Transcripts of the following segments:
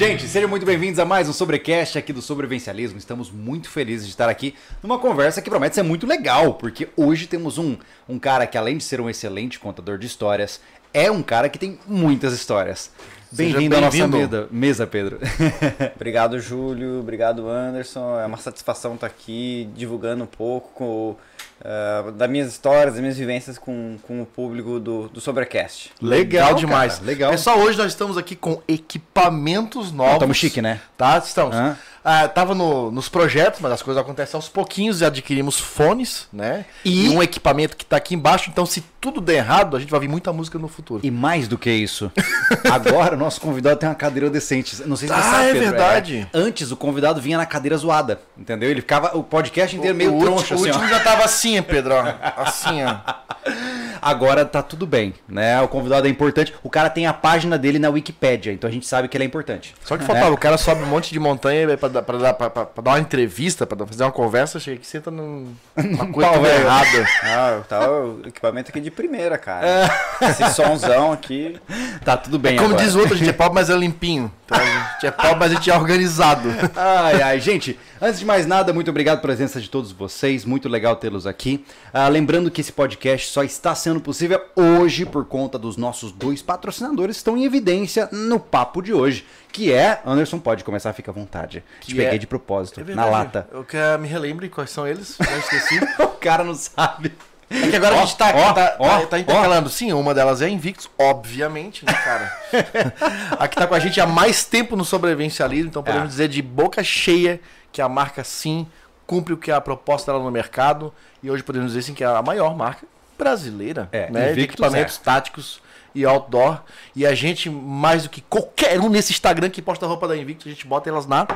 Gente, sejam muito bem-vindos a mais um Sobrecast aqui do Sobrevivencialismo. Estamos muito felizes de estar aqui numa conversa que promete ser muito legal, porque hoje temos um, um cara que, além de ser um excelente contador de histórias, é um cara que tem muitas histórias. Bem-vindo à nossa mesa, mesa, Pedro. Obrigado, Júlio. Obrigado, Anderson. É uma satisfação estar aqui divulgando um pouco com, uh, das minhas histórias, das minhas vivências com, com o público do, do Sobrecast. Legal, Legal demais. Cara, legal. Pessoal, hoje nós estamos aqui com equipamentos novos. Estamos chique, né? Tá, estamos. Ah, tava no, nos projetos, mas as coisas acontecem aos pouquinhos e adquirimos fones, né? E, e um equipamento que está aqui embaixo. Então, se tudo der errado, a gente vai ouvir muita música no futuro. E mais do que isso, agora o nosso convidado tem uma cadeira decente. Não sei se você ah, sabe, é Pedro, verdade. É, antes o convidado vinha na cadeira zoada, entendeu? Ele ficava o podcast inteiro meio o troncho. O assim, último ó. já tava assim, Pedro. Ó. Assim, ó. Agora tá tudo bem, né? O convidado é importante. O cara tem a página dele na Wikipédia, então a gente sabe que ele é importante. Só que faltava, é. o cara sobe um monte de montanha pra, pra, pra, pra, pra dar uma entrevista, pra fazer uma conversa, chega aqui senta num, numa coisa errada. Ah, tá o equipamento aqui de primeira, cara. É. Esse somzão aqui. Tá tudo bem. É como agora. diz o outro, a gente é pobre, mas é limpinho. Então, a gente é pobre, mas a gente é organizado. Ai, ai, gente. Antes de mais nada, muito obrigado pela presença de todos vocês. Muito legal tê-los aqui. Ah, lembrando que esse podcast só está sendo possível hoje por conta dos nossos dois patrocinadores que estão em evidência no papo de hoje. Que é. Anderson, pode começar, fica à vontade. Te peguei é... de propósito, é na lata. Eu quero me relembre quais são eles. Já esqueci. o cara não sabe. É que agora ó, a gente tá, ó, tá, ó, tá, tá intercalando. Sim, uma delas é Invictus, obviamente, né, cara? Aqui tá com a gente há mais tempo no sobrevivencialismo, então podemos é. dizer de boca cheia que a marca sim cumpre o que é a proposta dela no mercado. E hoje podemos dizer sim que é a maior marca brasileira é, né, de equipamentos é. táticos e outdoor. E a gente, mais do que qualquer um nesse Instagram que posta roupa da Invictus, a gente bota elas na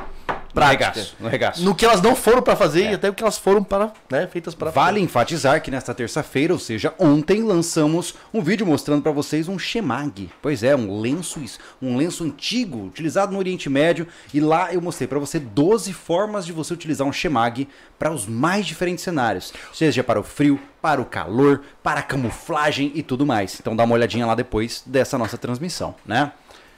prática. No regaço. No, regaço. no que elas não foram para fazer é. e até o que elas foram para, né, feitas para Vale fazer. enfatizar que nesta terça-feira, ou seja, ontem, lançamos um vídeo mostrando para vocês um Shemag. Pois é, um lenço, um lenço antigo, utilizado no Oriente Médio. E lá eu mostrei para você 12 formas de você utilizar um Shemag para os mais diferentes cenários. Seja para o frio, para o calor, para a camuflagem e tudo mais. Então dá uma olhadinha lá depois dessa nossa transmissão, né?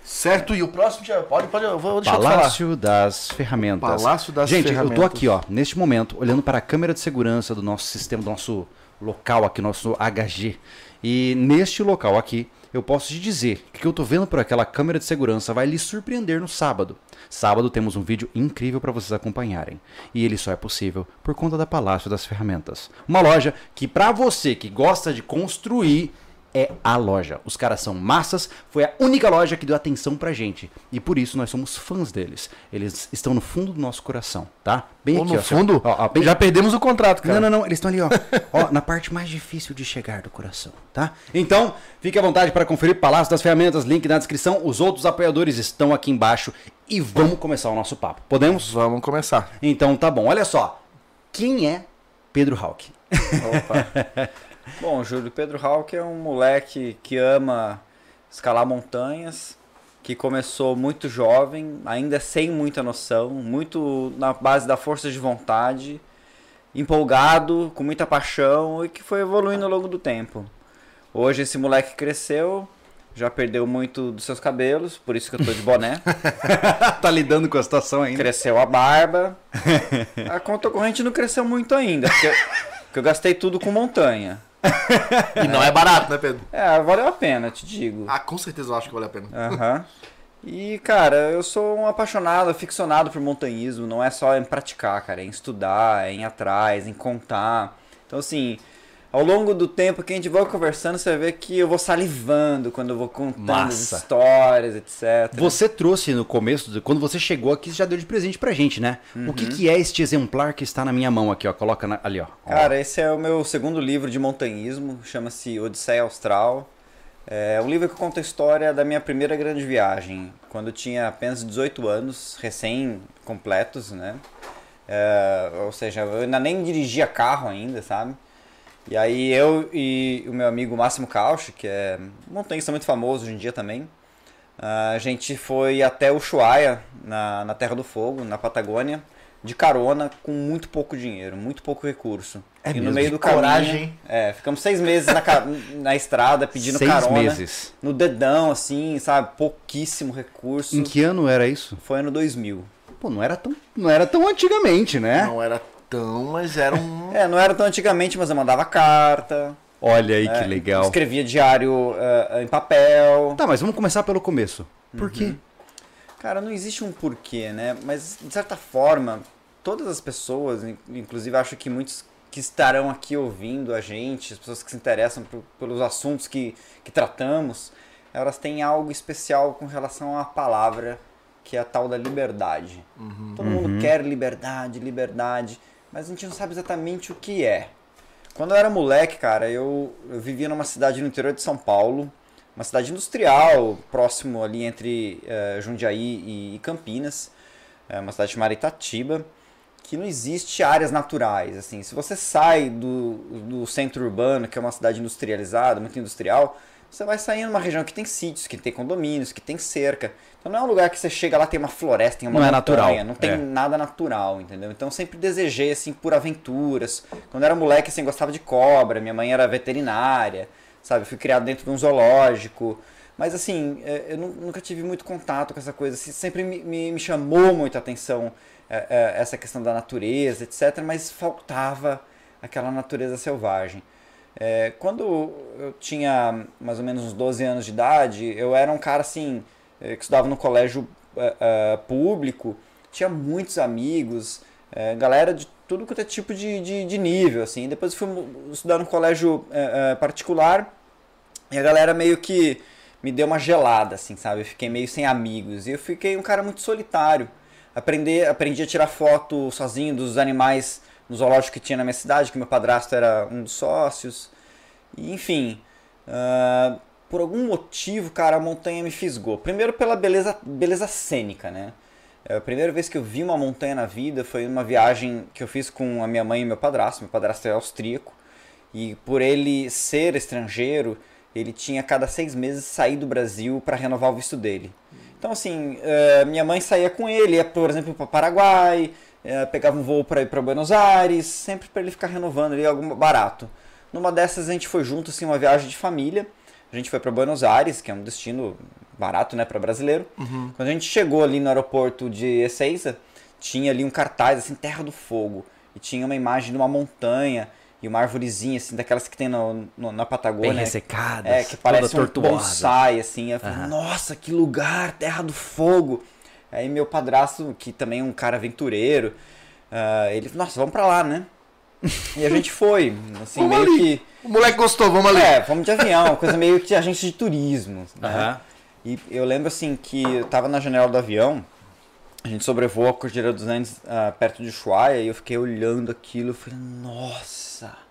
Certo, e o próximo já pode, pode, eu vou deixar Palácio das Ferramentas. Palácio das Gente, Ferramentas. eu tô aqui, ó, neste momento, olhando para a câmera de segurança do nosso sistema, do nosso local aqui, nosso HG. E neste local aqui, eu posso te dizer que o que eu tô vendo por aquela câmera de segurança vai lhe surpreender no sábado. Sábado temos um vídeo incrível para vocês acompanharem. E ele só é possível por conta da Palácio das Ferramentas. Uma loja que para você que gosta de construir é a loja. Os caras são massas, foi a única loja que deu atenção pra gente. E por isso nós somos fãs deles. Eles estão no fundo do nosso coração, tá? Bem aqui, no ó, fundo? Ó, ó, bem... Já perdemos o contrato, cara. Não, não, não. Eles estão ali, ó. ó. Na parte mais difícil de chegar do coração, tá? Então, fique à vontade para conferir Palácio das Ferramentas, link na descrição. Os outros apoiadores estão aqui embaixo. E vamos começar o nosso papo. Podemos? Vamos começar. Então tá bom. Olha só. Quem é Pedro Hawk? Opa. Bom, Júlio Pedro Hawk é um moleque que ama escalar montanhas, que começou muito jovem, ainda sem muita noção, muito na base da força de vontade, empolgado, com muita paixão e que foi evoluindo ao longo do tempo. Hoje esse moleque cresceu, já perdeu muito dos seus cabelos, por isso que eu tô de boné. tá lidando com a situação ainda. Cresceu a barba. A conta corrente não cresceu muito ainda, porque, porque eu gastei tudo com montanha. e não é barato, né, Pedro? É, valeu a pena, te digo. Ah, com certeza eu acho que vale a pena. Aham. Uhum. E, cara, eu sou um apaixonado, aficionado por montanhismo. Não é só em praticar, cara. É em estudar, é em ir atrás, em contar. Então, assim, ao longo do tempo que a gente vai conversando, você vê que eu vou salivando quando eu vou contando Massa. as histórias, etc. Você trouxe no começo, quando você chegou aqui, você já deu de presente pra gente, né? Uhum. O que, uhum. que é este exemplar que está na minha mão aqui, ó? Coloca na, ali, ó. Cara, esse é o meu segundo livro de montanhismo, chama-se Odisseia Austral. É um livro que conta a história da minha primeira grande viagem, quando eu tinha apenas 18 anos, recém-completos, né? É, ou seja, eu ainda nem dirigia carro ainda, sabe? E aí eu e o meu amigo Máximo Cauch, que é um montanhista muito famoso hoje em dia também, a gente foi até Ushuaia, na, na Terra do Fogo, na Patagônia, de carona, com muito pouco dinheiro, muito pouco recurso. É e no meio do caminho, coragem. É, ficamos seis meses na, na estrada pedindo seis carona. Seis meses. No dedão, assim, sabe? Pouquíssimo recurso. Em que ano era isso? Foi ano 2000. Pô, não era tão, não era tão antigamente, né? Não era tão, mas era um. é, não era tão antigamente, mas eu mandava carta. Olha aí é, que legal. Escrevia diário uh, em papel. Tá, mas vamos começar pelo começo. Por uhum. quê? Cara, não existe um porquê, né? Mas, de certa forma, todas as pessoas, inclusive acho que muitos que estarão aqui ouvindo a gente, as pessoas que se interessam por, pelos assuntos que, que tratamos, elas têm algo especial com relação à palavra, que é a tal da liberdade. Uhum. Todo mundo uhum. quer liberdade, liberdade, mas a gente não sabe exatamente o que é. Quando eu era moleque, cara, eu, eu vivia numa cidade no interior de São Paulo, uma cidade industrial, próximo ali entre uh, Jundiaí e, e Campinas, é uma cidade chamada Itatiba que não existe áreas naturais. Assim, se você sai do, do centro urbano, que é uma cidade industrializada, muito industrial, você vai sair numa região que tem sítios, que tem condomínios, que tem cerca. Então não é um lugar que você chega lá tem uma floresta, tem uma não montanha, é natural. não tem é. nada natural, entendeu? Então eu sempre desejei assim por aventuras. Quando eu era moleque assim gostava de cobra, minha mãe era veterinária, sabe? Eu fui criado dentro de um zoológico. Mas assim, é, eu nunca tive muito contato com essa coisa. Assim, sempre me, me, me chamou muita atenção é, é, essa questão da natureza, etc., mas faltava aquela natureza selvagem. É, quando eu tinha mais ou menos uns 12 anos de idade, eu era um cara assim, é, que estudava no colégio é, público, tinha muitos amigos, galera de tudo quanto é tipo de, de, de, nível, assim. Depois fui estudar no colégio particular e a galera meio que me deu uma gelada, assim, sabe? Eu fiquei meio sem amigos e eu fiquei um cara muito solitário aprender, aprendi a tirar foto sozinho dos animais no zoológico que tinha na minha cidade, que meu padrasto era um dos sócios. E, enfim, uh, por algum motivo, cara, a montanha me fisgou. Primeiro pela beleza, beleza cênica, né? É, a primeira vez que eu vi uma montanha na vida foi uma viagem que eu fiz com a minha mãe e meu padrasto. Meu padrasto é austríaco. E por ele ser estrangeiro, ele tinha cada seis meses sair do Brasil para renovar o visto dele. Então, assim, uh, minha mãe saía com ele, ia, por exemplo, para Paraguai, uh, pegava um voo para ir para Buenos Aires, sempre para ele ficar renovando ali algo barato. Numa dessas a gente foi junto, assim, uma viagem de família. A gente foi para Buenos Aires, que é um destino barato, né, para brasileiro. Uhum. Quando a gente chegou ali no aeroporto de Ezeiza, tinha ali um cartaz, assim, Terra do Fogo. E tinha uma imagem de uma montanha e uma árvorezinha, assim, daquelas que tem no, no na Patagônia. Bem ressecadas. É, que parece um bonsai, assim. Eu falei, uhum. nossa, que lugar, Terra do Fogo. Aí meu padrasto, que também é um cara aventureiro, uh, ele falou, nossa, vamos pra lá, né? E a gente foi, assim, vamos meio ali. que... O moleque gostou, vamos ali. É, vamos de avião, coisa meio que agência de turismo, né? Uhum. E eu lembro, assim, que eu tava na janela do avião, a gente sobrevoou a Cordilheira dos Andes uh, perto de Ushuaia e eu fiquei olhando aquilo, eu falei, nossa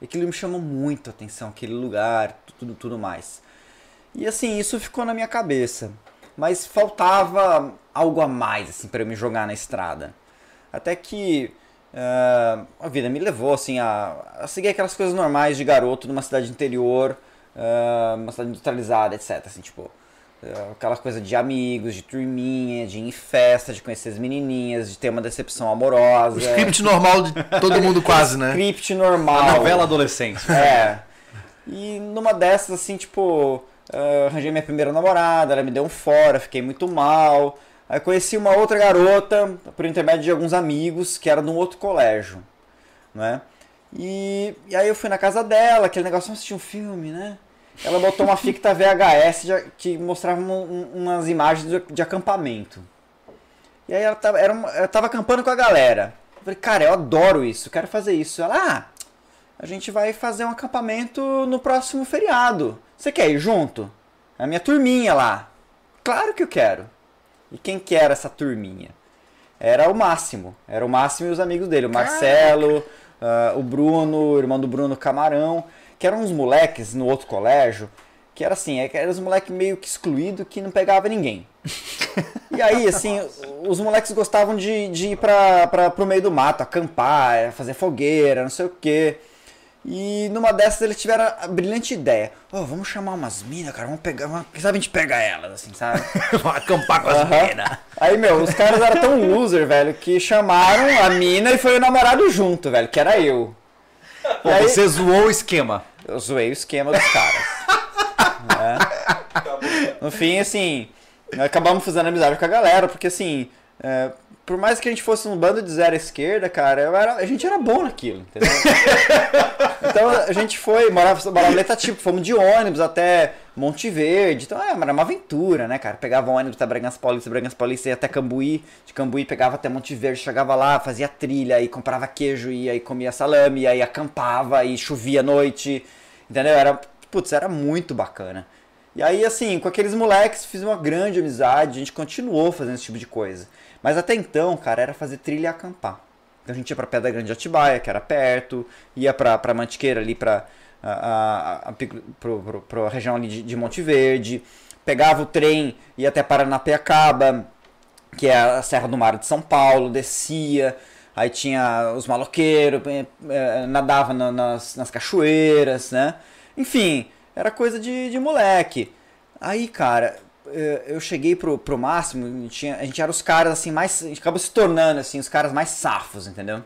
e aquilo me chamou muito a atenção, aquele lugar, tudo, tudo mais. E assim, isso ficou na minha cabeça. Mas faltava algo a mais, assim, para eu me jogar na estrada. Até que uh, a vida me levou, assim, a, a, seguir aquelas coisas normais de garoto numa cidade interior, uh, uma cidade industrializada, etc. Assim, tipo, Aquela coisa de amigos, de turminha, de ir em festa, de conhecer as menininhas, de ter uma decepção amorosa. O script normal de todo mundo quase, né? Script normal. A novela adolescente. É. E numa dessas, assim, tipo, uh, arranjei minha primeira namorada, ela me deu um fora, fiquei muito mal. Aí conheci uma outra garota, por intermédio de alguns amigos, que era de um outro colégio, né? E, e aí eu fui na casa dela, aquele negócio, vamos assistir um filme, né? ela botou uma fita VHS de, que mostrava um, umas imagens de, de, acampamento. E aí ela tava, era uma, ela tava acampando com a galera. Eu falei, cara, eu adoro isso, quero fazer isso. Ela, ah, a gente vai fazer um acampamento no próximo feriado. Você quer ir junto? A minha turminha lá. Claro que eu quero. E quem que era essa turminha? Era o Máximo. Era o Máximo e os amigos dele. O Marcelo, uh, o Bruno, o irmão do Bruno Camarão que eram uns moleques no outro colégio, que era assim, é eram uns moleques meio que excluídos que não pegava ninguém. E aí, assim, os moleques gostavam de, de ir pra, pra, pro meio do mato, acampar, fazer fogueira, não sei o quê. E numa dessas eles tiveram a brilhante ideia. Oh, vamos chamar umas minas, cara, vamos pegar. Vamos, quem sabe a gente pega elas, assim, sabe? vamos acampar com as uhum. minas. Aí, meu, os caras eram tão loser, velho, que chamaram a mina e foi o namorado junto, velho, que era eu. Pô, aí, você zoou o esquema. Eu zoei o esquema dos caras. né? No fim, assim, acabamos fazendo amizade com a galera, porque assim, é, por mais que a gente fosse um bando de zero esquerda, cara, era, a gente era bom naquilo, entendeu? então a gente foi, morava, morava em Letatipo, fomos de ônibus até Monte Verde, então é, era uma aventura, né, cara? Pegava um ônibus até Bragança Paulista, Bragança Paulista ia até Cambuí, de Cambuí pegava até Monte Verde, chegava lá, fazia trilha, aí comprava queijo, e aí comia salame, aí acampava, e chovia à noite, entendeu? Era, putz, era muito bacana. E aí, assim, com aqueles moleques, fiz uma grande amizade, a gente continuou fazendo esse tipo de coisa. Mas até então, cara, era fazer trilha e acampar. Então a gente ia pra Pedra Grande de Atibaia, que era perto, ia pra, pra Mantiqueira ali pra, a, a, a, pro, pro, pro região ali de, de Monte Verde, pegava o trem, ia até Paranapiacaba, que é a Serra do Mar de São Paulo, descia, aí tinha os maloqueiros, eh, eh, nadava nas, nas cachoeiras, né? Enfim, era coisa de, de moleque. Aí, cara, eu cheguei pro, pro máximo, a gente, tinha, a gente era os caras assim mais. A gente acabou se tornando assim, os caras mais safos, entendeu?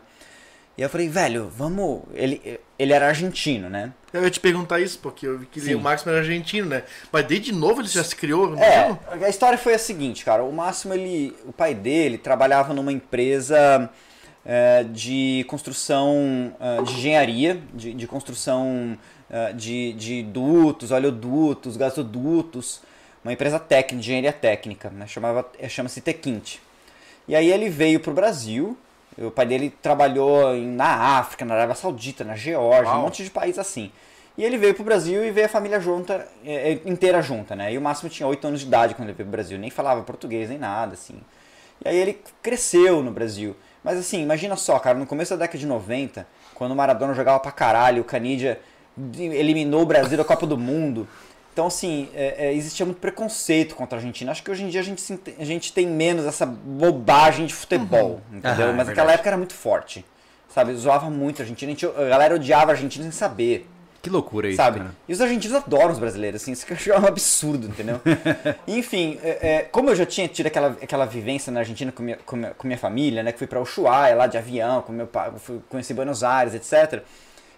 E eu falei, velho, vamos. Ele, ele era argentino, né? Eu ia te perguntar isso, porque eu vi que Sim. o Máximo era argentino, né? Mas desde novo ele já se criou? É, a história foi a seguinte, cara. O Máximo, ele, o pai dele trabalhava numa empresa é, de construção, é, de engenharia, de, de construção de, de dutos, oleodutos, gasodutos, uma empresa técnica, engenharia técnica, né? Chamava, eh, chama-se Tequinte. E aí ele veio para o Brasil, o pai dele trabalhou na África, na Arábia Saudita, na Geórgia, Uau. um monte de país assim. E ele veio pro Brasil e veio a família junta, é, inteira junta, né? E o Máximo tinha 8 anos de idade quando ele veio pro Brasil, nem falava português nem nada, assim. E aí ele cresceu no Brasil. Mas assim, imagina só, cara, no começo da década de 90, quando o Maradona jogava pra caralho, o Canidia eliminou o Brasil da Copa do Mundo. Então, assim, é, é, existia muito preconceito contra a Argentina. Acho que hoje em dia a gente, a gente tem menos essa bobagem de futebol, uhum. entendeu? Uhum, Mas é naquela época era muito forte, sabe? Zoava muito a Argentina. A, gente, a galera odiava a Argentina sem saber. Que loucura isso, sabe? Cara. E os argentinos adoram os brasileiros, assim, isso que eu acho um absurdo, entendeu? Enfim, é, é, como eu já tinha tido aquela, aquela vivência na Argentina com minha, com minha, com minha família, né? Que fui para Ushuaia, lá de avião, com meu pai, fui, conheci Buenos Aires, etc.,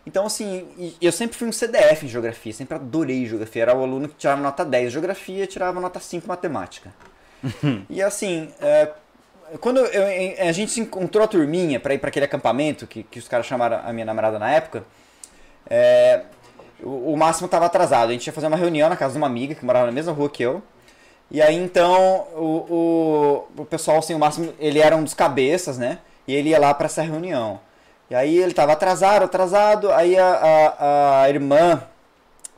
então, assim, eu sempre fui um CDF em geografia, sempre adorei geografia. Era o aluno que tirava nota 10 em geografia e tirava nota 5 em matemática. e assim, é, quando eu, a gente se encontrou a turminha para ir para aquele acampamento que, que os caras chamaram a minha namorada na época, é, o, o Máximo estava atrasado. A gente ia fazer uma reunião na casa de uma amiga que morava na mesma rua que eu. E aí então o, o, o pessoal, assim, o Máximo, ele era um dos cabeças, né? E ele ia lá para essa reunião. E aí ele estava atrasado, atrasado, aí a, a, a irmã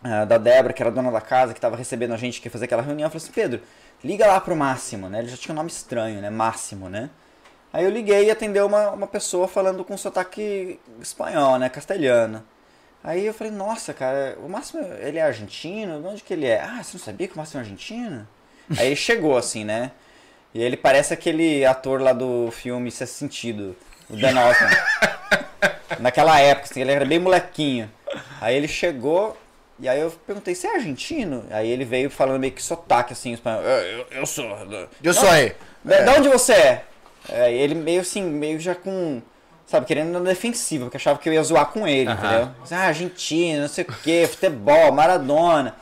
a, da Débora, que era dona da casa, que estava recebendo a gente que ia fazer aquela reunião, falou assim, Pedro, liga lá pro Máximo, né? Ele já tinha um nome estranho, né? Máximo, né? Aí eu liguei e atendeu uma, uma pessoa falando com sotaque espanhol, né? Castelhano. Aí eu falei, nossa, cara, o Máximo, ele é argentino? De onde que ele é? Ah, você não sabia que o Máximo é argentino? Aí ele chegou assim, né? E ele parece aquele ator lá do filme Sexto Sentido, o Dan Austin. Naquela época, assim, ele era bem molequinho. Aí ele chegou, e aí eu perguntei, você é argentino? Aí ele veio falando meio que sotaque, assim, espanhol. Eu, eu, eu sou. Eu sou aí. De, é. de onde você é? é? Ele meio assim, meio já com. Sabe, querendo na defensiva, porque achava que eu ia zoar com ele, entendeu? Ah, Argentina, não sei o que, futebol, Maradona.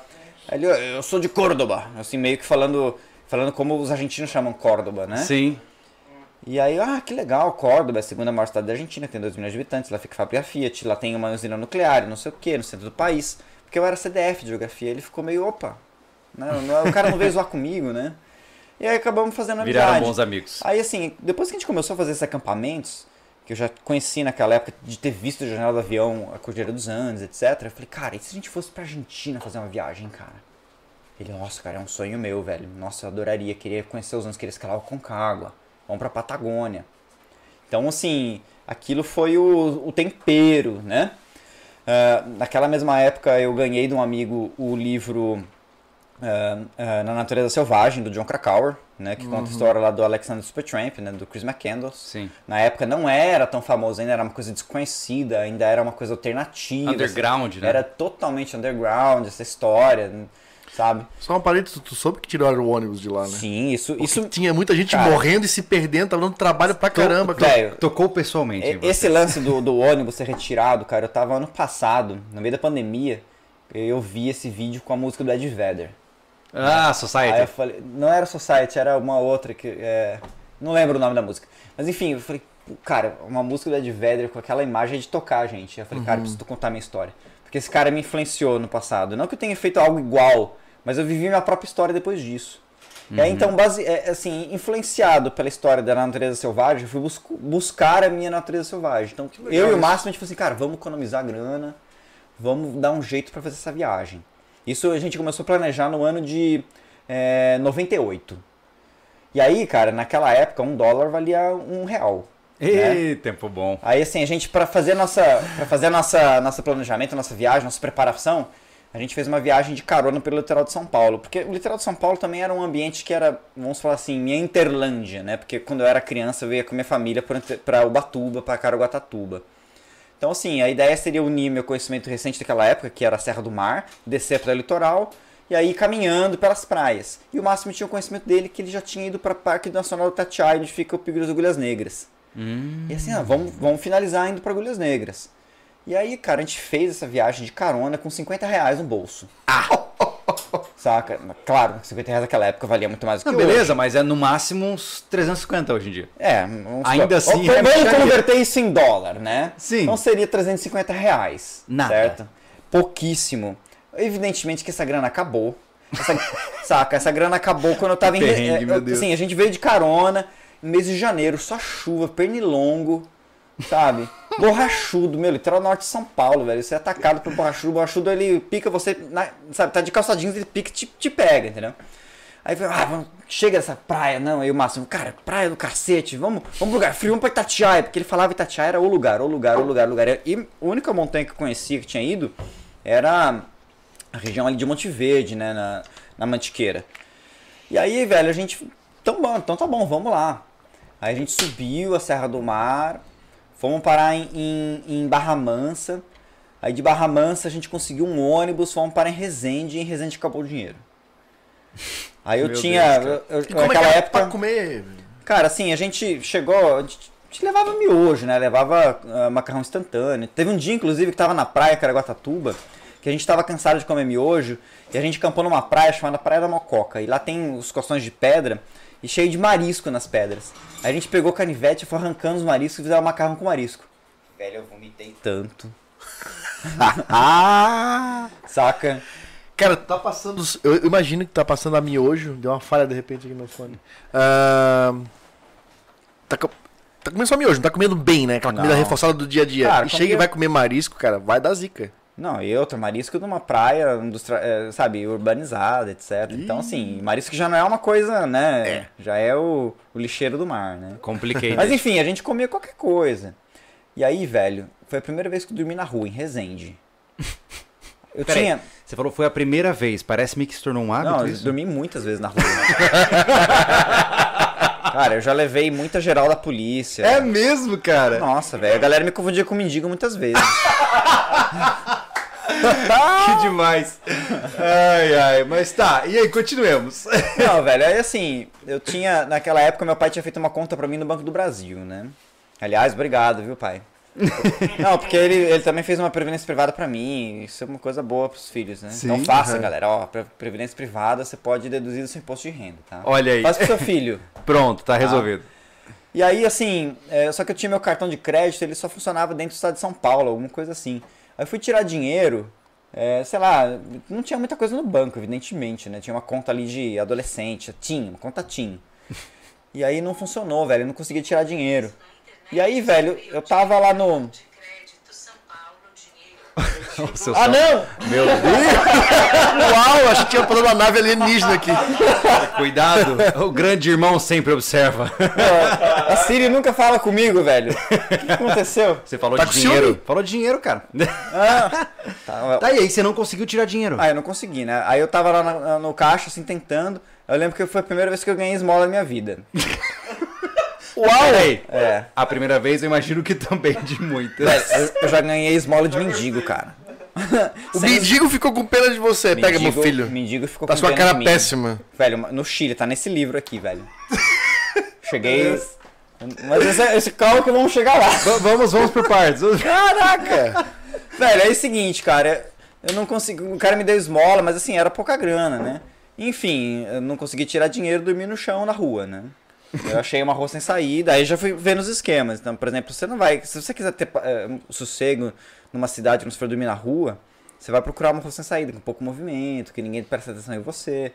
Aí ele, eu sou de Córdoba. Assim, meio que falando, falando como os argentinos chamam Córdoba, né? Sim. E aí, ah, que legal, Córdoba é a segunda maior cidade da Argentina, tem 2 milhões de habitantes, lá fica a fábrica Fiat, lá tem uma usina nuclear, não sei o que, no centro do país. Porque eu era CDF de geografia, ele ficou meio, opa, não, não, o cara não veio zoar comigo, né? E aí acabamos fazendo amizade. Viraram bons amigos. Aí assim, depois que a gente começou a fazer esses acampamentos, que eu já conheci naquela época de ter visto a janela do avião, a Cordilheira dos Andes, etc. Eu falei, cara, e se a gente fosse pra Argentina fazer uma viagem, cara? Ele, nossa, cara, é um sonho meu, velho. Nossa, eu adoraria, queria conhecer os Andes, queria escalar o Concagua vamos para Patagônia. Então, assim, aquilo foi o, o tempero, né? Uh, naquela mesma época eu ganhei de um amigo o livro uh, uh, Na Natureza Selvagem, do John Krakauer, né, que uhum. conta a história lá do Alexander Supertramp, né, do Chris McCandless. Sim. Na época não era tão famoso, ainda era uma coisa desconhecida, ainda era uma coisa alternativa. Underground, assim, né? Era totalmente underground essa história. Sabe? Só um parênteses, tu soube que tiraram o ônibus de lá, né? Sim, isso. Porque isso tinha muita gente Cara, morrendo e se perdendo, tava dando trabalho pra caramba. cara. velho, Tocou pessoalmente. você. Esse lance do, do ônibus ser retirado, cara, eu tava ano passado, no meio da pandemia, eu vi esse vídeo com a música do Ed Vedder. Ah, Aí eu Society. falei, não era Society, era uma outra que. É, não lembro o nome da música. Mas enfim, eu falei, cara, uma música do Ed Vedder com aquela imagem de tocar, gente. Eu falei, cara, eu preciso contar minha história. Porque esse cara me influenciou no passado. Não que eu tenha feito algo igual, mas eu vivi minha própria história depois disso. E aí, então, base, é, assim, influenciado pela história da natureza selvagem, eu fui busco- buscar a minha natureza selvagem. Então, eu e o Máximo, a gente falou assim, cara, vamos economizar grana, vamos dar um jeito pra fazer essa viagem. Isso a gente começou a planejar no ano de é, 98. E aí, cara, naquela época, um dólar valia um real. Ê, tempo bom. Aí assim, a gente para fazer nossa para fazer nossa nosso planejamento, nossa viagem, nossa preparação, a gente fez uma viagem de carona pelo litoral de São Paulo, porque o litoral de São Paulo também era um ambiente que era, vamos falar assim, minha interlândia, né? Porque quando eu era criança eu ia com minha família para Ubatuba, para Caraguatatuba. Então assim, a ideia seria unir meu conhecimento recente daquela época, que era a Serra do Mar, descer para o litoral e aí caminhando pelas praias. E o Máximo tinha o conhecimento dele que ele já tinha ido para o Parque Nacional do Tatiaia, onde fica o Pico das Agulhas Negras. E assim, ah, vamos, vamos finalizar indo para Agulhas Negras. E aí, cara, a gente fez essa viagem de carona com 50 reais no bolso. Ah! Saca? Claro, 50 reais naquela época valia muito mais do que Não, hoje. beleza, mas é no máximo uns 350 hoje em dia. É, Ainda assim, Vamos, é vamos micharia. converter isso em dólar, né? Sim. Então seria 350 reais. Nada. Certo? Pouquíssimo. Evidentemente que essa grana acabou. Essa- saca? Essa grana acabou quando eu tava em. Perrengue, é, meu eu- Deus. Assim, a gente veio de carona, mês de janeiro, só chuva, pernilongo, sabe? Borrachudo, meu, literal norte de São Paulo, velho. Você é atacado por borrachudo, o borrachudo ele pica você, na- sabe? Tá de calça jeans, ele pica e te, te pega, entendeu? Aí falei, ah, vamos, chega dessa praia, não. Aí o Máximo, cara, praia do cacete, vamos, vamos pro lugar frio, vamos pra Itatiaia, porque ele falava Itatiaia era o lugar, o lugar, o lugar, o lugar. E a única montanha que eu conhecia que tinha ido era a região ali de Monte Verde, né, na, na Mantiqueira. E aí, velho, a gente, então bom, então tá bom, vamos lá. Aí a gente subiu a Serra do Mar, fomos parar em, em, em Barra Mansa. Aí de Barra Mansa a gente conseguiu um ônibus, fomos parar em Resende e em Resende acabou o dinheiro. Aí eu Meu tinha. Deus, eu- eu- é que naquela era época. pra comer? Cara, assim, a gente chegou. A gente, a gente levava miojo, né? Levava ah, macarrão instantâneo. Teve um dia, inclusive, que tava na praia, Caraguatatuba, que a gente tava cansado de comer miojo. E a gente campou numa praia chamada Praia da Mococa. E lá tem os costões de pedra e cheio de marisco nas pedras. A gente pegou canivete e foi arrancando os mariscos e fizeram macarrão com marisco. Velho, eu vomitei tanto. Ah! Saca? Cara, tá passando. Eu imagino que tá passando a miojo. Deu uma falha de repente aqui no fone. Ah, tá, tá comendo só miojo, não tá comendo bem, né? Aquela comida Não. reforçada do dia a dia. Cara, e chega e vai comer marisco, cara, vai dar zica. Não, e outra, marisco numa praia, eh, sabe, urbanizada, etc. Então, assim, marisco já não é uma coisa, né? É. Já é o, o lixeiro do mar, né? Complicated. Mas enfim, a gente comia qualquer coisa. E aí, velho, foi a primeira vez que eu dormi na rua, em Resende. Eu Peraí, tinha. Você falou foi a primeira vez. Parece-me que se tornou um hábito Não, eu isso. dormi muitas vezes na rua. Cara, eu já levei muita geral da polícia. É mesmo, cara? Nossa, velho. A galera me confundia com mendigo muitas vezes. Que demais. Ai, ai. Mas tá, e aí, continuemos. Não, velho, aí assim, eu tinha, naquela época, meu pai tinha feito uma conta pra mim no Banco do Brasil, né? Aliás, obrigado, viu, pai? Não, porque ele, ele também fez uma previdência privada pra mim, isso é uma coisa boa pros filhos, né? Sim, então faça, aham. galera, ó, pre- previdência privada você pode deduzir do seu imposto de renda, tá? Olha aí. Faz pro seu filho. Pronto, tá resolvido. E aí, assim, é, só que eu tinha meu cartão de crédito, ele só funcionava dentro do estado de São Paulo, alguma coisa assim. Aí eu fui tirar dinheiro, é, sei lá, não tinha muita coisa no banco, evidentemente, né? Tinha uma conta ali de adolescente, tinha, uma conta TIM. E aí não funcionou, velho, eu não conseguia tirar dinheiro. E aí, velho, eu tava lá no. Seu Ah, não! Meu Deus, Uau, achei que tinha falado uma nave alienígena aqui. cuidado. O grande irmão sempre observa. A Siri nunca fala comigo, velho. O que aconteceu? Você falou Tá de com dinheiro. ciúme? Falou de dinheiro, cara. Ah, tá, Tá, e aí você não conseguiu tirar dinheiro. Ah, eu não consegui, né? Aí eu tava lá na- no caixa, assim, tentando. Eu lembro que foi a primeira vez que eu ganhei esmola na minha vida. Uau! Peraí. É. A primeira vez eu imagino que também de muitas. Eu, eu já ganhei esmola de mendigo, cara. O mendigo ficou com pena de você. Pega, meu filho. Mendigo ficou Tá com sua pena cara de mim. péssima. Velho, no Chile, tá nesse livro aqui, velho. Cheguei. Mas esse, esse calma que vamos chegar lá. V- vamos, vamos por partes. Caraca! Velho, é o seguinte, cara. Eu não consegui. O cara me deu esmola, mas assim, era pouca grana, né? Enfim, eu não consegui tirar dinheiro e dormir no chão na rua, né? Eu achei uma rua sem saída, aí já fui vendo os esquemas. Então, por exemplo, você não vai. Se você quiser ter eh, sossego numa cidade você for dormir na rua, você vai procurar uma rua sem saída, com pouco movimento, que ninguém presta atenção em você.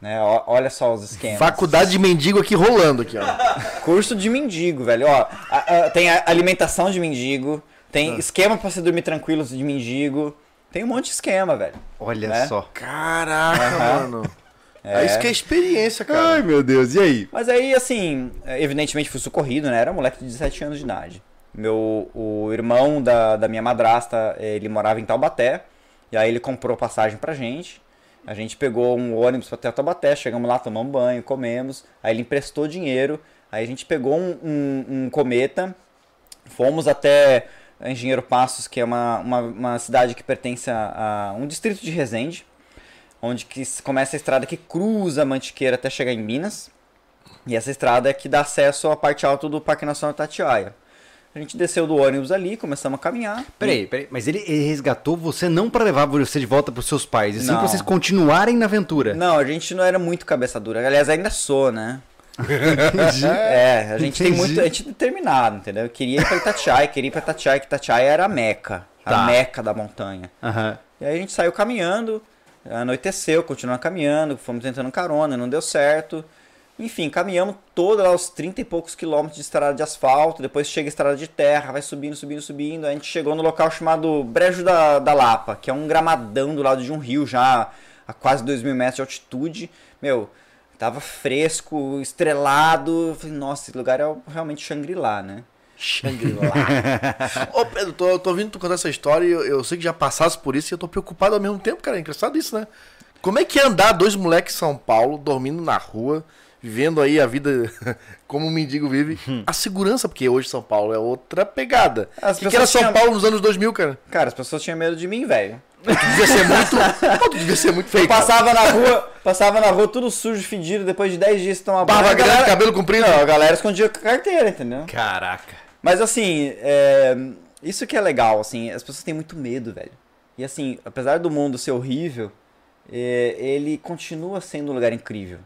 Né? Olha só os esquemas. Faculdade de mendigo aqui rolando aqui, ó. Curso de mendigo, velho. Ó, a- a- tem a alimentação de mendigo, tem esquema pra você dormir tranquilo de mendigo. Tem um monte de esquema, velho. Olha Né? só. Caraca, Aham. mano. É. Isso que é experiência, cara. Ai, meu Deus. E aí? Mas aí, assim, evidentemente fui socorrido, né? Era um moleque de 17 anos de idade. Meu, o irmão da, da minha madrasta, ele morava em Taubaté. E aí ele comprou passagem pra gente. A gente pegou um ônibus até Taubaté, chegamos lá, tomamos banho, comemos. Aí ele emprestou dinheiro. Aí a gente pegou um, um, um cometa, fomos até Engenheiro Passos, que é uma, uma, uma cidade que pertence a, a um distrito de Resende. Onde que começa a estrada que cruza Mantiqueira até chegar em Minas. E essa estrada é que dá acesso à parte alta do Parque Nacional Tatiaia. A gente desceu do ônibus ali, começamos a caminhar. Peraí, peraí. Mas ele, ele resgatou você não pra levar você de volta pros seus pais, e sim pra vocês continuarem na aventura. Não, a gente não era muito cabeça dura. Aliás, ainda sou, né? É, a gente tem Entendi. muito. A gente é determinado, entendeu? Eu queria ir pra Itatiaia, queria ir pra Itatiaia, que Itatiaia era a meca. A Tá. meca da montanha. Aham. E aí a gente saiu caminhando, anoiteceu, continuamos caminhando, fomos tentando carona, não deu certo. Enfim, caminhamos toda lá os 30 e poucos quilômetros de estrada de asfalto, depois chega a estrada de terra, vai subindo, subindo, subindo. A gente chegou no local chamado Brejo da, da Lapa, que é um gramadão do lado de um rio já a quase 2 mil metros de altitude. Meu, tava fresco, estrelado. Falei, nossa, esse lugar é realmente Shangri-La, né? Shangri-La. Ô, Pedro, tô, tô ouvindo tu contar essa história e eu, eu sei que já passasse por isso e eu tô preocupado ao mesmo tempo, cara. É engraçado isso, né? Como é que é andar dois moleques em São Paulo, dormindo na rua, vivendo aí a vida como um mendigo vive? A segurança, porque hoje São Paulo é outra pegada. As O que, que era pessoas São tinham- Paulo nos anos 2000, cara? Cara, as pessoas tinham medo de mim, velho. Tu devia ser muito. Pô, tu devia ser muito feio. Eu passava na rua, passava na rua tudo sujo, fedido, depois de 10 dias de tomar banho. Barba a grande, galera- cabelo comprido. Não, a galera escondia a carteira, entendeu? Caraca. Mas assim, é, isso que é legal, assim, as pessoas têm muito medo, velho. E assim, apesar do mundo ser horrível, é, ele continua sendo um lugar incrível.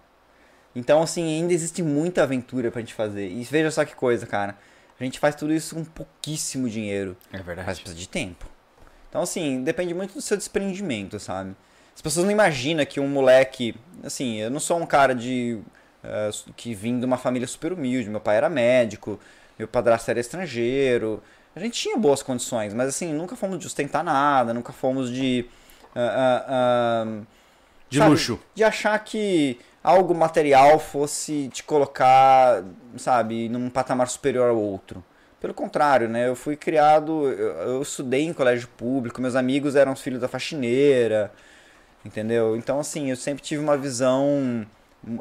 Então, assim, ainda existe muita aventura pra gente fazer. E veja só que coisa, cara. A gente faz tudo isso com pouquíssimo dinheiro. É Mas verdade. precisa de tempo. Então, assim, depende muito do seu desprendimento, sabe? As pessoas não imaginam que um moleque. Assim, eu não sou um cara de. eh, que vim de uma família super humilde. Meu pai era médico, meu padrasto era estrangeiro. A gente tinha boas condições, mas assim, nunca fomos de ostentar nada, nunca fomos de. ah, ah, De sabe, luxo. De achar que algo material fosse te colocar, sabe, num patamar superior ao outro. Pelo contrário, né? Eu fui criado, eu, eu estudei em colégio público, meus amigos eram os filhos da faxineira, entendeu? Então, assim, eu sempre tive uma visão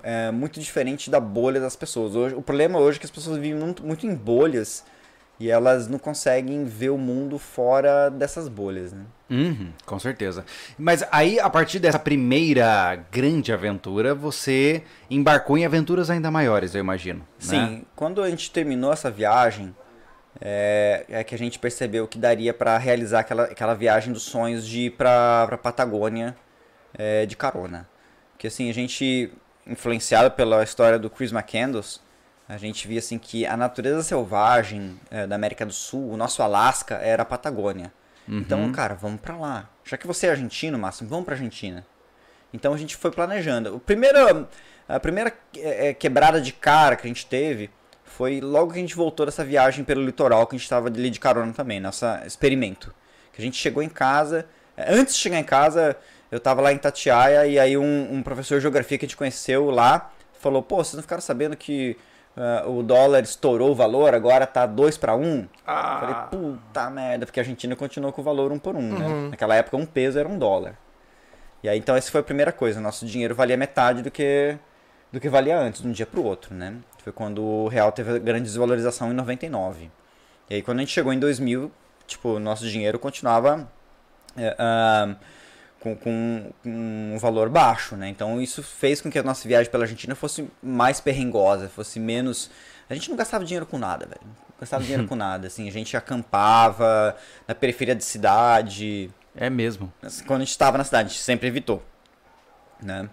é, muito diferente da bolha das pessoas. Hoje, o problema hoje é que as pessoas vivem muito, muito em bolhas e elas não conseguem ver o mundo fora dessas bolhas, né? Uhum, com certeza. Mas aí, a partir dessa primeira grande aventura, você embarcou em aventuras ainda maiores, eu imagino. né? Sim, quando a gente terminou essa viagem, é, é que a gente percebeu que daria para realizar aquela, aquela viagem dos sonhos de ir pra, pra Patagônia é, de carona. Porque assim, a gente, influenciado pela história do Chris McCandless, a gente via assim que a natureza selvagem é, da América do Sul, o nosso Alasca, era a Patagônia. Então, cara, vamos pra lá. Já que você é argentino, Márcio, vamos pra Argentina. Então a gente foi planejando. O primeiro, a primeira é, é, quebrada de cara que a gente teve foi logo que a gente voltou dessa viagem pelo litoral, que a gente estava ali de carona também, nossa experimento. Que a gente chegou em casa, antes de chegar em casa, eu tava lá em Tatiaia e aí um, um professor de geografia que a gente conheceu lá falou: pô, vocês não ficaram sabendo que ah, o dólar estourou o valor, agora tá 2 para 1? Falei, puta merda, porque a Argentina continuou com o valor 1 por 1, né? Naquela época um peso era um dólar. E aí, então, essa foi a primeira coisa. Nosso dinheiro valia metade do que, do que valia antes, de um dia pro outro, né? Foi quando o real teve a grande desvalorização em 99. E aí, quando a gente chegou em 2000, tipo, nosso dinheiro continuava ah, com, com, um valor baixo, né? Então isso fez com que a nossa viagem pela Argentina fosse mais perrengosa, fosse menos. A gente não gastava dinheiro com nada, velho. Não gastava dinheiro com nada. Assim, a gente acampava na periferia de cidade. É mesmo. Quando a gente estava na cidade, a gente sempre evitou. Né?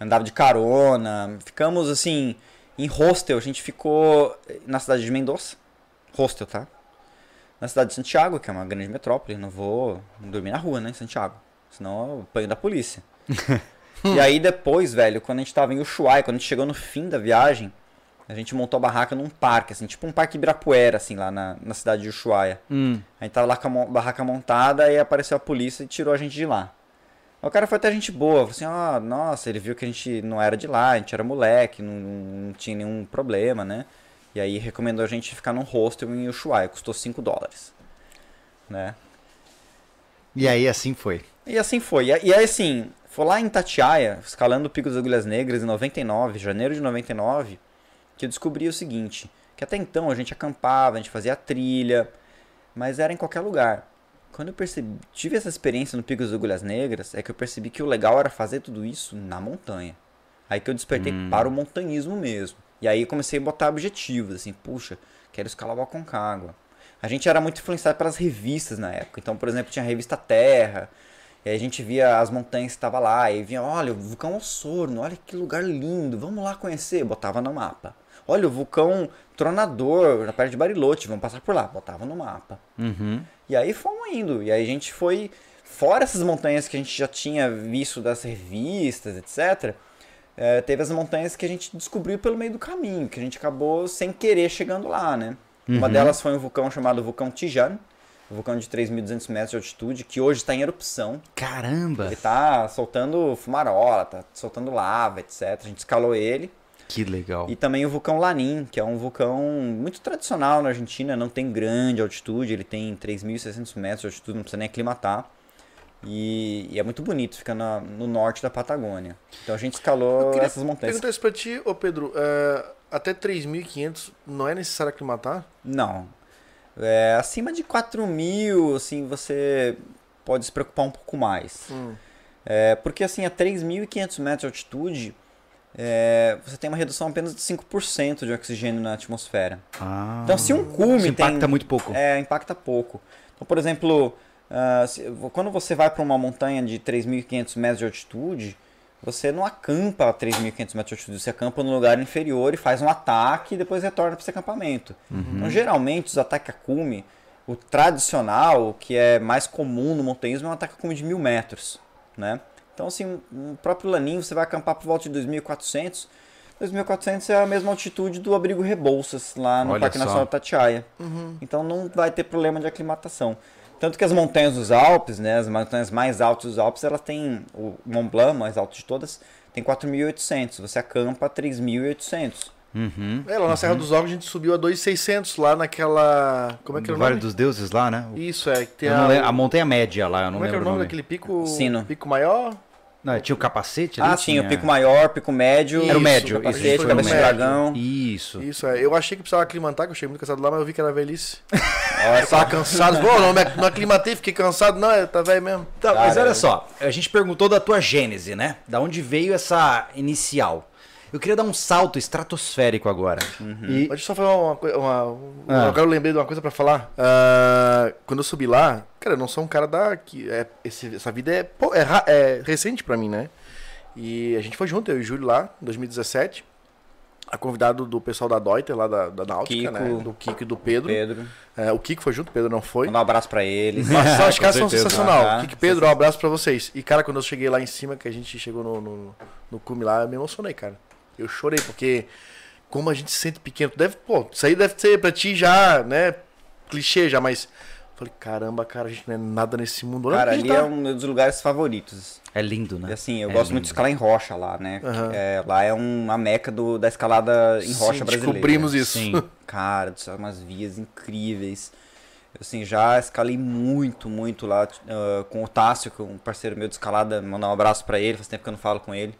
Andava de carona. Ficamos assim. Em hostel, a gente ficou na cidade de Mendoza. Hostel, tá? Na cidade de Santiago, que é uma grande metrópole. Não vou dormir na rua, né? Em Santiago. Senão eu apanho da polícia. e aí depois, velho, quando a gente tava em Ushuaia, quando a gente chegou no fim da viagem, a gente montou a barraca num parque, assim, tipo um parque Ibirapuera, assim, lá na, na cidade de Ushuaia. Hum. A gente tava lá com a barraca montada e apareceu a polícia e tirou a gente de lá. O cara foi até gente boa, falou assim, ah, nossa, ele viu que a gente não era de lá, a gente era moleque, não, não tinha nenhum problema, né? E aí recomendou a gente ficar num hostel em Ushuaia, custou 5 dólares, né? E aí assim foi. E assim foi. E aí assim, foi lá em Tatiaia, escalando o Pico das Agulhas Negras em 99, janeiro de 99, que eu descobri o seguinte, que até então a gente acampava, a gente fazia trilha, mas era em qualquer lugar. Quando eu percebi, tive essa experiência no Pico das Agulhas Negras, é que eu percebi que o legal era fazer tudo isso na montanha. Aí que eu despertei para o montanhismo mesmo. E aí comecei a botar objetivos, assim, puxa, quero escalar o Aconcagua. A gente era muito influenciado pelas revistas na época. Então, por exemplo, tinha a revista Terra, e aí a gente via as montanhas que estavam lá, e via, olha, o vulcão Osorno, olha que lugar lindo, vamos lá conhecer, botava no mapa. Olha, o vulcão Tronador, na perto de Bariloche, vamos passar por lá, botava no mapa. Uhum. E aí fomos indo, e aí a gente foi, fora essas montanhas que a gente já tinha visto das revistas, etc., é, teve as montanhas que a gente descobriu pelo meio do caminho, que a gente acabou sem querer chegando lá, né? Uma delas foi um vulcão chamado Vulcão Tijan, um vulcão de 3.200 metros de altitude, que hoje está em erupção. Caramba! Ele tá soltando fumarola, tá soltando lava, etc. A gente escalou ele. Que legal. E também o vulcão Lanin, que é um vulcão muito tradicional na Argentina, não tem grande altitude, ele tem 3.600 metros de altitude, não precisa nem aclimatar. E, e é muito bonito, fica na- no norte da Patagônia. Então a gente escalou essas montanhas. Perguntar isso pra ti, ô Pedro. é, até 3.500 não é necessário aclimatar? Não. É, acima de 4 mil, assim, você pode se preocupar um pouco mais. Hum. É, porque, assim, a 3.500 metros de altitude, é, você tem uma redução apenas de 5% de oxigênio na atmosfera. Ah, Então, se um cume isso impacta tem... muito pouco. É, impacta pouco. Então, por exemplo, ah, se- quando você vai para uma montanha de 3.500 metros de altitude, você não acampa a 3.500 metros de altitude, você acampa no lugar inferior e faz um ataque e depois retorna para esse acampamento. Então, geralmente, os ataques a cume, o tradicional, o que é mais comum no montanhismo, é um ataque a cume de mil metros, né? Então, assim, no próprio Laninho, você vai acampar por volta de 2.400. 2.400 é a mesma altitude do abrigo Rebouças, lá no Olha Parque só. Nacional Tatiaia. Então não vai ter problema de aclimatação. Tanto que as montanhas dos Alpes, né, as montanhas mais altas dos Alpes, elas têm o Mont Blanc, mais alto de todas, tem 4.800. Você acampa a 3.800. Uhum. É, lá na Serra dos Órgãos a gente subiu a 2.600 lá naquela. Como é que era o Vale nome? dos Deuses lá, né? O- Isso, é. que Tem a, lembro- a montanha média lá, eu não Como é que era lembro o o nome nome. daquele pico? Sino. Pico maior? Não, tinha o capacete ali? Ah, sim, o pico maior, pico médio. Era o médio, capacete, isso, o cabeça de dragão. Isso. Isso, é. Eu achei que precisava aclimatar, que eu cheguei muito cansado lá, mas eu vi que era velhice. Olha tava cansado. Pô, não, me- não aclimatei, fiquei cansado. Não, eu tá velho mesmo. Tá, mas olha só, a gente perguntou da tua gênese, né? Da onde veio essa inicial. Eu queria dar um salto estratosférico agora. E Pode só falar uma coisa. Uma, Ah. Agora eu lembrei de uma coisa pra falar. Ah, quando eu subi lá, cara, eu não sou um cara da. Que é, esse- essa vida é, pô, é, é recente pra mim, né? E a gente foi junto, eu e o Júlio lá, em 2017. A convidado do pessoal da Deuter, lá da, da Náutica, Kiko. né? Do Kiko e do Pedro. Pedro. É, o Kiko foi junto, o Pedro não foi. Mandar um abraço pra eles. Nossa, os caras são sensacional. Ah, Kiko e Pedro, um abraço pra vocês. E, cara, quando eu cheguei lá em cima, que a gente chegou no, no, no cume lá, eu me emocionei, cara. Eu chorei, porque como a gente se sente pequeno. Deve, pô, isso aí deve ser pra ti já, né? Clichê já, mas. Falei, caramba, cara, a gente não é nada nesse mundo. Olha Cara, ali é tá. um dos lugares favoritos. é lindo, né? E assim, eu É gosto muito de lindo. escalar em rocha lá, né? Aham. É, lá é uma meca do, da escalada em rocha Sim, brasileira. Descobrimos isso. Sim. Cara, céu, umas vias incríveis. Eu, assim, já escalei muito, muito lá ah, com o Tássio, que é um parceiro meu de escalada. Mandar um abraço pra ele, faz tempo que eu não falo com ele.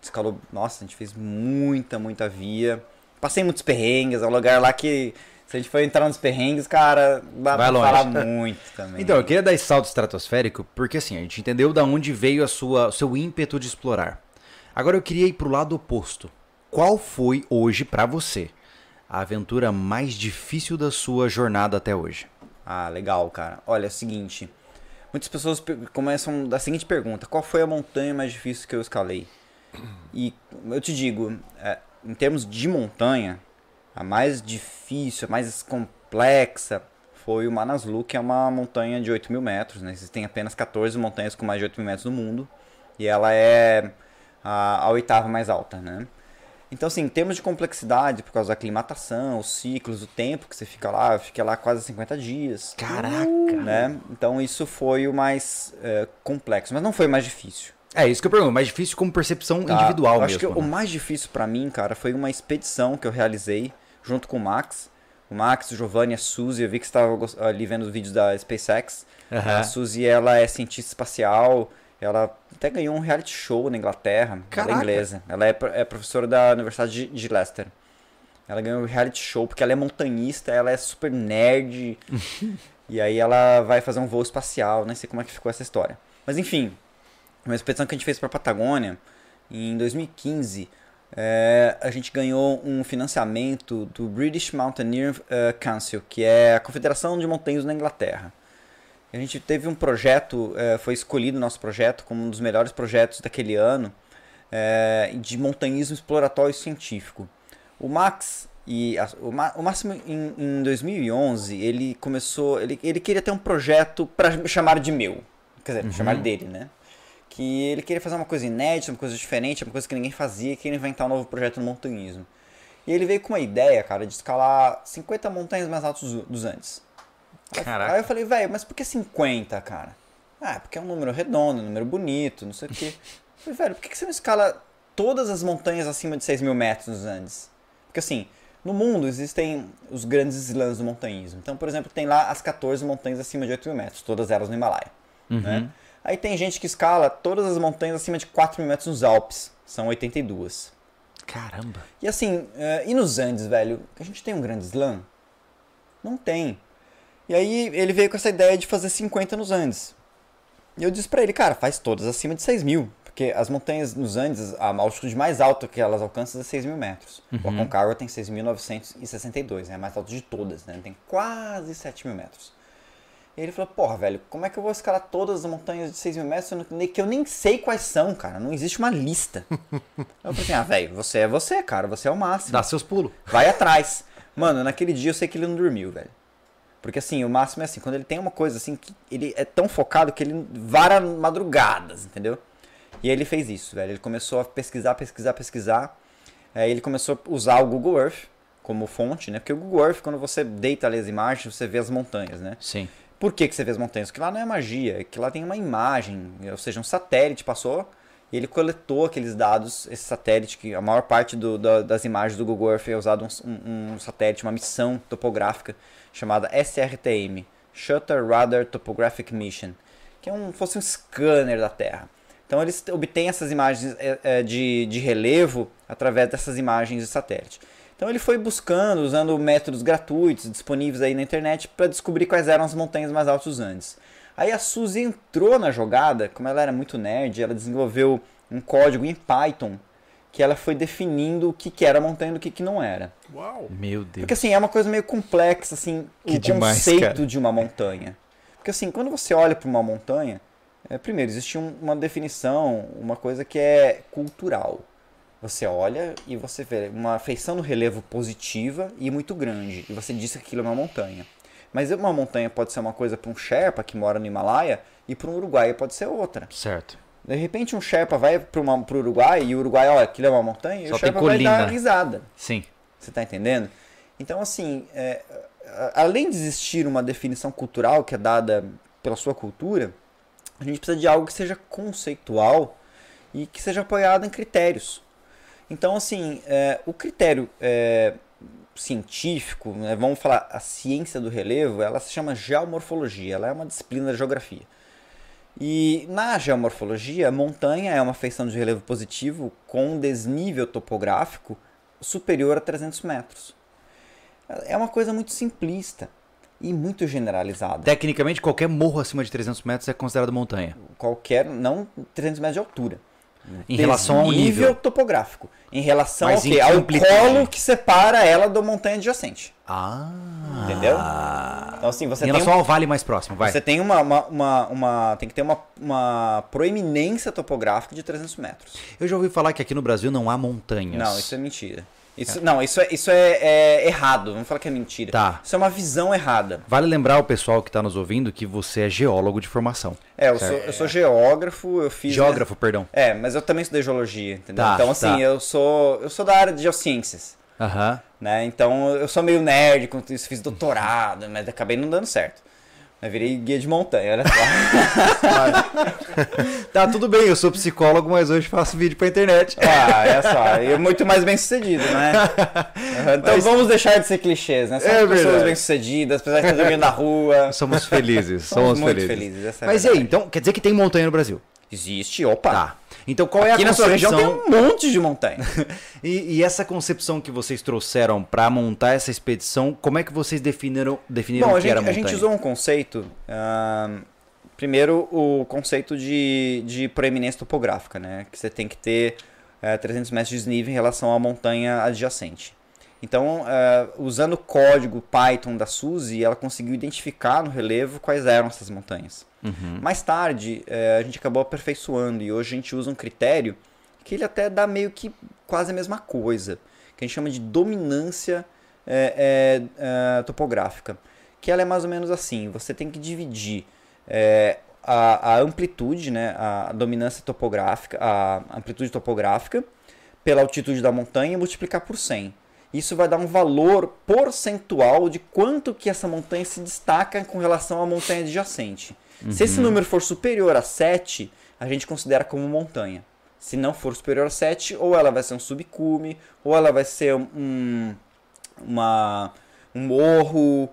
Escalou, nossa, a gente fez muita, muita via. Passei muitos perrengues, é um lugar lá que Se a gente for entrar nos perrengues, cara, dá Vai pra longe. falar muito também. Então, eu queria dar esse salto estratosférico, porque assim, a gente entendeu da onde veio a sua, o seu ímpeto de explorar. Agora eu queria ir pro lado oposto. Qual foi hoje pra você a aventura mais difícil da sua jornada até hoje? Ah, legal, cara. Olha, é o seguinte. Muitas pessoas começam da seguinte pergunta: Qual foi a montanha mais difícil que eu escalei? E eu te digo, é, em termos de montanha, a mais difícil, a mais complexa foi o Manaslu, que é uma montanha de 8 mil metros. Né? Existem apenas 14 montanhas com mais de 8 mil metros no mundo. E ela é a, a oitava mais alta, né? Então, assim, em termos de complexidade, por causa da aclimatação, os ciclos, o tempo que você fica lá, eu fiquei lá quase 50 dias. Caraca! Né? Então, isso foi o mais é, complexo, mas não foi o mais difícil. É isso que eu pergunto, mais difícil como percepção tá? individual eu mesmo. acho que o né? mais difícil pra mim, cara, foi uma expedição que eu realizei junto com o Max. O Max, o Giovanni, a Suzy, eu vi que você estava ali vendo os vídeos da SpaceX. Aham. A Suzy, ela é cientista espacial, ela até ganhou um reality show na Inglaterra, ela é Caraca. inglesa. Ela é, é professora da Universidade de, de Leicester. Ela ganhou um reality show porque ela é montanhista, ela é super nerd. e aí ela vai fazer um voo espacial, nem sei como é que ficou essa história. Mas enfim, uma expedição que a gente fez para Patagônia em 2015, é, a gente ganhou um financiamento do British Mountaineer eh, Council, que é a Confederação de Montanhas da Inglaterra. A gente teve um projeto, eh, foi escolhido o nosso projeto como um dos melhores projetos daquele ano eh, de montanhismo exploratório científico. O Max e a- o, o Máximo em, em 2011 ele começou, ele, ele queria ter um projeto para chamar de meu, quer dizer, chamar dele, né? Que ele queria fazer uma coisa inédita, uma coisa diferente, uma coisa que ninguém fazia, queria inventar um novo projeto no montanhismo. E ele veio com uma ideia, cara, de escalar 50 montanhas mais altas do- dos Andes. Caraca. Aí eu falei, velho, mas por que 50, cara? Ah, porque é um número redondo, um número bonito, não sei o quê. Eu falei, velho, por que que você não escala todas as montanhas acima de 6 mil metros nos Andes? Porque assim, no mundo existem os grandes slams do montanhismo. Então, por exemplo, tem lá as 14 montanhas acima de 8 mil metros, todas elas no Himalaia. Né? Aí tem gente que escala todas as montanhas acima de 4 mil metros nos Alpes, são 82. Caramba. E assim, eh, e nos Andes, velho? A gente tem um grande slam? Não tem. E aí ele veio com essa ideia de fazer 50 nos Andes. E eu disse pra ele, cara, faz todas acima de 6 mil. Porque as montanhas nos Andes, a altitude mais alta que elas alcançam é 6 mil metros. O Aconcagua tem 6.962, é a mais alta de todas, né? Tem quase 7 mil metros. E ele falou, porra, velho, como é que eu vou escalar todas as montanhas de 6 mil metros que eu nem sei quais são, cara? Não existe uma lista. eu falei assim, ah, velho, você é você, cara, você é o máximo. Dá seus pulos. Vai atrás. Mano, naquele dia eu sei que ele não dormiu, velho. Porque assim, o máximo é assim, quando ele tem uma coisa assim, que ele é tão focado que ele vara madrugadas, entendeu? E aí ele fez isso, velho. Ele começou a pesquisar, pesquisar, pesquisar. Aí ele começou a usar o Google Earth como fonte, né? Porque o Google Earth, quando você deita ali as imagens, você vê as montanhas, né? Sim. Por que, que você vê as montanhas? Porque lá não é magia, é que lá tem uma imagem, ou seja, um satélite passou e ele coletou aqueles dados, esse satélite, que a maior parte do- da- das imagens do Google Earth é usado um, um- satélite, uma missão topográfica chamada SRTM, Shutter Radar Topographic Mission, que é um, fosse um scanner da Terra. Então eles obtêm essas imagens é, é, de, de relevo através dessas imagens de satélite. Então ele foi buscando, usando métodos gratuitos disponíveis aí na internet para descobrir quais eram as montanhas mais altas dos Andes. Aí a Suzy entrou na jogada, como ela era muito nerd, ela desenvolveu um código em Python que ela foi definindo o que, que era montanha e o que, que não era. Uau. Meu Deus. Porque assim, é uma coisa meio complexa, assim, Que o demais, conceito cara. de uma montanha. Porque assim, quando você olha para uma montanha, é, primeiro, existe um- uma definição, uma coisa que é cultural. Você olha e você vê uma feição no relevo positiva e muito grande. E você diz que aquilo é uma montanha. Mas uma montanha pode ser uma coisa para um Sherpa que mora no Himalaia e para um Uruguai pode ser outra. Certo. De repente um Sherpa vai para o Uruguai e o Uruguai, olha, aquilo é uma montanha, e Só o tem Sherpa vai dar colina. risada. Sim. Você tá entendendo? Então, assim, é, além de existir uma definição cultural que é dada pela sua cultura, a gente precisa de algo que seja conceitual e que seja apoiado em critérios. Então, assim, é, o critério é, científico, né, vamos falar a ciência do relevo, ela se chama geomorfologia, ela é uma disciplina da geografia. E na geomorfologia, montanha é uma feição de relevo positivo com um desnível topográfico superior a 300 metros. É uma coisa muito simplista e muito generalizada. Tecnicamente, qualquer morro acima de 300 metros é considerado montanha. Qualquer, não 300 metros de altura. Em relação ao nível. topográfico. Em relação Mas ao quê? Ao colo que separa ela da montanha adjacente. Ah. Entendeu? Então, assim, você em tem, relação um- ao vale mais próximo, vai. você tem uma, uma, uma, uma- Tem que ter uma, uma proeminência topográfica de 300 metros. Eu já ouvi falar que aqui no Brasil não há montanhas. Não, isso é mentira. Isso, Não, isso é, isso é, é errado. Vamos falar que é mentira. Tá. Isso é uma visão errada. Vale lembrar o pessoal que está nos ouvindo que você é geólogo de formação. É, eu sou, eu sou geógrafo, eu fiz. Geógrafo, perdão. É, mas eu também estudei geologia, entendeu? Tá, então, assim, tá. eu sou. Eu sou da área de geociências. Aham. né? Então eu sou meio nerd com isso, fiz doutorado, mas acabei não dando certo. Eu virei guia de montanha, olha só. Tá, tudo bem, eu sou psicólogo, mas hoje faço vídeo pra internet. ah, é só, e muito mais bem sucedido, né? Então vamos deixar de ser clichês, né? Somos É pessoas bem sucedidas, apesar de estar dormindo na rua. Somos felizes, somos, Somos muito felizes. felizes, essa é mas e aí, então, quer dizer que tem montanha no Brasil? Existe, opa. Tá. Então qual é Aqui a na sua região concepção... tem um monte de montanha. E, e essa concepção que vocês trouxeram pra montar essa expedição, como é que vocês definiram, definiram Bom, o a que gente, era a montanha? gente usou um conceito. ahn, primeiro, o conceito de, de proeminência topográfica, né? Que você tem que ter eh, 300 metros de desnível em relação à montanha adjacente. Então, eh, usando o código Python da Suzy, ela conseguiu identificar no relevo quais eram essas montanhas. Uhum. Mais tarde, eh, a gente acabou aperfeiçoando e hoje a gente usa um critério que ele até dá meio que quase a mesma coisa, que a gente chama de dominância eh, eh, topográfica. Que ela é mais ou menos assim: você tem que dividir eh, a, a amplitude, né, a dominância topográfica, a amplitude topográfica, pela altitude da montanha e multiplicar por 100. Isso vai dar um valor percentual de quanto que essa montanha se destaca com relação à montanha adjacente. Se esse número for superior a 7, a gente considera como montanha. Se não for superior a 7, ou ela vai ser um subcume, ou ela vai ser um, uma, um morro.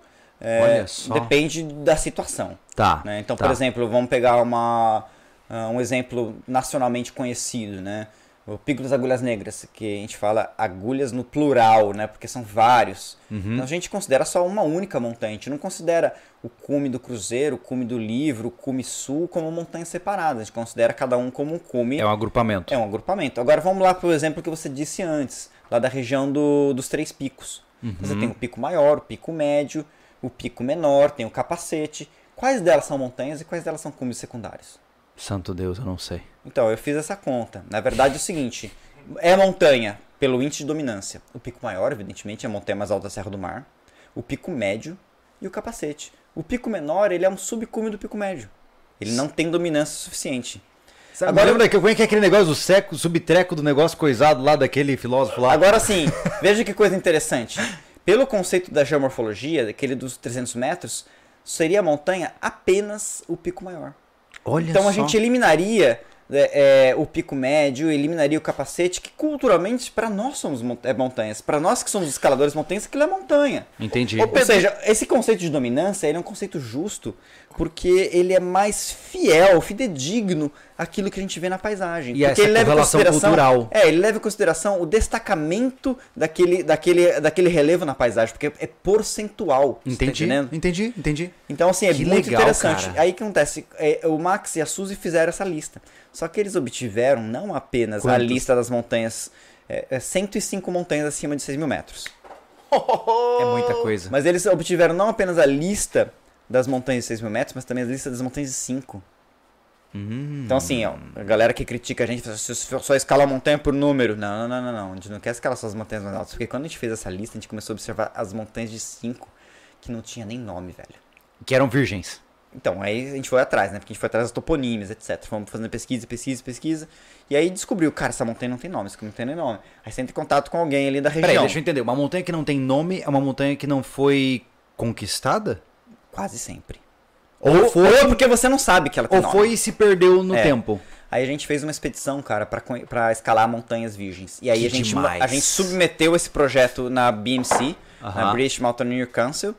é. Depende da situação. Tá. né? Então, tá. por exemplo, vamos pegar uma, ah, um exemplo nacionalmente conhecido, né? O Pico das Agulhas Negras, que a gente fala agulhas no plural, né? Porque são vários. Uhum. Então a gente considera só uma única montanha. A gente não considera o cume do Cruzeiro, o cume do Livro, o cume Sul como montanhas separadas. A gente considera cada um como um cume. É um agrupamento. É um agrupamento. Agora vamos lá para o exemplo que você disse antes, lá da região do- dos três picos. Você tem o pico maior, o pico médio, o pico menor, tem o capacete. Quais delas são montanhas e quais delas são cumes secundários? Santo Deus, eu não sei. Então, eu fiz essa conta. Na verdade é o seguinte, é montanha pelo índice de dominância. O pico maior, evidentemente, é a montanha mais alta da Serra do Mar. O pico médio e o capacete. O pico menor, ele é um subcume do pico médio. Ele não tem dominância suficiente. Agora Agora- lembra que como é que é aquele negócio do seco, subtreco do negócio coisado lá daquele filósofo lá? Agora sim, veja que coisa interessante. Pelo conceito da geomorfologia, aquele dos 300 metros, seria a montanha apenas o pico maior. Olha Então só. a gente eliminaria é, é, o pico médio, eliminaria o capacete, que culturalmente para nós somos mon- é, montanhas. Para nós que somos escaladores montanhas, aquilo é montanha. Entendi. Ou seja, esse conceito de dominância ele é um conceito justo porque ele é mais fiel, fidedigno àquilo que a gente vê na paisagem. E porque essa ele leva consideração- cultural. É, ele leva em consideração o destacamento daquele, daquele, daquele relevo na paisagem, porque é percentual. você tá Entendi, entendendo? entendi, entendi. Então, assim, é Que muito legal, interessante. cara. Aí o que acontece? É, o Max e a Suzy fizeram essa lista. Só que eles obtiveram não apenas a Quantos? lista das montanhas, é, é 105 montanhas acima de 6 mil metros. É muita coisa. Mas eles obtiveram não apenas a lista das montanhas de 6 mil metros, mas também a lista das montanhas de 5. Hum. Então, assim, ó, a galera que critica a gente, só escala montanha por número. Não, não, não, não, não. A gente não quer escalar só as montanhas mais altas. Porque quando a gente fez essa lista, a gente começou a observar as montanhas de 5, que não tinha nem nome, velho. Que eram virgens. Então, aí a gente foi atrás, né? Porque a gente foi atrás das toponímias, etc. Fomos fazendo pesquisa, pesquisa, pesquisa. E aí descobriu, cara, essa montanha não tem nome, isso aqui não tem nem nome. Aí você entra em contato com alguém ali da região. Peraí, deixa eu entender. Uma montanha que não tem nome é uma montanha que não foi conquistada? Quase sempre. Ou Ou, foi- ou porque você não sabe que ela tem Ou nome. foi e se perdeu no É. tempo? Aí a gente fez uma expedição, cara, pra escalar montanhas virgens. E aí Que a gente, demais. a gente submeteu esse projeto na BMC, na Aham. British Mountaineer Council,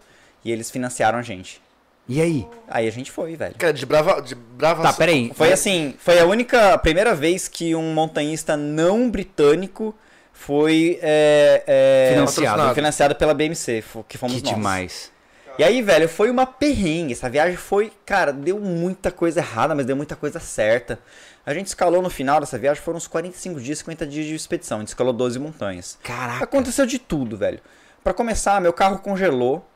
e eles financiaram a gente. E aí? Aí a gente foi, velho. Cara, de brava. De brava Tá, peraí. Foi assim, foi a única, a primeira vez que um montanhista não britânico foi é, é, Financiado. financiada pela BMC, que fomos Que nós. demais. E aí, velho, foi uma perrengue. Essa viagem foi, cara, deu muita coisa errada, mas deu muita coisa certa. A gente escalou no final dessa viagem, foram uns 45 dias, 50 dias de expedição. A gente escalou 12 montanhas. Caraca. Aconteceu de tudo, velho. Pra começar, meu carro congelou.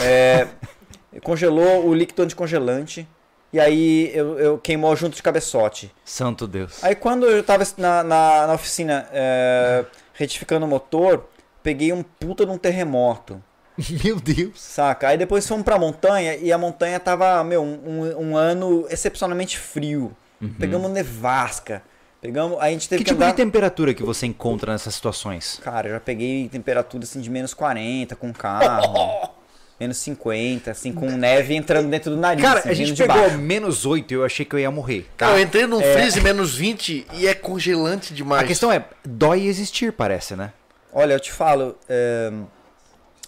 é, congelou o líquido anticongelante. E aí eu, eu queimou junto de cabeçote. Santo Deus. Aí quando eu tava na, na, na oficina é, retificando o motor, peguei um puta de um terremoto. Meu Deus. Saca? Aí depois fomos pra montanha e a montanha tava, meu, um, um ano excepcionalmente frio. Pegamos nevasca. Pegamos. A gente teve Que que, tipo andar. de temperatura que você encontra nessas situações? Cara, eu já peguei temperatura assim de menos 40 com carro. menos 50, assim, com neve entrando dentro do nariz. Cara, assim, a gente pegou baixo. menos 8 e eu achei que eu ia morrer. Cara, eu entrei num freeze menos 20 e é congelante demais. A questão é, dói existir, parece, né? Olha, eu te falo, é,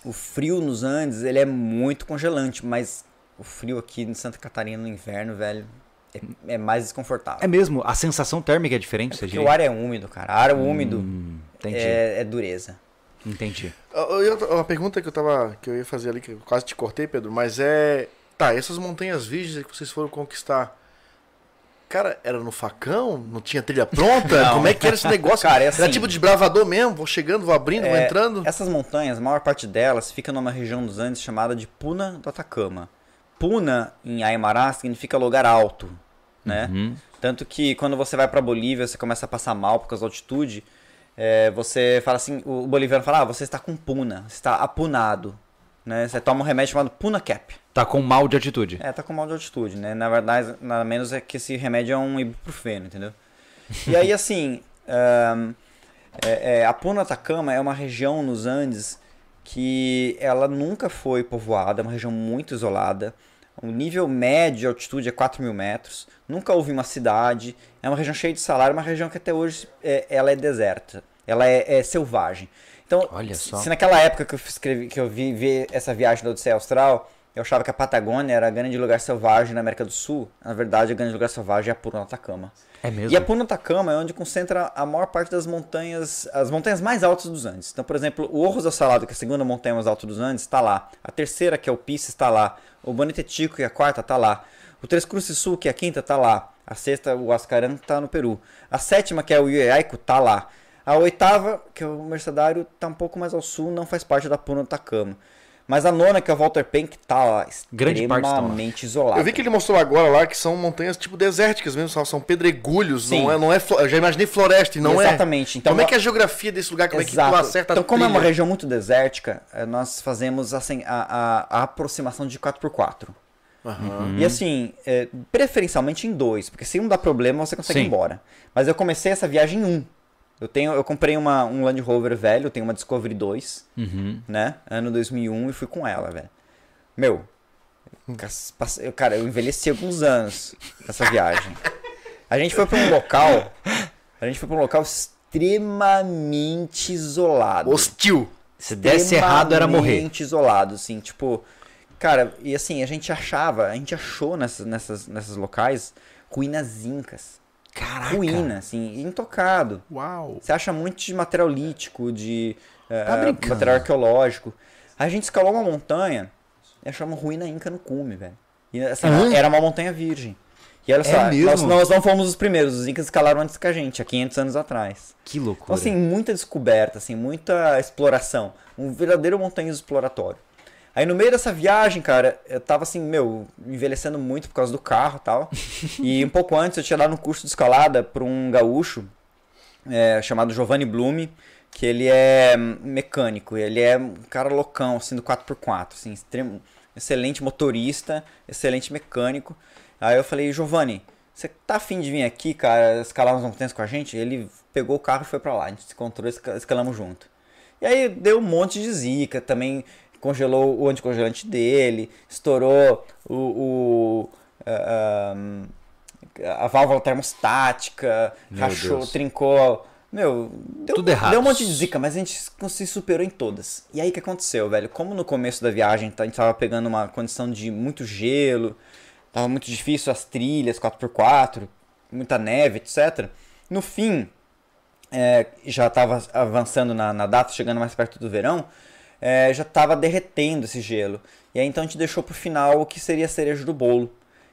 o frio nos Andes, ele é muito congelante, mas o frio aqui em Santa Catarina no inverno, velho, é, é mais desconfortável. É mesmo, a sensação térmica é diferente, diria? o ar é úmido, cara. Ar úmido Hum, entendi, é, é dureza. entendi. Uma pergunta que eu tava. que eu ia fazer ali, que eu quase te cortei, Pedro, mas é. Tá, essas montanhas virgens que vocês foram conquistar. Cara, era no facão? Não tinha trilha pronta? Não. Como é que era esse negócio? Cara, é Era assim- tipo desbravador mesmo? Vou chegando, vou abrindo, vou É, entrando? Essas montanhas, a maior parte delas, fica numa região dos Andes chamada de Puna do Atacama. Puna, em Aymara, significa lugar alto, né? Uhum. Tanto que quando você vai pra Bolívia, você começa a passar mal por causa da altitude, é, você fala assim, o boliviano fala, ah, você está com puna, você está apunado, né? Você toma um remédio chamado Puna Cap. Tá com mal de atitude. É, tá com mal de altitude, né? Na verdade, nada menos é que esse remédio é um ibuprofeno, entendeu? E aí, assim, ahn, é, é, a Puna Atacama é uma região nos Andes que ela nunca foi povoada, é uma região muito isolada. O nível médio de altitude é 4 mil metros. Nunca houve uma cidade. É uma região cheia de salário, uma região que até hoje é, ela é deserta. Ela é, é selvagem. Então, Olha se- só. se naquela época que eu escrevi, que eu vi, vi essa viagem da Odisseia Austral, eu achava que a Patagônia era grande lugar selvagem na América do Sul. Na verdade, o grande lugar selvagem é a Puna Atacama. É mesmo? E a Puna Atacama é onde concentra a maior parte das montanhas, as montanhas mais altas dos Andes. Então, por exemplo, o Orros do Salado, que é a segunda montanha mais alta dos Andes, está lá. A terceira, que é o Pisse, está lá. O Bonitetico, que é a quarta, está lá. O Três Cruzes Sul, que é a quinta, está lá. A sexta, o Ascaran, está no Peru. A sétima, que é o Iaico, está lá. A oitava, que é o Mercedário, está um pouco mais ao sul, não faz parte da Puna Atacama. Mas a nona, que é o Walter Pen, que está lá, Grande lá. extremamente isolada. Eu vi que ele mostrou agora lá que são montanhas tipo desérticas mesmo, são- pedregulhos, Sim. não é, não é flo- eu já imaginei floresta e não é. Exatamente. Então, como é que é a geografia desse lugar, como é que tu Exato. acerta a Então, como é uma região muito desértica, eh, nós fazemos assim, a, a- a aproximação de 4x4. Aham. E assim, eh, preferencialmente em dois, porque se um dá problema, você consegue Sim. ir embora. Mas eu comecei essa viagem em um. Eu, tenho, eu comprei uma, um Land Rover velho, eu tenho uma Discovery 2, Uhum. né? Ano 2001 e fui com ela, velho. Meu, eu- cara, eu envelheci alguns anos nessa viagem. A gente foi pra um local, a gente foi pra um local extremamente isolado. Hostil. Se desse errado, era morrer. Extremamente isolado, assim, tipo... Cara, e assim, a gente achava, a gente achou nessas, nessas, nessas locais ruínas incas. Caraca. Ruína, assim, intocado. Uau. Você acha muito de material lítico, de eh, Tá brincando. material arqueológico. A gente escalou uma montanha e achou uma ruína inca no cume, velho. E assim, Hã? era uma montanha virgem. E olha É só, mesmo? nós, nós não fomos os primeiros, os incas escalaram antes que a gente, há 500 anos atrás. Que Então, loucura. assim, muita descoberta, assim, muita exploração. Um verdadeiro montanhismo exploratório. Aí no meio dessa viagem, cara, eu tava assim, meu, envelhecendo muito por causa do carro e tal. e um pouco antes eu tinha dado um curso de escalada pra um gaúcho é, chamado Giovanni Blume, que ele é hum, mecânico, ele é um cara loucão, assim, do 4x4, assim, extremo, excelente motorista, excelente mecânico. Aí eu falei, Giovanni, você tá afim de vir aqui, cara, escalar umas montanhas com a gente? Ele pegou o carro e foi pra lá, a gente se encontrou e esca- escalamos junto. E aí deu um monte de zica, também congelou o anticongelante dele, estourou o, o, ah, ah, a válvula termostática, Meu rachou, Deus. trincou. Meu, deu, Tudo errado. deu um monte de zica, mas a gente se superou em todas. E aí o que aconteceu, velho? Como no começo da viagem tá, a gente tava pegando uma condição de muito gelo, tava muito difícil as trilhas 4x4, muita neve, etc. No fim, é, já estava avançando na, na, data, chegando mais perto do verão, é, já estava derretendo esse gelo. E aí então a gente deixou para o final o que seria a cereja do bolo,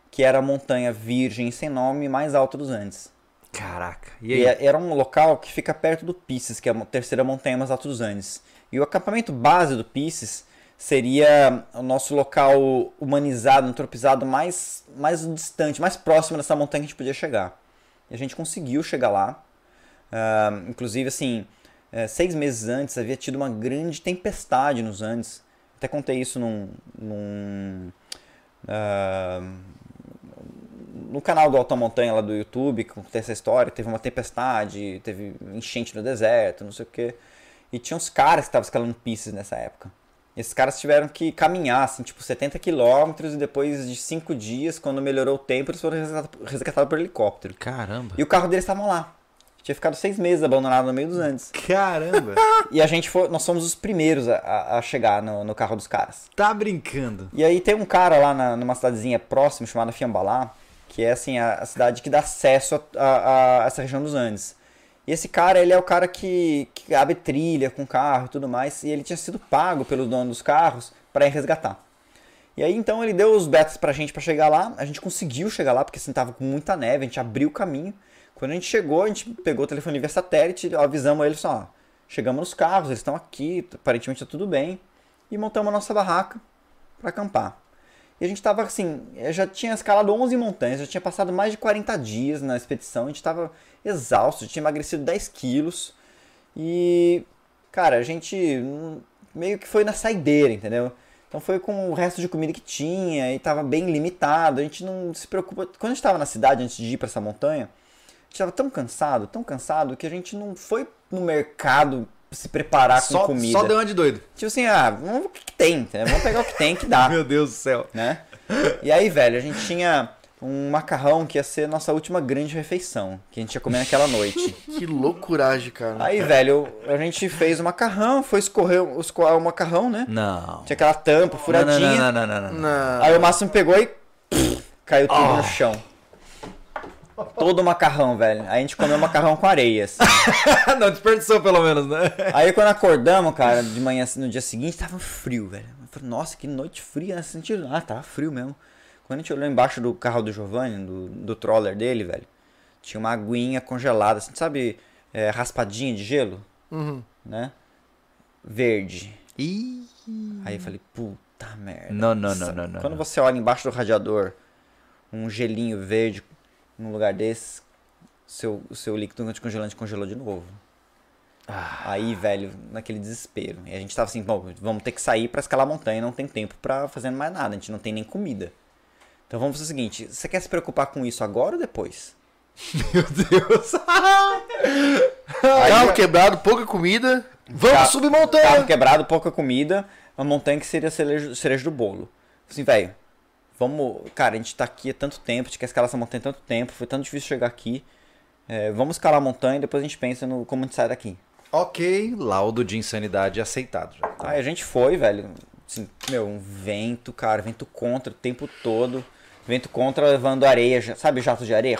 que era a montanha virgem sem nome mais alta dos Andes. Caraca. E, e era um local que fica perto do Pisces, que é a terceira montanha mais alta dos Andes. E o acampamento base do Pisces seria o nosso local humanizado, antropizado mais, mais distante, mais próximo dessa montanha que a gente podia chegar. E a gente conseguiu chegar lá. Uh, inclusive, assim, uh, seis meses antes havia tido uma grande tempestade nos Andes. Até contei isso num. num uh, no canal do Alta Montanha lá do YouTube, que contei essa história. Teve uma tempestade, teve enchente no deserto, não sei o quê. E tinha uns caras que estavam escalando pistas nessa época. E esses caras tiveram que caminhar, assim, tipo, 70 quilômetros e depois de cinco dias, quando melhorou o tempo, eles foram resgatados por helicóptero. Caramba. E o carro deles estavam lá. Tinha ficado seis meses abandonado no meio dos Andes. Caramba! e a gente foi, nós fomos os primeiros a, a chegar no, no, carro dos caras. Tá brincando. E aí tem um cara lá na, numa cidadezinha próxima chamada Fiambalá, que é assim a, a cidade que dá acesso a, a, a, essa região dos Andes. E esse cara, ele é o cara que, que abre trilha com carro e tudo mais, e ele tinha sido pago pelo dono dos carros para ir resgatar. E aí então ele deu os betas pra gente para chegar lá, a gente conseguiu chegar lá porque assim tava com muita neve, a gente abriu o caminho. Quando a gente chegou, a gente pegou o telefone via satélite, avisamos eles só, chegamos nos carros, eles estão aqui, aparentemente tá tudo bem, e montamos a nossa barraca para acampar. E a gente tava assim, já tinha escalado 11 montanhas, já tinha passado mais de 40 dias na expedição, a gente tava exausto, tinha emagrecido 10 quilos. E, cara, a gente meio que foi na saideira, entendeu? Então foi com o resto de comida que tinha e tava bem limitado. A gente não se preocupa. Quando a gente tava na cidade antes de ir para essa montanha, gente tava tão cansado, tão cansado, que a gente não foi no mercado se preparar só, com comida. Só deu uma de doido. Tipo assim, ah, vamos o que, que tem, né? vamos pegar o que tem que dá. Meu Deus do céu. Né? E aí, velho, a gente tinha um macarrão que ia ser a nossa última grande refeição, que a gente ia comer naquela noite. que loucuragem, cara. Aí, velho, a gente fez o macarrão, foi escorrer, escorrer o macarrão, né? Não. Tinha aquela tampa furadinha. Não, não, não, não, não. Aí o Máximo pegou e pff, caiu tudo oh. no chão. Todo macarrão, velho. Aí a gente comeu macarrão com areia, assim. Não, desperdiçou pelo menos, né? Aí quando acordamos, cara, de manhã, no dia seguinte, tava frio, velho. Eu falei, nossa, que noite fria nesse sentido. Ah, tava frio mesmo. Quando a gente olhou embaixo do carro do Giovanni, do, do troller dele, velho, tinha uma aguinha congelada, assim, sabe, é, raspadinha de gelo? Uhum. Né? Verde. Ih. Aí eu falei, puta merda. Não, não, não, não, não. Quando você olha embaixo do radiador, um gelinho verde num lugar desse, seu, o seu líquido anticongelante congelou de novo. Ah. Aí, velho, naquele desespero. E a gente tava assim, bom, vamos ter que sair para escalar a montanha, não tem tempo para fazer mais nada, a gente não tem nem comida. Então vamos fazer o seguinte, você quer se preocupar com isso agora ou depois? Meu Deus. carro quebrado, pouca comida. Vamos carro, subir montanha. Carro quebrado, pouca comida. Uma montanha que seria a cereja, cereja do bolo. Assim, velho, vamos. Cara, a gente tá aqui há tanto tempo, a gente quer escalar essa montanha há tanto tempo, foi tão difícil chegar aqui. É, vamos escalar a montanha e depois a gente pensa no como a gente sai daqui. Ok, laudo de insanidade aceitado já. Tá. Aí a gente foi, velho. Assim, meu, um vento, cara, vento contra o tempo todo. Vento contra levando areia, sabe jato de areia?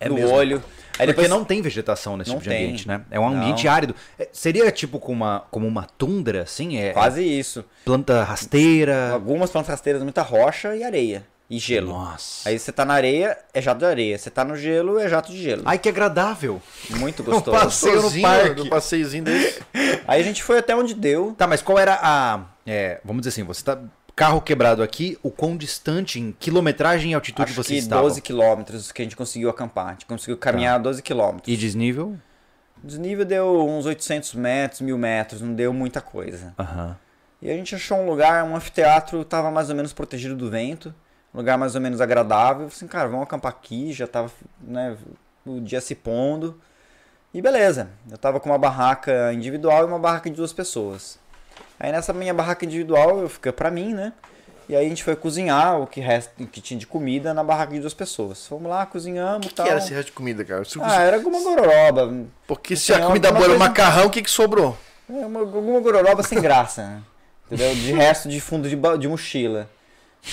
É no mesmo. olho. Aí Porque depois... não tem vegetação nesse não tipo de tem. ambiente, né? É um ambiente não. árido. É, seria tipo como uma, como uma tundra, assim? É, Quase isso. Planta rasteira. Algumas plantas rasteiras, muita rocha e areia. E gelo. Nossa. Aí você tá na areia, é jato de areia. Você tá no gelo, é jato de gelo. Ai, que agradável. Muito gostoso. um passeio no parque. Um passeiozinho desse. Aí a gente foi até onde deu. Tá, mas qual era a... É, vamos dizer assim, você tá carro quebrado aqui, o quão distante em quilometragem e altitude Acho você que estava? 12 quilômetros que a gente conseguiu acampar. A gente conseguiu caminhar tá. 12 quilômetros. E desnível? Desnível deu uns 800 metros, mil metros, não deu muita coisa. Uhum. E a gente achou um lugar, um anfiteatro, estava mais ou menos protegido do vento, um lugar mais ou menos agradável. Assim, cara, vamos acampar aqui, já estava né, o dia se pondo. E beleza, eu estava com uma barraca individual e uma barraca de duas pessoas. Aí nessa minha barraca individual eu fiquei pra mim, né? E aí a gente foi cozinhar o que, resta, o que tinha de comida na barraca de duas pessoas. Fomos lá, cozinhamos e O tal. que era esse resto de comida, cara? Se ah, era alguma gororoba. Porque se a comida boa era o macarrão, o que, que sobrou? É, uma, alguma gororoba sem graça, né? Entendeu? De resto de fundo de, de mochila.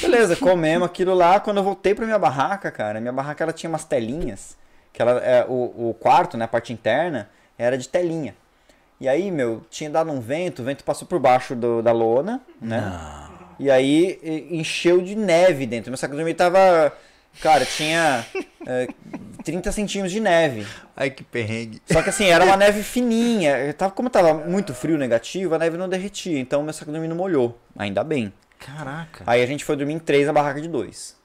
Beleza, comemos aquilo lá. Quando eu voltei pra minha barraca, cara, minha barraca ela tinha umas telinhas Que ela, é, o, o quarto, né, a parte interna, era de telinha. E aí, meu, tinha dado um vento, o vento passou por baixo do- da lona, né? E aí e- encheu de neve dentro. Meu saco de dormir tava. Cara, tinha é, 30 centímetros de neve. Ai, que perrengue. Só que assim, era uma neve fininha. Eu Tava, como tava muito frio negativo, a neve não derretia. Então meu saco de dormir não molhou. Ainda bem. Caraca. Aí a gente foi dormir em três na barraca de dois.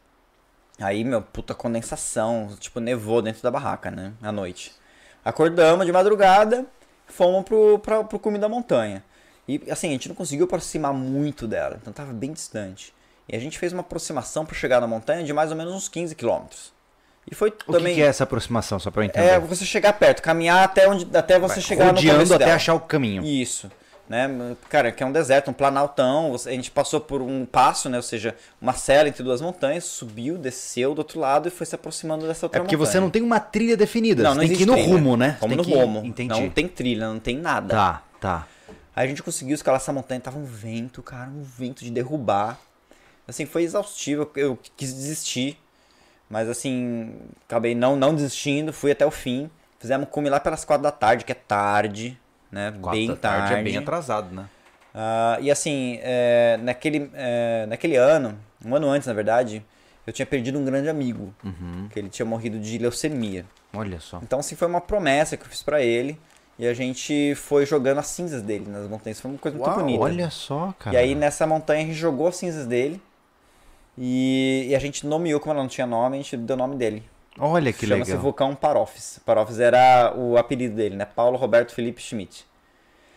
Aí, meu, puta condensação. Tipo, nevou dentro da barraca, né? À noite. Acordamos de madrugada, fomos pro, pra, pro cume da montanha. E assim, a gente não conseguiu aproximar muito dela, então tava bem distante. E a gente fez uma aproximação para chegar na montanha de mais ou menos uns 15 quilômetros. E foi O que também. que, é essa aproximação, só pra eu entender? É, você chegar perto, caminhar até onde até você chegar no começo até dela. achar o caminho. Isso. Né? Cara, que é um deserto, um planaltão. A gente passou por um passo, né? Ou seja, uma cela entre duas montanhas, subiu, desceu do outro lado e foi se aproximando dessa outra É porque montanha. você não tem uma trilha definida. Não, você não tem que ir no trilha. rumo, né? Vamos Tem no que- rumo. Entendi. Não tem trilha, não tem nada. Tá, tá. Aí a gente conseguiu escalar essa montanha, tava um vento, cara, um vento de derrubar. Assim, foi exaustivo, eu eu quis desistir. Mas assim, acabei não, não desistindo, fui até o fim. Fizemos cume lá pelas quatro da tarde, que é tarde, né? Quatro bem da tarde. é bem atrasado, né? Ah, e assim, é, naquele, é, naquele ano, um ano antes na verdade, eu tinha perdido um grande amigo. Uhum. Que ele tinha morrido de leucemia. Olha só. Então, assim, foi uma promessa que eu fiz pra ele. E a gente foi jogando as cinzas dele nas montanhas. Foi uma coisa muito Uau, bonita. Olha só, cara. E aí nessa montanha a gente jogou as cinzas dele. E, e a gente nomeou, como ela não tinha nome, a gente deu o nome dele. Olha que Chama-se legal. Vulcão Parofes. Parofes era o apelido dele, né? Paulo Roberto Felipe Schmidt.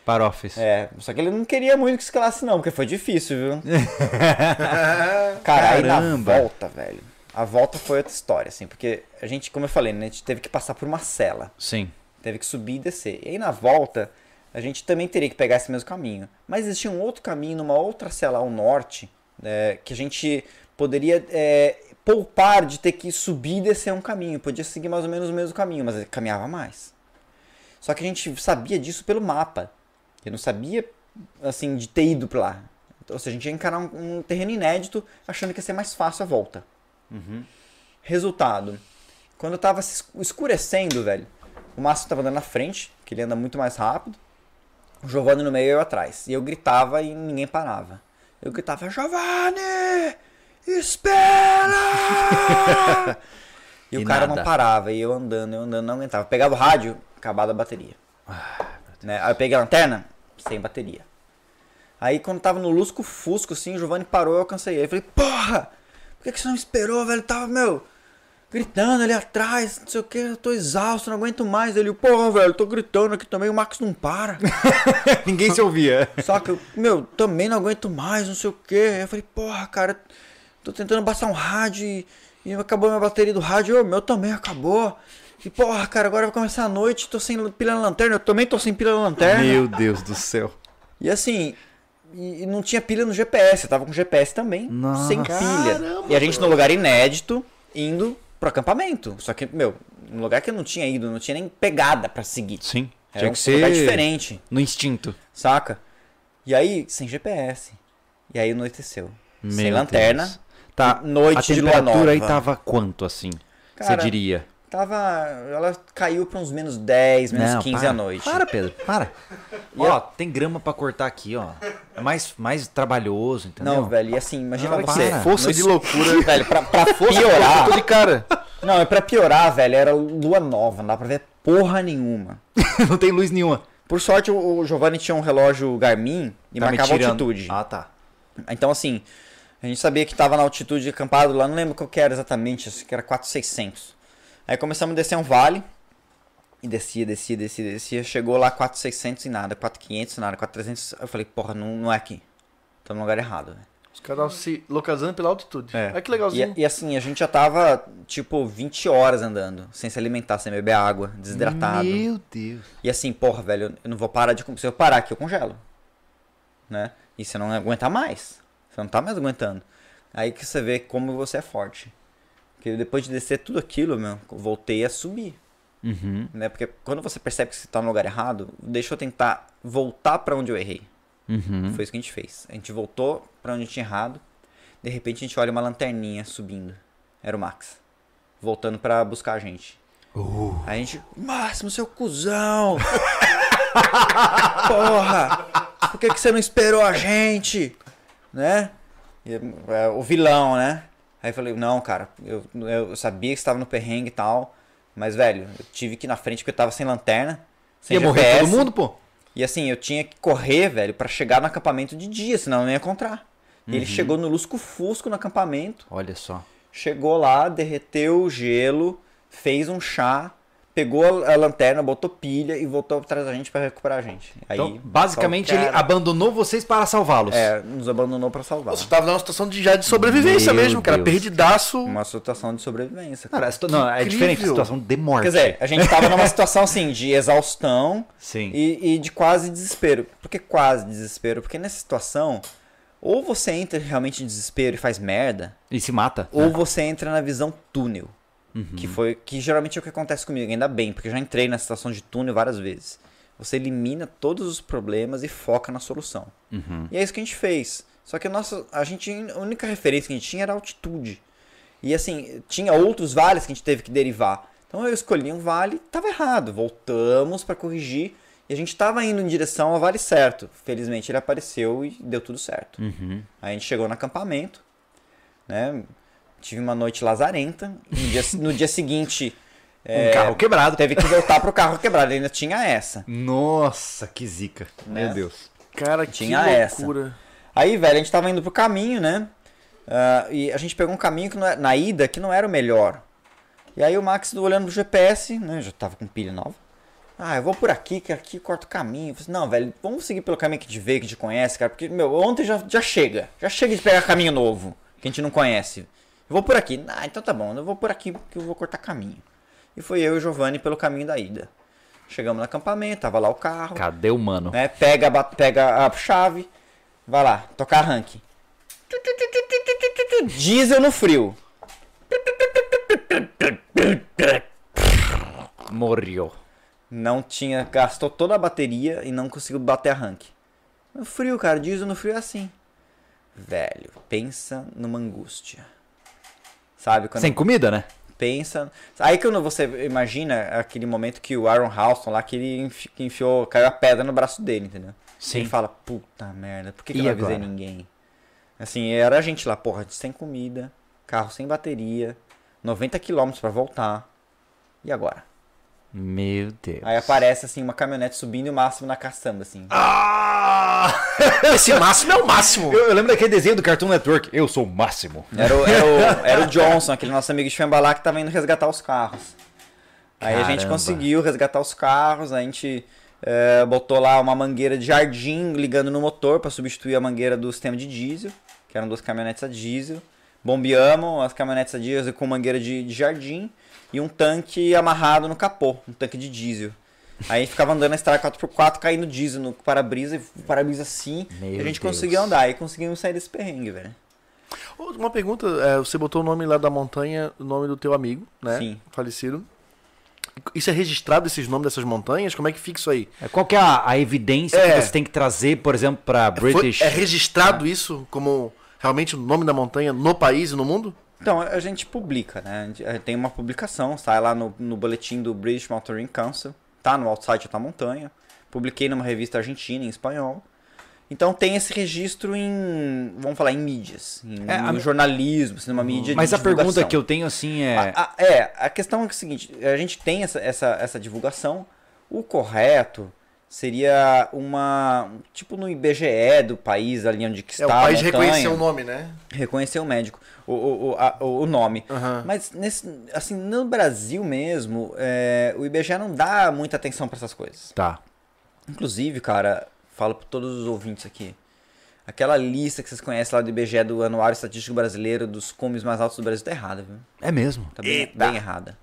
Parofes. É, só que ele não queria muito que escalasse não, porque foi difícil, viu? Cara, aí na volta, velho. A volta foi outra história, assim, porque a gente, como eu falei, né, a gente teve que passar por uma cela. Sim. Teve que subir e descer. E aí na volta, a gente também teria que pegar esse mesmo caminho. Mas existia um outro caminho, numa outra cela ao norte, é, que a gente poderia é, poupar de ter que subir e descer um caminho. Podia seguir mais ou menos o mesmo caminho, mas caminhava mais. Só que a gente sabia disso pelo mapa. Eu não sabia, assim, de ter ido pra lá. Ou seja, a gente ia encarar um, um terreno inédito, achando que ia ser mais fácil a volta. Resultado. Quando eu tava escurecendo, velho, o Márcio tava andando na frente, que ele anda muito mais rápido. O Giovanni no meio e eu atrás. E eu gritava e ninguém parava. Eu gritava, Giovanni! Espera! e, E o cara nada. não parava. E eu andando, eu andando, não aguentava. Pegava o rádio, acabada a bateria. né? Aí eu peguei a lanterna, sem bateria. Aí quando tava no Lusco Fusco, assim, o Giovanni parou, eu alcancei ele. Eu falei, porra! Por que, que você não esperou, velho? Tava, meu, gritando ali atrás, não sei o que, eu tô exausto, não aguento mais. Ele, porra, velho, tô gritando aqui também, o Max não para. Ninguém se ouvia. Só que, eu, meu, também não aguento mais, não sei o que. Eu falei, porra, cara, tô tentando baixar um rádio e, e acabou minha bateria do rádio. O meu também acabou. E, porra, cara, agora vai começar a noite, tô sem pilha na lanterna. Eu também tô sem pilha na lanterna. Meu Deus do céu. E assim, e, e não tinha pilha no GPS, eu tava com GPS também, Nossa. sem pilha. e a gente no lugar inédito, indo pro acampamento. Só que, meu, num lugar que eu não tinha ido, não tinha nem pegada pra seguir. Sim. Era Tinha um que ser lugar diferente, no instinto. saca? E aí, sem GPS. E aí anoiteceu. sem Meu lanterna. Tá. Noite a de lua temperatura aí nova. tava quanto assim? Você diria? Tava. Ela caiu pra uns menos 10, menos 15 para, à noite. Para, Pedro, para. ó, tem grama pra cortar aqui, ó. É mais, mais trabalhoso, entendeu? Não, velho, e assim, imagina Não, você. para. Força no de loucura. Velho, pra, pra piorar. Tô de cara. Não, é pra piorar, velho, era lua nova, não dá pra ver porra nenhuma. não tem luz nenhuma. Por sorte, o Giovanni tinha um relógio Garmin e Tá marcava altitude. Ah, tá. Então, assim, a gente sabia que tava na altitude acampado lá, não lembro qual que era exatamente, acho que era 4,600. Aí começamos a descer um vale, e descia, descia, descia, descia, chegou lá 4,600 e nada, 4,500 e nada, 4,300, eu falei, porra, não, não é aqui. Estamos no lugar errado, velho. Os caras se localizando pela altitude. É. Olha que legalzinho. E, e assim, a gente já tava, tipo, 20 horas andando, sem se alimentar, sem beber água, desidratado. Meu Deus. E assim, porra, velho, eu não vou parar de. Se eu parar aqui, eu congelo. Né? E você não aguenta mais. Você não tá mais aguentando. Aí que você vê como você é forte. Porque depois de descer tudo aquilo, meu, eu voltei a subir. Uhum. Né? Porque quando você percebe que você tá no lugar errado, deixa eu tentar voltar pra onde eu errei. Uhum. Foi isso que a gente fez. A gente voltou pra onde tinha errado. De repente a gente olha uma lanterninha subindo. Era o Max. Voltando pra buscar a gente. Aí a gente, Máximo, seu cuzão! Porra! Por que, que você não esperou a gente? Né? É, o vilão, né? Aí eu falei, não, cara, eu, eu sabia que você tava no perrengue e tal, mas, velho, eu tive que ir na frente porque eu tava sem lanterna. Sem Ia morrer GPS, todo mundo, pô. E assim, eu tinha que correr, velho, pra chegar no acampamento de dia, senão eu não ia encontrar. Uhum. Ele chegou no lusco-fusco no acampamento, Olha só. chegou lá, derreteu o gelo, fez um chá, pegou a a lanterna, botou pilha e voltou atrás da gente pra recuperar a gente. Aí, Então, basicamente, o ele cara, abandonou vocês para salvá-los. é, nos abandonou pra salvar. Você tava numa situação de, já de sobrevivência Meu mesmo, cara. Deus. Perdidaço. Uma situação de sobrevivência. cara. Cara, situ- não, é diferente a situação de morte. Quer dizer, a gente tava numa situação assim de exaustão Sim. e, e de quase desespero. Por que quase desespero? Porque nessa situação, ou você entra realmente em desespero e faz merda, E se mata. ou você entra na visão túnel. Que foi que geralmente é o que acontece comigo, ainda bem, porque eu já entrei na situação de túnel várias vezes. Você elimina todos os problemas e foca na solução. E é isso que a gente fez. Só que a nossa, a gente a única referência que a gente tinha era a altitude. E assim, tinha outros vales que a gente teve que derivar. Então eu escolhi um vale, tava errado. Voltamos para corrigir e a gente tava indo em direção ao vale certo. Felizmente ele apareceu e deu tudo certo. Uhum. Aí a gente chegou no acampamento, né? Tive uma noite lazarenta. No dia, no dia seguinte. Um carro quebrado. Teve que voltar pro carro quebrado. Ainda tinha essa. Nossa, que zica. Né? Meu Deus. Cara, Tinha que essa. loucura. Aí, velho, a gente tava indo pro caminho, né? Ah, e a gente pegou um caminho que não era- na ida que não era o melhor. E aí o Max olhando pro GPS, né? Já tava com pilha nova. Ah, eu vou por aqui, que aqui corta o caminho. Falei, assim, não, velho, vamos seguir pelo caminho que a gente vê, que a gente conhece, cara. Porque, meu, ontem já, já chega. Já chega de pegar caminho novo, que a gente não conhece. Eu vou por aqui. Ah, então tá bom, eu vou por aqui que eu vou cortar caminho. E foi eu e o Giovanni pelo caminho da ida. Chegamos no acampamento, tava lá o carro Cadê o mano? né? Pega, pega a chave, vai lá, tocar arranque. Diesel no frio. Morreu. Não tinha, gastou toda a bateria e não conseguiu bater arranque. No frio, cara, diesel no frio é assim. Velho, pensa numa angústia. Sabe quando Sem comida, né? pensa. Aí quando você imagina aquele momento que o Aaron Halston lá, que ele enfiou, caiu a pedra no braço dele, entendeu? Sim. Ele fala, puta merda, por que, que E eu não avisei agora? ninguém? Assim, era a gente lá, porra, sem comida, carro sem bateria, 90 km pra voltar. E agora? Meu Deus. Aí aparece assim uma caminhonete subindo e o máximo na caçamba, assim. Ah! Esse máximo é o máximo. Eu, eu lembro daquele desenho do Cartoon Network. Eu sou o máximo. Era o, era o, era o Johnson, aquele nosso amigo de Fembalá que tava indo resgatar os carros. Aí a gente conseguiu resgatar os carros, a gente eh, botou lá uma mangueira de jardim ligando no motor para substituir a mangueira do sistema de diesel, que eram duas caminhonetes a diesel. Bombeamos as caminhonetes a diesel com mangueira de, de jardim e um tanque amarrado no capô, um tanque de diesel. Aí ficava andando na estrada 4x4, caindo diesel no para-brisa, e o para-brisa assim, Meu e a gente Deus. conseguiu andar, e conseguimos sair desse perrengue, velho. Uma pergunta, é, você botou o nome lá da montanha, o nome do teu amigo, né? Sim. Falecido. Isso é registrado, esses nomes dessas montanhas? Como é que fica isso aí? Qual que é a, a evidência É. que você tem que trazer, por exemplo, pra Foi- British? é registrado isso como realmente o nome da montanha no país e no mundo? Então, a gente publica, né? Eh, Tem uma publicação, sai lá no, no boletim do British Mountaineering Council, tá no outside da montanha. Publiquei numa revista argentina em espanhol. Então tem esse registro em, vamos falar, em mídias, em, É, a jornalismo, assim, numa mídia Mas de a pergunta que eu tenho, assim, é... A- a- é, a questão é o seguinte, a gente tem essa, essa, essa divulgação, o correto seria uma, tipo no IBGE do país ali onde que É, está o a país reconhecer o nome, né? reconhecer o médico, o, o, o, a- o nome. Aham. Mas nesse, assim, no Brasil mesmo, é, o IBGE não dá muita atenção para essas coisas. Tá. Inclusive, cara, falo para todos os ouvintes aqui. Aquela lista que vocês conhecem lá do IBGE do Anuário Estatístico Brasileiro dos cumes mais altos do Brasil tá errada, viu? É mesmo. Tá bem, bem errada.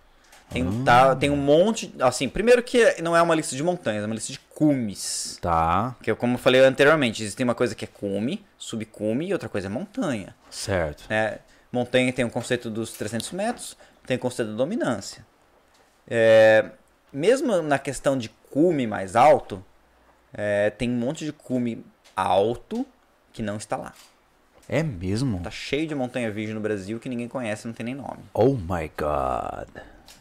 Tem, tá, tem um monte. Assim, primeiro que não é uma lista de montanhas, é uma lista de cumes. Tá. Que é como eu falei anteriormente, existe uma coisa que é cume, subcume e outra coisa é montanha. Certo. né? Montanha tem o conceito dos 300 metros, tem o conceito da dominância. É, mesmo na questão de cume mais alto, é, tem um monte de cume alto que não está lá. É mesmo? Tá cheio de montanha virgem no Brasil que ninguém conhece, não tem nem nome. Oh my god.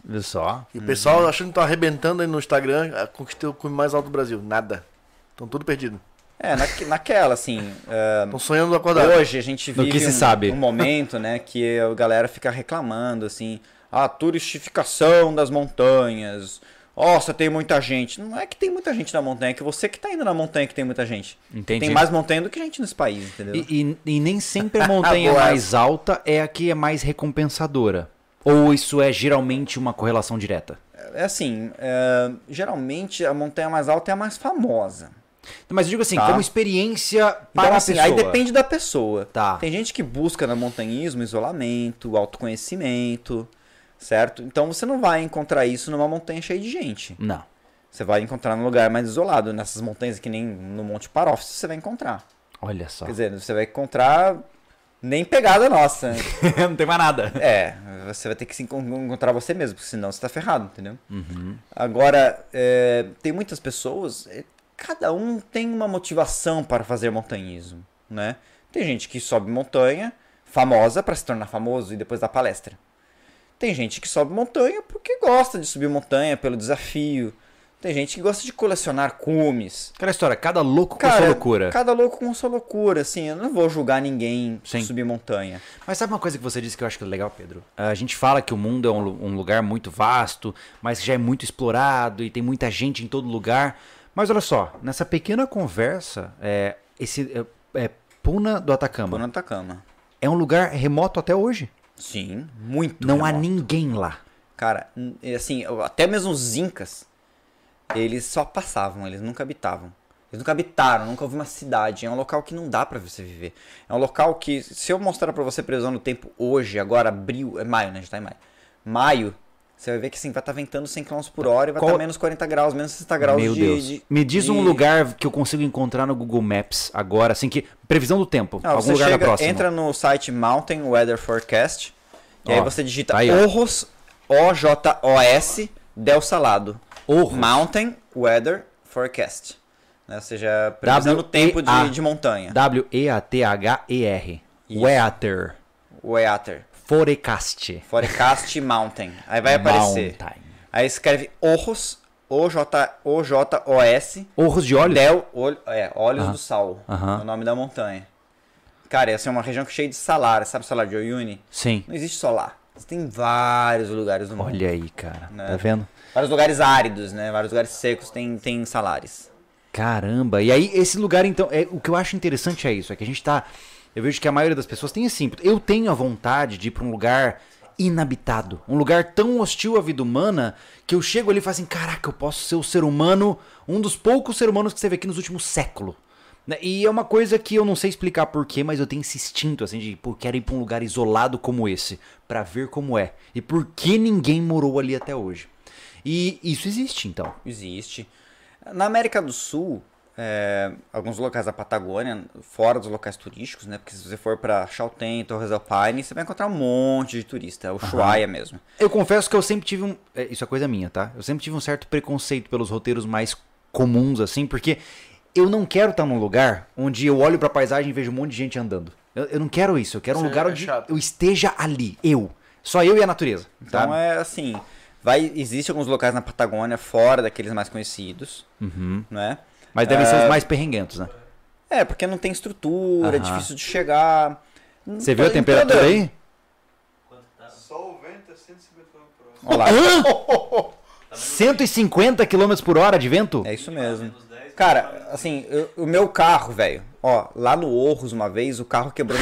Viu só? E o pessoal achando que tá arrebentando aí no Instagram, conquistou o cume mais alto do Brasil. Nada. Estão tudo perdido. É, naque- naquela, assim. é, Estão sonhando acordar. Hoje a gente vive que se um, sabe. um momento, né, que a galera fica reclamando, assim, a turistificação das montanhas. Nossa, tem muita gente. Não é que tem muita gente na montanha, é que você que tá indo na montanha que tem muita gente. Entendi. Tem mais montanha do que gente nesse país, entendeu? E, e- e nem sempre a montanha mais alta é a que é mais recompensadora. Ou isso é geralmente uma correlação direta? É assim, é, geralmente a montanha mais alta é a mais famosa. Mas eu digo assim, Tá. como experiência para Então, a assim, pessoa. aí depende da pessoa. Tá. Tem gente que busca no montanhismo isolamento, autoconhecimento, certo? Então você não vai encontrar isso numa montanha cheia de gente. Não. Você vai encontrar num lugar mais isolado. Nessas montanhas que nem no Monte Parófito você vai encontrar. Olha só. Quer dizer, você vai encontrar nem pegada nossa. não tem mais nada. é, você vai ter que se encon- encontrar você mesmo, porque senão você tá ferrado, entendeu? Uhum. Agora, é, tem muitas pessoas, cada um tem uma motivação para fazer montanhismo, né? Tem gente que sobe montanha, famosa para se tornar famoso e depois dar palestra. Tem gente que sobe montanha porque gosta de subir montanha pelo desafio. Tem gente que gosta de colecionar cumes. Aquela história, cada louco com Cara, sua loucura. cada louco com sua loucura, assim, eu não vou julgar ninguém Sim. subir montanha. Mas sabe uma coisa que você disse que eu acho que é legal, Pedro? A gente fala que o mundo é um, um lugar muito vasto, mas já é muito explorado e tem muita gente em todo lugar. Mas olha só, nessa pequena conversa, é, esse é, é Puna do Atacama Tô no Atacama. é um lugar remoto até hoje. Sim, muito Não há remoto. ninguém lá. Cara, assim, até mesmo os incas, eles só passavam, eles nunca habitavam. Eles nunca habitaram, nunca houve uma cidade. É um local que não dá pra você viver. É um local que, se eu mostrar pra você previsão do tempo hoje, agora, abril, é maio, né? A gente tá em maio. Maio, você vai ver que assim, vai estar ventando 100 km por hora e vai Qual- estar menos 40 graus, menos 60 graus Meu de, Deus. de- Me diz um de- lugar que eu consigo encontrar no Google Maps agora, assim que. Previsão do tempo. Não, algum você lugar chega, da próxima. entra no site Mountain Weather Forecast e Ó, aí você digita tá aí. Orros, O-J-O-S, Del Salado. Orros. Mountain Weather Forecast. Né? Ou seja, previsão do tempo de, de montanha. W-E-A-T-H-E-R. Weather. Weather. Forecast. Forecast Mountain. Aí vai aparecer. Mountain. Aí escreve Orros, O-J-O-S, Orros de óleo? Del, ol- é, Olhos Aham. do Sal. Aham. É o nome da montanha. Cara, essa é uma região cheia de salar. Sabe o salar de Oyuni? Sim. Não existe solar. Tem vários lugares no mundo. Olha aí, cara. Né? Tá vendo? Vários lugares áridos, né? Vários lugares secos tem, tem salares. Caramba. E aí, esse lugar, então, é, o que eu acho interessante é isso, é que a gente tá. Eu vejo que a maioria das pessoas tem assim. Eu tenho a vontade de ir pra um lugar inabitado. Um lugar tão hostil à vida humana que eu chego ali e falo assim: caraca, eu posso ser o ser humano, um dos poucos seres humanos que você vê aqui nos últimos séculos. Né? E é uma coisa que eu não sei explicar porquê, mas eu tenho esse instinto, assim, de, pô, quero ir pra um lugar isolado como esse, pra ver como é. E por que ninguém morou ali até hoje. E isso existe, então. Existe. Na América do Sul, é, alguns locais da Patagônia, fora dos locais turísticos, né? Porque se você for pra Chaltén, Torres del Paine, você vai encontrar um monte de turista. É o Ushuaia mesmo. Eu confesso que eu sempre tive um. é, Isso é coisa minha, tá? Eu sempre tive um certo preconceito pelos roteiros mais comuns, assim, porque eu não quero estar num lugar onde eu olho pra paisagem e vejo um monte de gente andando. Eu, eu não quero isso. Eu quero um Isso lugar é onde chato. eu esteja ali. Eu. Só eu e a natureza. Então tá? é assim. Vai, existe alguns locais na Patagônia, fora daqueles mais conhecidos, Uhum. né? Mas devem ser os mais perrenguentos, né? É, porque não tem estrutura, é Aham. difícil de chegar. Você viu a temperatura aí? Só o vento é 150 km por hora. Olha lá. 150 km por hora de vento? É isso mesmo. Cara, assim, eu- o meu carro, velho, ó, lá no Orros uma vez, o carro quebrou,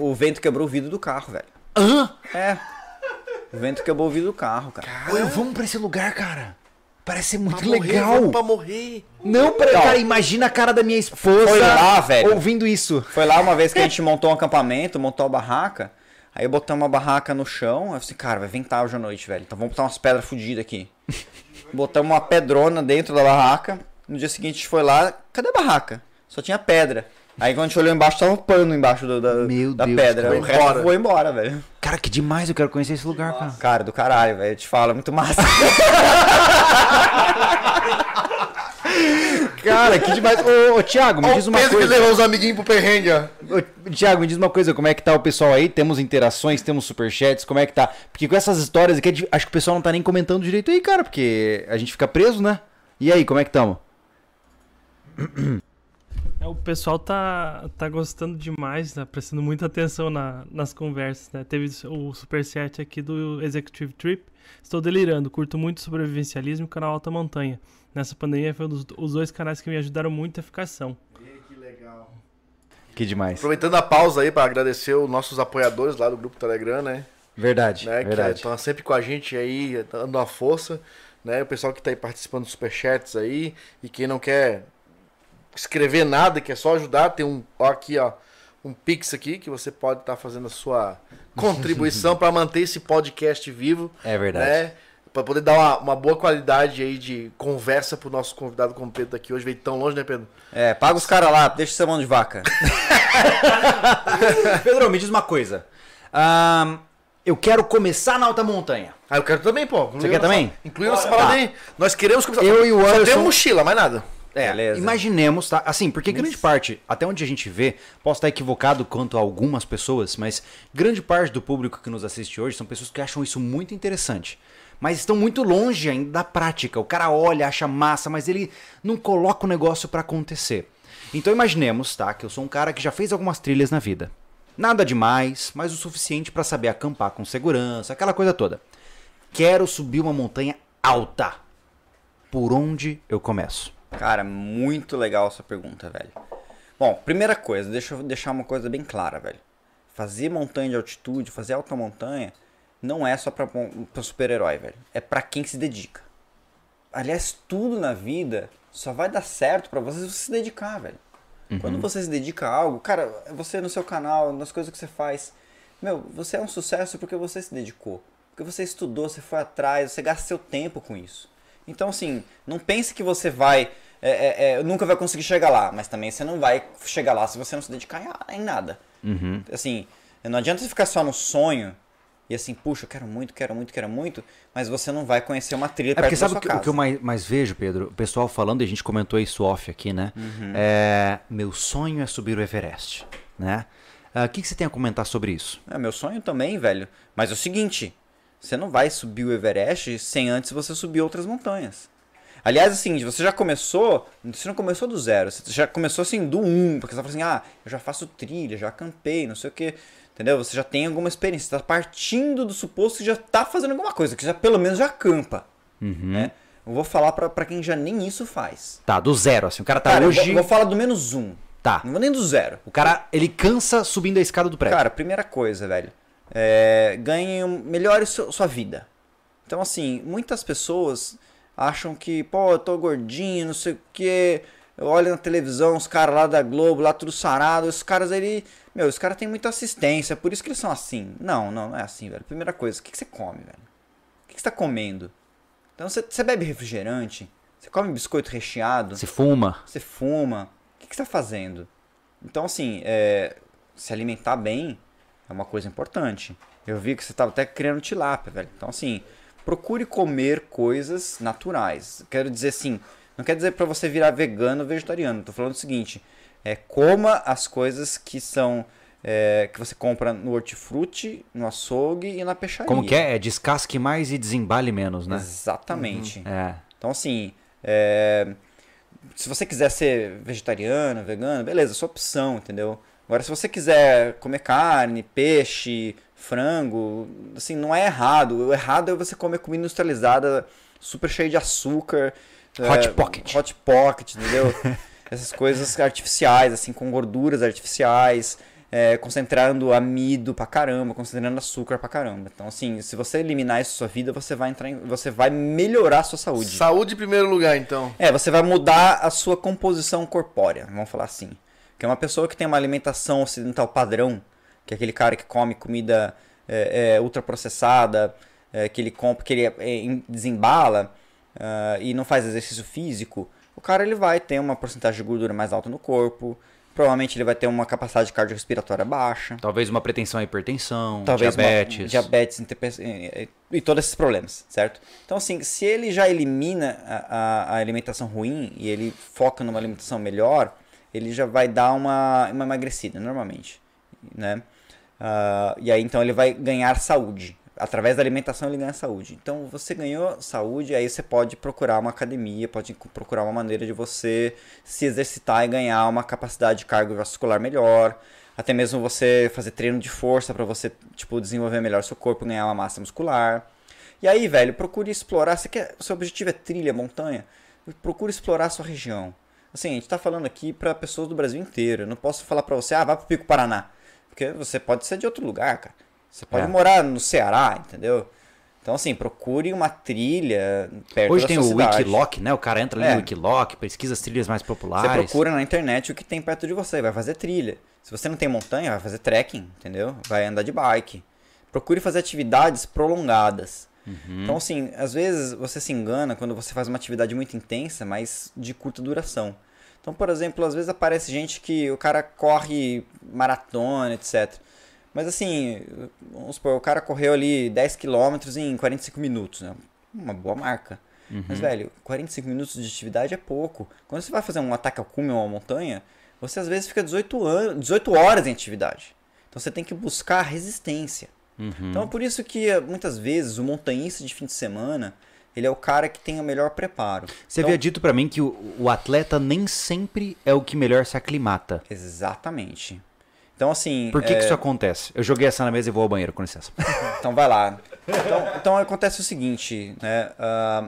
o, o vento quebrou o vidro do carro, velho. Hã? É. O vento quebrou o vidro do carro, cara. Oi, vamos pra esse lugar, cara. Parece ser muito Pra morrer, legal. vamos pra morrer. Não, pra... Então, cara, imagina a cara da minha esposa foi lá, velho. ouvindo isso. Foi lá uma vez que a gente montou um acampamento, montou a barraca. Aí botamos uma barraca no chão. Aí eu falei assim, cara, vai ventar hoje à noite, velho. Então vamos botar umas pedras fodidas aqui. Botamos uma pedrona dentro da barraca. No dia seguinte a gente foi lá, cadê a barraca? Só tinha pedra. Aí quando a gente olhou embaixo, tava pano embaixo do- da, Meu da Deus, pedra. cara. O resto Embora. foi embora, velho. Cara, que demais, eu quero conhecer esse lugar, cara. Cara, do caralho, velho. Eu te falo, é muito massa. Cara, que demais. Ô, ô Thiago, me Olha diz uma Pedro coisa. que levou os amiguinhos pro perrengue, ó. Ô, Thiago, me diz uma coisa, como é que tá o pessoal aí? Temos interações, temos superchats, como é que tá? Porque com essas histórias aqui, é acho que o pessoal não tá nem comentando direito aí, cara, porque a gente fica preso, né? E aí, como é que tamo? É, o pessoal tá, tá gostando demais, tá prestando muita atenção na- nas conversas, né? Teve o superchat aqui do Executive Trip. Estou delirando, curto muito sobrevivencialismo e o canal Alta Montanha. Nessa pandemia foi um dos os dois canais que me ajudaram muito a ficar são. Que legal. Que demais. Aproveitando a pausa aí para agradecer os nossos apoiadores lá do grupo Telegram, né? Verdade, né? Que verdade. estão sempre com a gente aí, dando uma força, né? O pessoal que tá aí participando dos superchats aí. E quem não quer escrever nada, quer só ajudar, tem um, ó, aqui, ó, um Pix aqui que você pode estar fazendo a sua contribuição para manter esse podcast vivo. É verdade. Né? Para poder dar uma, uma boa qualidade aí de conversa pro nosso convidado como o Pedro daqui hoje. Veio tão longe, né, Pedro? É, paga os caras lá, deixa ser mão de vaca. Pedro, me diz uma coisa. Ahn, eu quero começar na alta montanha. Ah, eu quero também, pô. Você quer também? Incluindo essa parada Tá. aí. Nós queremos começar. Eu e o Só Anderson- temos mochila, mais nada. É, Beleza. imaginemos, tá? Assim, porque grande parte, até onde a gente vê, posso estar equivocado quanto a algumas pessoas, mas grande parte do público que nos assiste hoje são pessoas que acham isso muito interessante. Mas estão muito longe ainda da prática. O cara olha, acha massa, mas ele não coloca o negócio pra acontecer. Então imaginemos, tá? Que eu sou um cara que já fez algumas trilhas na vida. Nada demais, mas o suficiente pra saber acampar com segurança, aquela coisa toda. Quero subir uma montanha alta. Por onde eu começo? Cara, muito legal essa pergunta, velho. Bom, primeira coisa, deixa eu deixar uma coisa bem clara, velho. Fazer montanha de altitude, fazer alta montanha, não é só pra, pra super-herói, velho. É pra quem se dedica. Aliás, tudo na vida só vai dar certo pra você se você se dedicar, velho. Quando você se dedica a algo, cara, você no seu canal, nas coisas que você faz, meu, você é um sucesso porque você se dedicou. Porque você estudou, você foi atrás, você gasta seu tempo com isso. Então, assim, não pense que você vai. é, é, é, nunca vai conseguir chegar lá, mas também você não vai chegar lá se você não se dedicar em, em nada. Assim, não adianta você ficar só no sonho e assim, puxa, eu quero muito, quero muito, quero muito, mas você não vai conhecer uma trilha É porque sabe sua o que, casa. o que eu mais, mais vejo, Pedro? O pessoal falando, e a gente comentou isso off aqui, né? Uhum. É, meu sonho é subir o Everest, né? Ah, O que, que você tem a comentar sobre isso? É meu sonho também, velho. Mas é o seguinte, você não vai subir o Everest sem antes você subir outras montanhas. Aliás, assim, você já começou, você não começou do zero, você já começou assim do um, porque você fala assim, ah, eu já faço trilha, já acampei, não sei o que, entendeu? Você já tem alguma experiência, você tá partindo do suposto que já tá fazendo alguma coisa, que já pelo menos já acampa, né? Eu vou falar pra quem já nem isso faz. Tá, do zero, assim. O cara tá Cara, eu hoje. vou, vou falar do menos um. Tá. Não vou nem do zero. O cara, ele cansa subindo a escada do prédio. Cara, primeira coisa, velho. É, ganhe, um- melhore su- sua vida. Então, assim, muitas pessoas acham que, pô, eu tô gordinho, não sei o quê. Eu olho na televisão, os caras lá da Globo, lá tudo sarado. Os caras, ele. Meu, os caras têm muita assistência, por isso que eles são assim. Não, não, não é assim, velho. Primeira coisa, o que, que você come, velho? O que, que você tá comendo? Então, você, você bebe refrigerante? Você come biscoito recheado? Se fuma. você fuma, o que, que você está fazendo? Então, assim, é, se alimentar bem é uma coisa importante. Eu vi que você estava até criando tilápia, velho. Então, assim, procure comer coisas naturais. Quero dizer assim, não quer dizer para você virar vegano ou vegetariano. Tô falando o seguinte, é, coma as coisas que são é, que você compra no hortifruti, no açougue e na peixaria. Como que é? É descasque mais e desembale menos, né? Exatamente. É. Então, assim, é, se você quiser ser vegetariano, vegano, beleza, sua opção, entendeu? Agora, se você quiser comer carne, peixe, frango, assim, não é errado. O errado é você comer comida industrializada, super cheia de açúcar. Hot é, pocket. Hot pocket, entendeu? Essas coisas artificiais, assim, com gorduras artificiais, é, concentrando amido pra caramba, concentrando açúcar pra caramba. Então, assim, se você eliminar isso da sua vida, você vai entrar em, você vai melhorar a sua saúde. Saúde em primeiro lugar, então. É, você vai mudar a sua composição corpórea, vamos falar assim. Que é uma pessoa que tem uma alimentação ocidental padrão, que é aquele cara que come comida é, é, ultraprocessada, é, que ele compra, que ele é, em- desembala ah, e não faz exercício físico, o cara ele vai ter uma porcentagem de gordura mais alta no corpo, provavelmente ele vai ter uma capacidade cardiorrespiratória baixa. Talvez uma pretensão à hipertensão, Talvez uma- diabetes. diabetes interpe- e todos esses problemas, certo? Então, assim, se ele já elimina a, a- alimentação ruim e ele foca numa alimentação melhor, ele já vai dar uma, uma emagrecida, normalmente, né? Ah, e aí, então, ele vai ganhar saúde. Através da alimentação, ele ganha saúde. Então, você ganhou saúde, aí você pode procurar uma academia, pode procurar uma maneira de você se exercitar e ganhar uma capacidade cardiovascular melhor. Até mesmo você fazer treino de força para você, tipo, desenvolver melhor seu corpo, ganhar uma massa muscular. E aí, velho, procure explorar. Você quer, seu objetivo é trilha, montanha? Procure explorar a sua região. Assim, a gente tá falando aqui para pessoas do Brasil inteiro. Eu não posso falar para você, ah, vai pro Pico Paraná. Porque você pode ser de outro lugar, cara. Você pode É. morar no Ceará, entendeu? Então, assim, procure uma trilha perto Hoje da tem o cidade. Wikiloc, né? O cara entra ali É. no Wikiloc, pesquisa as trilhas mais Você populares. procura na internet o que tem perto de você, vai fazer trilha. Se você não tem montanha, vai fazer trekking, entendeu? Vai andar de bike. Procure fazer atividades prolongadas. Então, assim, às vezes você se engana quando você faz uma atividade muito intensa, mas de curta duração. Então, por exemplo, às vezes aparece gente que o cara corre maratona, etc. Mas assim, vamos supor, o cara correu ali 10 km em 45 minutos, né? Uma boa marca. Mas, velho, 45 minutos de atividade é pouco. Quando você vai fazer um ataque ao cume ou uma montanha, você às vezes fica 18, anos, 18 horas em atividade. Então você tem que buscar resistência. Então é por isso que muitas vezes o montanhista de fim de semana, ele é o cara que tem o melhor preparo. Você Então- havia dito pra mim que o, o atleta nem sempre é o que melhor se aclimata. Exatamente. Então assim, Por que, que é, isso acontece? Eu joguei essa na mesa e vou ao banheiro, com licença. Então vai lá. Então, então acontece o seguinte, né? ah,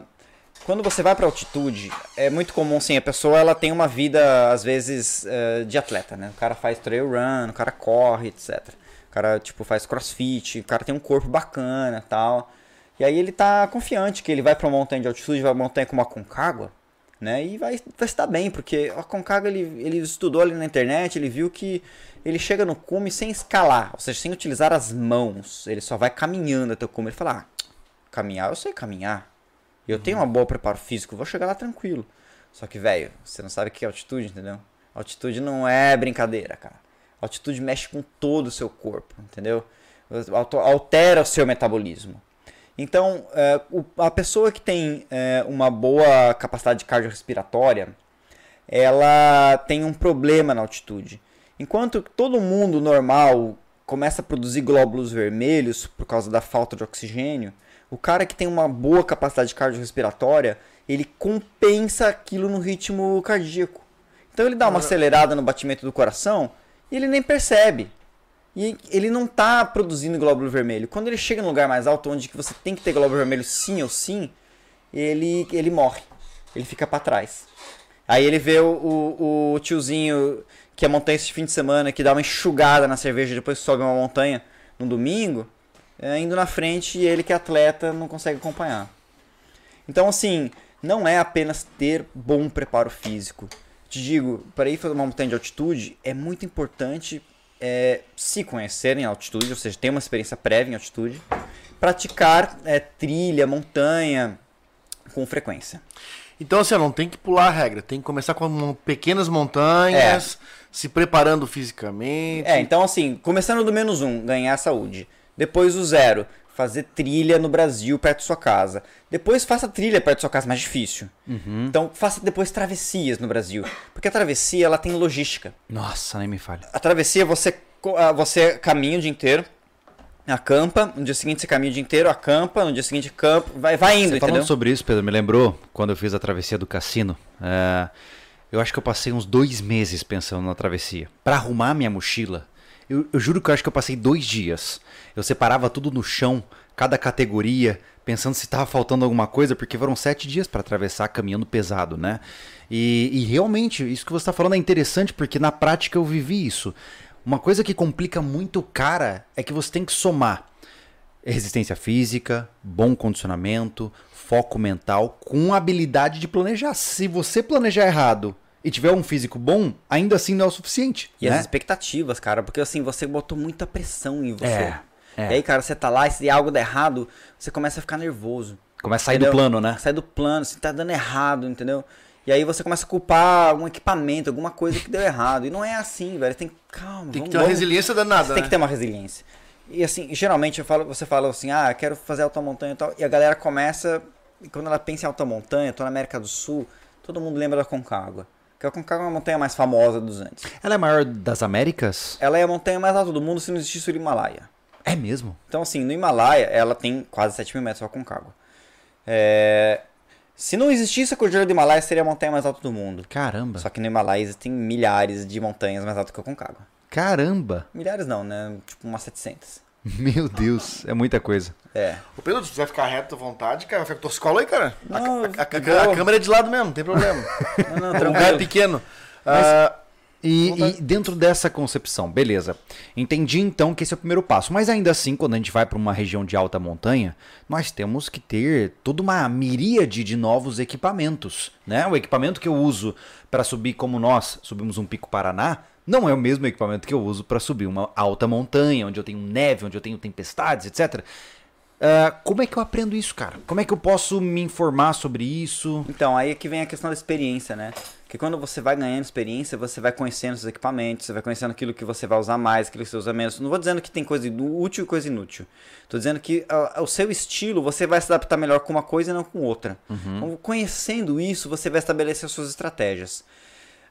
quando você vai para altitude, é muito comum, assim, a pessoa ela tem uma vida, às vezes, eh, de atleta, né? O cara faz trail run, o cara corre, etc. O cara, tipo, faz crossfit, o cara tem um corpo bacana tal. E aí ele tá confiante que ele vai pra uma montanha de altitude, vai pra uma montanha como a Concagua, né? E vai, vai se dar bem, porque a Concagua ele, ele estudou ali na internet, ele viu que ele chega no cume sem escalar, ou seja, sem utilizar as mãos. Ele só vai caminhando até o cume. Ele fala: ah, caminhar, eu sei caminhar. Eu tenho um bom preparo físico, vou chegar lá tranquilo. Só que, velho, você não sabe o que é altitude, entendeu? Altitude não é brincadeira, cara. Altitude mexe com todo o seu corpo, entendeu? Altera o seu metabolismo. Então, o- a pessoa que tem é, uma boa capacidade cardiorrespiratória, ela tem um problema na altitude. Enquanto todo mundo normal começa a produzir glóbulos vermelhos por causa da falta de oxigênio, o cara que tem uma boa capacidade cardiorrespiratória, ele compensa aquilo no ritmo cardíaco. Então ele dá uma acelerada no batimento do coração e ele nem percebe. E ele não está produzindo glóbulo vermelho. Quando ele chega no lugar mais alto, onde que você tem que ter glóbulo vermelho sim ou sim, ele, ele morre. Ele fica para trás. Aí ele vê o, o, o tiozinho que é montanha esse fim de semana, que dá uma enxugada na cerveja depois sobe uma montanha no domingo, é, indo na frente e ele que é atleta não consegue acompanhar. Então, assim, não é apenas ter bom preparo físico. Te digo, para ir fazer uma montanha de altitude, é muito importante é, se conhecer em altitude, ou seja, ter uma experiência prévia em altitude, praticar é, trilha, montanha com frequência. Então, assim, não tem que pular a regra. Tem que começar com pequenas montanhas, se preparando fisicamente. É, então assim, começando do menos um, ganhar saúde. Depois o zero, fazer trilha no Brasil perto da sua casa. Depois faça trilha perto da sua casa, mais difícil. Então faça depois travessias no Brasil. Porque a travessia, ela tem logística. Nossa, nem me falha. A travessia, você, ah, você caminha o dia inteiro, acampa, no dia seguinte você caminha o dia inteiro, acampa, no dia seguinte campa, vai, vai indo, Você entendeu? falando sobre isso, Pedro, me lembrou quando eu fiz a travessia do cassino. é, eu acho que eu passei uns dois meses pensando na travessia. Pra arrumar minha mochila, eu, eu juro que eu acho que eu passei dois dias. Eu separava tudo no chão, cada categoria, pensando se tava faltando alguma coisa, porque foram sete dias para atravessar caminhando pesado, né? E, e realmente, isso que você está falando é interessante, porque na prática eu vivi isso. Uma coisa que complica muito o cara é que você tem que somar resistência física, bom condicionamento, foco mental, com habilidade de planejar. Se você planejar errado e tiver um físico bom, ainda assim não é o suficiente. E né? as expectativas, cara, porque assim, você botou muita pressão em você. É, é. E aí, cara, você tá lá e se algo der errado, você começa a ficar nervoso. Começa a sair do Entendeu? plano, né? Sai do plano, você tá dando errado, entendeu? E aí você começa a culpar algum equipamento, alguma coisa que deu errado. E não é assim, velho. Tem calma. Tem vamos- que ter uma vamos- resiliência danada, Você tem né? que ter uma resiliência. E assim, geralmente eu falo, você fala assim, ah, quero fazer alta montanha e tal. E a galera começa, e quando ela pensa em alta montanha, tô na América do Sul, todo mundo lembra da Concagua. A Concagua é a montanha mais famosa dos Andes. Ela é a maior das Américas? Ela é a montanha mais alta do mundo se não existisse o Himalaia. É mesmo? Então, assim, no Himalaia, ela tem quase 7 mil metros a Concagua. É... Se não existisse a Cordilheira do Himalaia, seria a montanha mais alta do mundo. Caramba. Só que no Himalaia existem milhares de montanhas mais altas que a Concagua. Caramba. Milhares não, né? Tipo umas 700. Meu Deus, é muita coisa. É. Ô Pedro, se quiser ficar reto à vontade, cara, fica torcicolo aí, cara. A- Não, a, a- a- a câmera é de lado mesmo, não tem problema. Não, não, o lugar é pequeno. Mas- Ah, E, e dentro dessa concepção, beleza. Entendi então que esse é o primeiro passo. Mas ainda assim, quando a gente vai para uma região de alta montanha, nós temos que ter toda uma miríade de novos equipamentos. Né? O equipamento que eu uso para subir como nós subimos um Pico Paraná, não é o mesmo equipamento que eu uso para subir uma alta montanha, onde eu tenho neve, onde eu tenho tempestades, etc. Ah, como é que eu aprendo isso, cara? Como é que eu posso me informar sobre isso? Então, aí é que vem a questão da experiência, né? Porque quando você vai ganhando experiência, você vai conhecendo os equipamentos, você vai conhecendo aquilo que você vai usar mais, aquilo que você usa menos. Não vou dizendo que tem coisa útil e coisa inútil. Tô dizendo que ah, o seu estilo, você vai se adaptar melhor com uma coisa e não com outra. Então, conhecendo isso, você vai estabelecer as suas estratégias.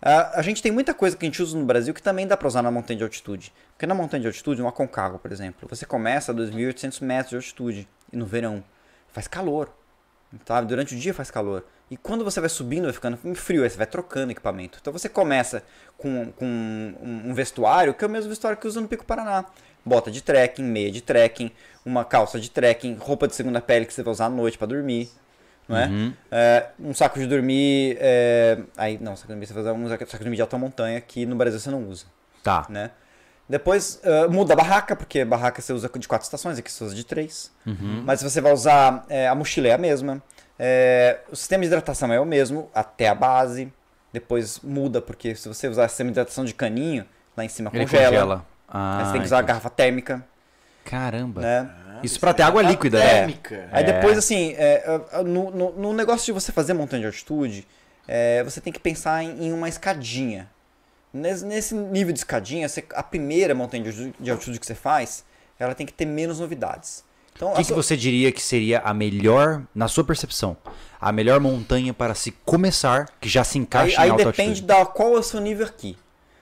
Ah, a gente tem muita coisa que a gente usa no Brasil que também dá para usar na montanha de altitude. Porque na montanha de altitude, uma Concagua, por exemplo, você começa a 2.800 metros de altitude e no verão faz calor. Sabe? Durante o dia faz calor. E quando você vai subindo, vai ficando frio, aí você vai trocando equipamento. Então você começa com, com um, um vestuário que é o mesmo vestuário que usa no Pico Paraná. Bota de trekking, meia de trekking, uma calça de trekking, roupa de segunda pele que você vai usar à noite para dormir. Não é? É, um saco de dormir. é, Aí, não, saco de dormir você usar um saco de dormir de alta montanha que no Brasil você não usa Tá. né? Depois ah, muda a barraca, porque barraca você usa de quatro estações, aqui você usa de três. Mas você vai usar, é, a mochila é a mesma, é, o sistema de hidratação é o mesmo, até a base. Depois muda, porque se você usar sistema de hidratação de caninho, lá em cima Ele congela. congela. Aí Ah, você tem que usar a garrafa térmica, Caramba. né? Isso pra ter água líquida, né? térmica. Aí É. depois, assim, é, é, no, no, no negócio de você fazer montanha de altitude, é, você tem que pensar em, em uma escadinha. Nesse, nesse nível de escadinha, você- a primeira montanha de altitude- de altitude que você faz, ela tem que ter menos novidades. Então, O a que, que sua- você diria que seria a melhor, na sua percepção, a melhor montanha para se começar, que já se aí, encaixa aí em alta depende altitude? da qual é o seu nível aqui.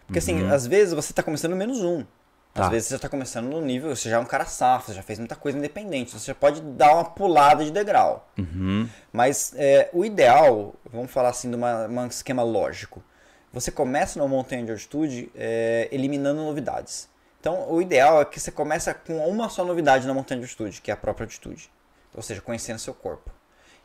Porque assim, às vezes você está começando no menos um. Às Tá. vezes você está começando no nível, você já é um cara safo, você já fez muita coisa independente, você já pode dar uma pulada de degrau. Uhum. Mas é, o ideal, vamos falar assim, de uma, um esquema lógico. Você começa numa montanha de altitude é, eliminando novidades. Então, o ideal é que você começa com uma só novidade na montanha de altitude, que é a própria altitude. Ou seja, conhecendo seu corpo.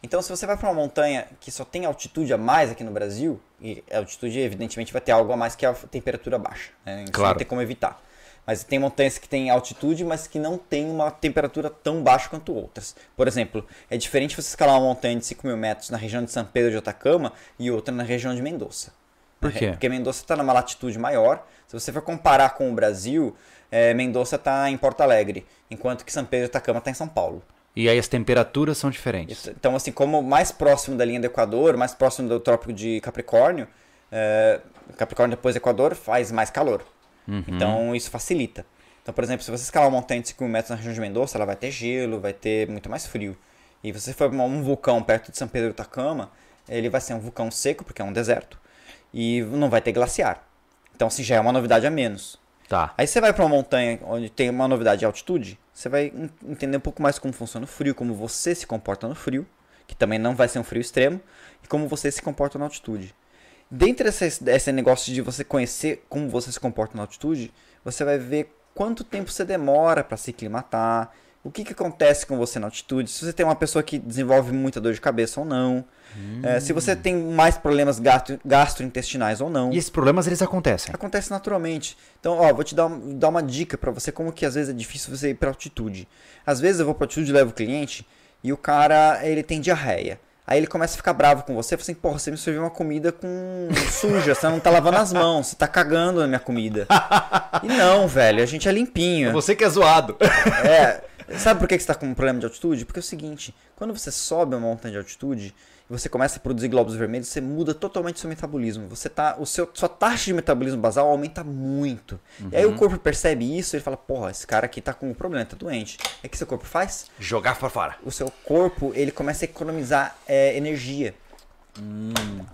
Então, se você vai para uma montanha que só tem altitude a mais aqui no Brasil, e a altitude evidentemente vai ter algo a mais que a temperatura baixa, né? Isso Claro. não tem como evitar. Mas tem montanhas que têm altitude, mas que não tem uma temperatura tão baixa quanto outras. Por exemplo, é diferente você escalar uma montanha de 5 mil metros na região de São Pedro de Atacama e outra na região de Mendoza. Por quê? Porque Mendoza está numa latitude maior. Se você for comparar com o Brasil, é, Mendoza está em Porto Alegre, enquanto que São Pedro de Atacama está em São Paulo. E aí as temperaturas são diferentes. Então, assim, como mais próximo da linha do Equador, mais próximo do Trópico de Capricórnio, é, Capricórnio depois do Equador faz mais calor. Então, isso facilita. Então, por exemplo, se você escalar uma montanha de 5 mil metros na região de Mendoza, ela vai ter gelo, vai ter muito mais frio. E se você for pra um vulcão perto de São Pedro do Atacama, ele vai ser um vulcão seco, porque é um deserto, e não vai ter glaciar. Então, assim, já é uma novidade a menos. Tá. Aí você vai para uma montanha onde tem uma novidade de altitude, você vai en- entender um pouco mais como funciona o frio, como você se comporta no frio, que também não vai ser um frio extremo, e como você se comporta na altitude. Dentro desse, desse negócio de você conhecer como você se comporta na altitude, você vai ver quanto tempo você demora para se aclimatar, o que, que acontece com você na altitude, se você tem uma pessoa que desenvolve muita dor de cabeça ou não, eh, se você tem mais problemas gastro, gastrointestinais ou não. E esses problemas eles acontecem. Acontece naturalmente. Então, ó, vou te dar, dar uma dica pra você como que às vezes é difícil você ir pra altitude. Às vezes eu vou pra altitude e levo o cliente e o cara, ele tem diarreia. Aí ele começa a ficar bravo com você, fala assim, porra, você me serviu uma comida com suja, você não tá lavando as mãos, você tá cagando na minha comida. E não, velho, a gente é limpinho. Você que é zoado. É, Sabe por que você está com um problema de altitude? Porque é o seguinte, quando você sobe uma montanha de altitude e você começa a produzir glóbulos vermelhos, você muda totalmente seu metabolismo. Você tá, o seu, sua taxa de metabolismo basal aumenta muito. E aí o corpo percebe isso e ele fala, porra, esse cara aqui tá com um problema, tá doente. É que seu corpo faz? Jogar pra fora. O seu corpo, ele começa a economizar é, energia.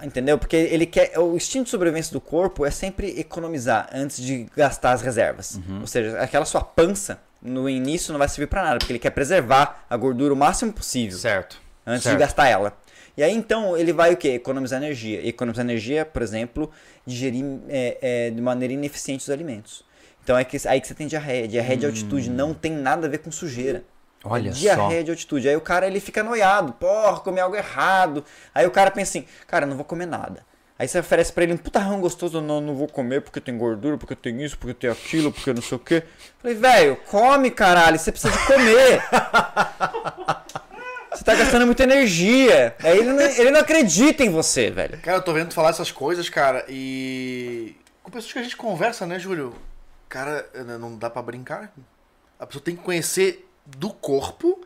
Entendeu? Porque ele quer. O instinto de sobrevivência do corpo é sempre economizar antes de gastar as reservas. Ou seja, aquela sua pança no início não vai servir pra nada, porque ele quer preservar a gordura o máximo possível Certo. antes Certo. de gastar ela. E aí então ele vai o quê? Economizar energia. Economizar energia, por exemplo, digerir é, é, de maneira ineficiente os alimentos. Então é que, aí que você tem diarreia. Diarreia de altitude não tem nada a ver com sujeira. Olha é só. diarreia de altitude. Aí o cara ele fica noiado, porra, comi algo errado. Aí o cara pensa assim, cara, não vou comer nada. Aí você oferece pra ele um puta rão gostoso, não, não vou comer porque tem gordura, porque tem isso, porque tem aquilo, porque não sei o quê. Falei, velho, come, caralho, você precisa de comer. Você tá gastando muita energia. Aí ele não, ele não acredita em você, velho. Cara, eu tô vendo tu falar essas coisas, cara, e. Com pessoas que a gente conversa, né, Júlio? Cara, não dá pra brincar. A pessoa tem que conhecer do corpo.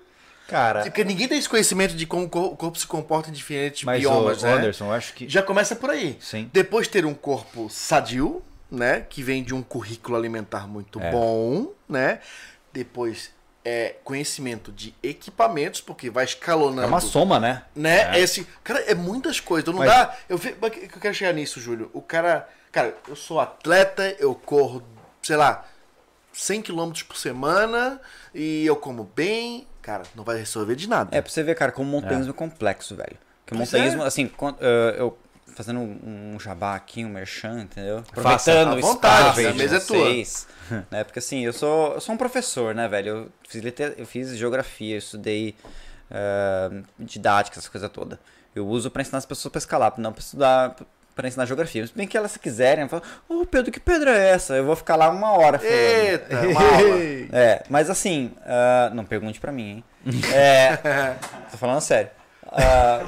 Cara, Porque ninguém tem esse conhecimento de como o cor- o corpo se comporta em diferentes mas biomas, o né? Anderson, eu acho que... Já começa por aí. Sim. Depois ter um corpo sadio, né? Que vem de um currículo alimentar muito É. bom, né? Depois é conhecimento de equipamentos, porque vai escalonando. É uma soma, né? né? Esse, cara, é muitas coisas. Então não Mas- dá. Eu, vi- eu quero chegar nisso, Júlio. O cara, cara, eu sou atleta, eu corro, sei lá, 100 km por semana e eu como bem. Cara, não vai resolver de nada. É, pra você ver, cara, como o montanhismo é complexo, velho. Porque o montanhismo, é. assim, quan- eh, eu fazendo um, jabá aqui, um merchan, entendeu? Faça, Aproveitando à o vontade, espaço a mesa é tua. vocês, né? Porque assim, eu sou, eu sou um professor, né, velho? Eu fiz, liter- eu fiz geografia, eu estudei eh, didática, essas coisas todas. Eu uso pra ensinar as pessoas pra escalar, não pra estudar, pra ensinar geografia. Se bem que elas se quiserem, falam, ô Pedro, que pedra é essa? Eu vou ficar lá uma hora falando. Eita, uma aula. É, mas assim, ah, não pergunte pra mim, hein? É, tô falando sério. Ah,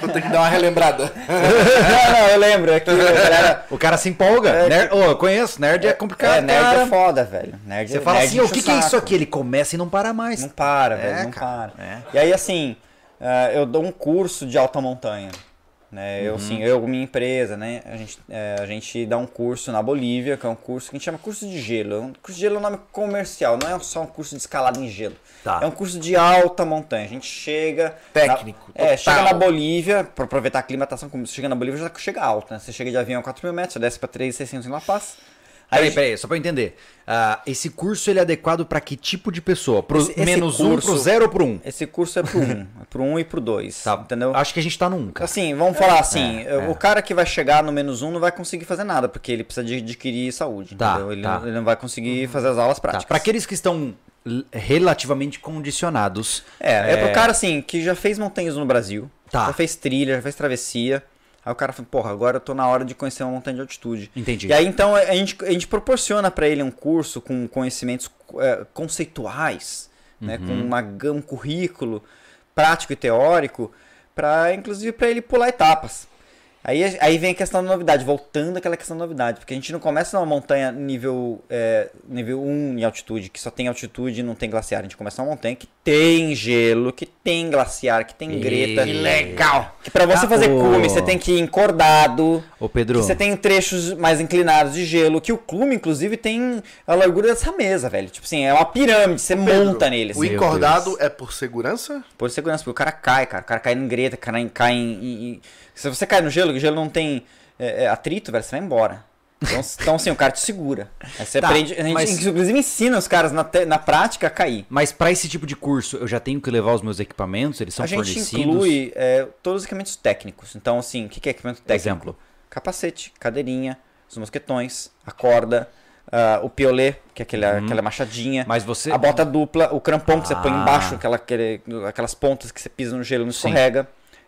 Vou ter que dar uma relembrada. não, não, eu lembro. É que galera. O cara se empolga. É, Nerd, Ô, eu conheço, nerd é, complicado, É, nerd cara. é foda, velho. Nerd, Você fala nerd assim, o que, que é isso aqui? Ele começa e não para mais. Não para, É, velho, não cara, para. é. E aí, assim, ah, eu dou um curso de alta montanha. Né? Eu, Uhum. assim, eu, minha empresa, né? A gente, é, a gente dá um curso na Bolívia, que é um curso que a gente chama curso de gelo. Um curso de gelo é um nome comercial, não é só um curso de escalada em gelo. Tá. É um curso de alta montanha. A gente chega. Técnico, Na, é, chega na Bolívia, pra aproveitar a aclimatação, como você chega na Bolívia, já chega alto, né? Você chega de avião a 4 mil metros, você desce pra 3,600 em La Paz. Peraí, peraí, só pra eu entender. Ah, esse curso ele é adequado pra que tipo de pessoa? Pro Esse- esse menos um, curso- pro zero ou pro um? Esse curso é pro 1, é pro 1 e pro 2, Tá, entendeu? Acho que a gente tá um, cara. Assim, vamos falar assim, é, o cara que vai chegar no menos 1 não vai conseguir fazer nada, porque ele precisa de adquirir saúde, Tá, entendeu? Ele, tá. não, ele não vai conseguir fazer as aulas Tá, práticas. pra aqueles que estão relativamente condicionados. É, é, pro cara assim, que já fez montanhas no Brasil, Tá. já fez trilha, já fez travessia. Aí o cara fala, porra, agora eu tô na hora de conhecer uma montanha de altitude. Entendi. E aí então a gente, a gente proporciona pra ele um curso com conhecimentos é, conceituais, né, com uma, gama- um currículo prático e teórico, para inclusive para ele pular etapas. Aí, aí vem a questão da novidade, voltando àquela questão da novidade, porque a gente não começa numa montanha nível, é, nível 1 em altitude, que só tem altitude e não tem glaciar. A gente começa numa montanha que tem gelo, que tem glaciar, que tem greta. Que legal! Que pra você Ah, fazer cume, você tem que ir encordado. Ô, Pedro. Que você tem trechos mais inclinados de gelo. Que o clube, inclusive, tem a largura dessa mesa, velho. Tipo assim, é uma pirâmide, você monta nele. O encordado é por segurança? por segurança, porque o cara cai, cara. O cara cai em greta, cai, em- cai em, em- em- Se você cai no gelo, que o gelo não tem é, é, atrito, velho, você vai embora. Então, então, assim, o cara te segura. Aí você Tá, aprende. A gente, mas- inclusive, ensina os caras na, te- na prática a cair. Mas pra esse tipo de curso, eu já tenho que levar os meus equipamentos? Eles são a gente fornecidos? inclui é, todos os equipamentos técnicos. Então, assim, o que que é equipamento técnico? Exemplo. Capacete, cadeirinha, os mosquetões, a corda, ah, o piolê, que é aquela, aquela machadinha. Mas você... a bota dupla, o crampão que você põe Ah. embaixo, aquela, aquele- aquelas pontas que você pisa no gelo e não Sim.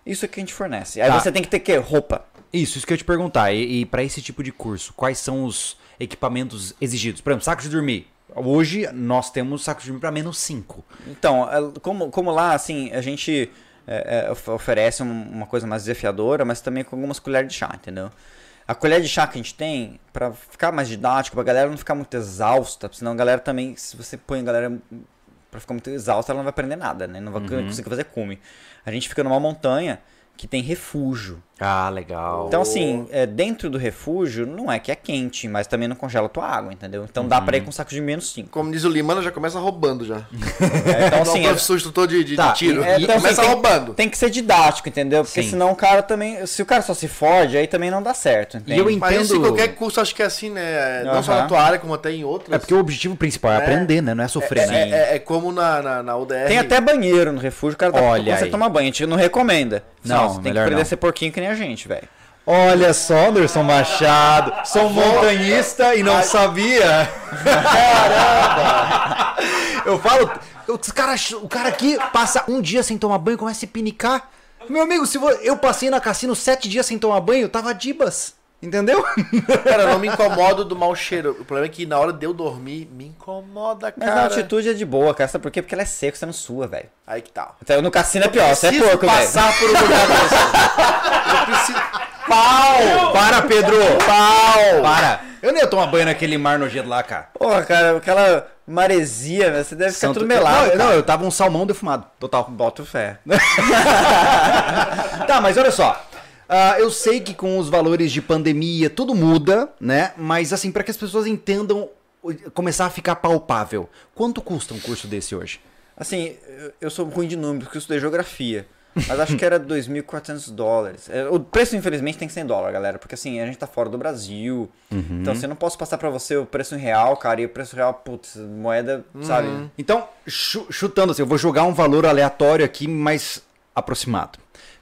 Isso é que a gente fornece. Aí Tá. você tem que ter que roupa. Isso, isso que eu ia te perguntar. E, e para esse tipo de curso, quais são os equipamentos exigidos? Por exemplo, saco de dormir. Hoje nós temos saco de dormir para menos 5. Então, é, como, como lá, assim, a gente é, é, of- oferece um- uma coisa mais desafiadora, mas também com algumas colheres de chá, entendeu? A colher de chá que a gente tem, pra ficar mais didático, pra galera não ficar muito exausta, senão a galera também, se você põe a galera roupa fica muito exausta, ela não vai prender nada, né? Não vai Uhum. conseguir fazer cume. A gente fica numa montanha que tem refúgio. Ah, legal. Então, assim, é, dentro do refúgio, não é que é quente, mas também não congela a tua água, entendeu? Então dá Uhum. pra ir com saco de menos 5. Como diz o Limana, já começa roubando já. então, assim, assim, o é- instrutor de, de, Tá, de tiro. é, então, começa assim, tem- roubando. Tem que ser didático, entendeu? Porque Sim. senão o cara também. Se o cara só se fode, aí também não dá certo. Entende? eu Mas isso em entendo- qualquer curso, acho que é assim, né? Não só Aham. na tua área, como até em outras. É porque o objetivo principal é, É. aprender, né? Não é sofrer, é, né? é- é como na, na, na UDR. Tem até banheiro no refúgio, o cara tá Olha aí. tomar banho. A gente não recomenda. Não, você tem que melhor aprender não. a ser porquinho que nem a gente, velho. Olha só, Anderson Machado. Sou montanhista e não sabia. Caramba! Eu falo, cara, o cara aqui passa um dia sem tomar banho e começa a se pinicar. Meu amigo, se eu passei na cassino sete dias sem tomar banho, eu tava dibas. Entendeu? Cara, eu não me incomodo do mau cheiro. O problema é que na hora de eu dormir, me incomoda, Mas cara. a altitude é de boa, cara. Sabe por quê? Porque ela é seca, você não sua, velho. Aí que tá. Então, no cassino é pior, você é porco, velho. passar por um lugar desse. Eu preciso... Pau! Para, Pedro! Pau! Para! Eu nem ia tomar banho naquele mar nojento lá, cara. Porra, cara, aquela maresia, velho, você deve ficar Santo- tudo melado. Não, não, eu tava um salmão defumado. Total. Boto fé. Tá, mas olha só. Ah, eu sei que com os valores de pandemia tudo muda, né? Mas assim, para que as pessoas entendam, começar a ficar palpável. Quanto custa um curso desse hoje? Assim, eu- sou ruim de números, porque eu estudei geografia. Mas acho que era 2.400 dólares. É, O preço, infelizmente, tem que ser em dólar, galera. Porque assim, a gente tá fora do Brasil. Então, assim, eu não posso passar pra você o preço em real, cara. E o preço real, putz, moeda, sabe? Então, chu- chutando assim, eu vou jogar um valor aleatório aqui, mais aproximado.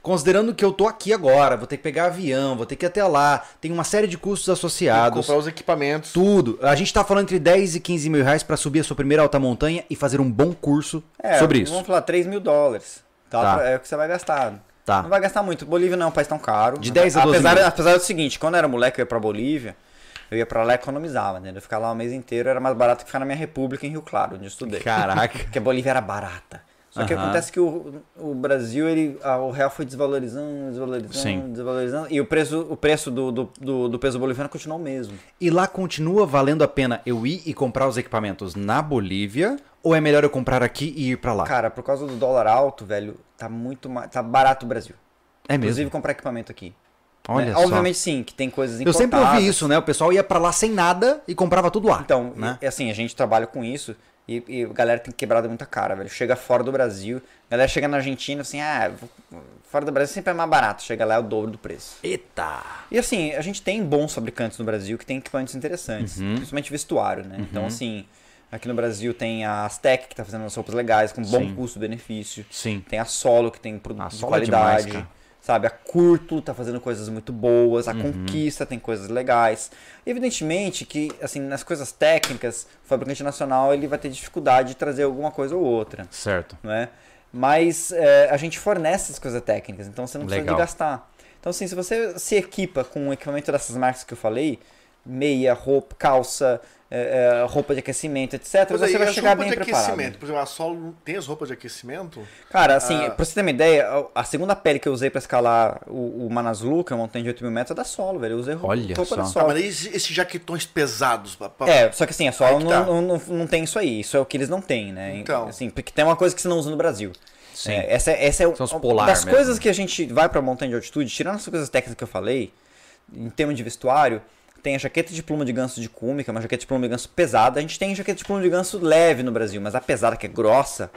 Considerando que eu tô aqui agora, vou ter que pegar avião, vou ter que ir até lá, tem uma série de custos associados. comprar os equipamentos. Tudo. A gente tá falando entre 10 e 15 mil reais pra subir a sua primeira alta montanha e fazer um bom curso É, sobre isso. Vamos falar 3 mil dólares. Tá? Tá. É o que você vai gastar. Tá. Não vai gastar muito. Bolívia não é um país tão caro. De 10 a 12 apesar, mil. apesar do seguinte, quando eu era moleque, eu ia pra Bolívia, eu ia pra lá e economizava, entendeu? Eu ficava lá um mês inteiro, era mais barato que ficar na minha república em Rio Claro, onde eu estudei. Caraca. Porque a Bolívia era barata. Só que Aham. acontece que o, o Brasil, ele, a- o real foi desvalorizando, desvalorizando, Sim. desvalorizando. E o preço, o preço do, do, do, do peso boliviano continuou o mesmo. E lá continua valendo a pena eu ir e comprar os equipamentos na Bolívia? Ou é melhor eu comprar aqui e ir pra lá? Cara, por causa do dólar alto, velho, tá muito mais. Tá barato o Brasil. é mesmo. Inclusive comprar equipamento aqui. Olha né? só. Obviamente sim, que tem coisas Eu importadas. sempre ouvi isso, né? O pessoal ia pra lá sem nada e comprava tudo lá. Então, né? e, assim, a gente trabalha com isso e, e a galera tem quebrado muita cara, velho. Chega fora do Brasil, a galera chega na Argentina assim, ah, fora do Brasil sempre é mais barato. Chega lá é o dobro do preço. Eita! E assim, a gente tem bons fabricantes no Brasil que tem equipamentos interessantes, Uhum. principalmente vestuário, né? Então, assim, aqui no Brasil tem a Aztec que tá fazendo umas roupas legais, com bom custo-benefício. Sim. Tem a Solo que tem produto A de Solo é qualidade. demais. Sabe, a Curto tá fazendo coisas muito boas, a Uhum. Conquista tem coisas legais. Evidentemente que, assim, nas coisas técnicas, o fabricante nacional ele vai ter dificuldade de trazer alguma coisa ou outra, Certo. não é? Mas é, a gente fornece as coisas técnicas, então você não precisa Legal. de gastar. Então, assim, se você se equipa com o equipamento dessas marcas que eu falei, meia, roupa, calça, é, é, roupa de aquecimento, etc., Mas aí, você vai chegar bem de preparado. aquecimento. Por exemplo, a Solo tem as roupas de aquecimento? Cara, assim, Ah. pra você ter uma ideia, a segunda pele que eu usei pra escalar o, o Manaslu, que é uma montanha de 8 mil metros, é da Solo, velho. Eu usei roupa, Olha roupa da só. Ah, Solo. mas aí esses esses jaquetões pesados. pra- pra- É, só que assim, a Solo tá. não, não, não tem isso aí. Isso é o que eles não têm, né? Então. Assim, porque tem uma coisa que você não usa no Brasil. Sim. É, essa, é- essa é São os uma polar das mesmo. coisas que a gente vai pra montanha de altitude, tirando as coisas técnicas que eu falei, em termos de vestuário, tem a jaqueta de pluma de ganso de cume, que é uma jaqueta de pluma de ganso pesada. A gente tem jaqueta de pluma de ganso leve no Brasil, mas a pesada, que é grossa,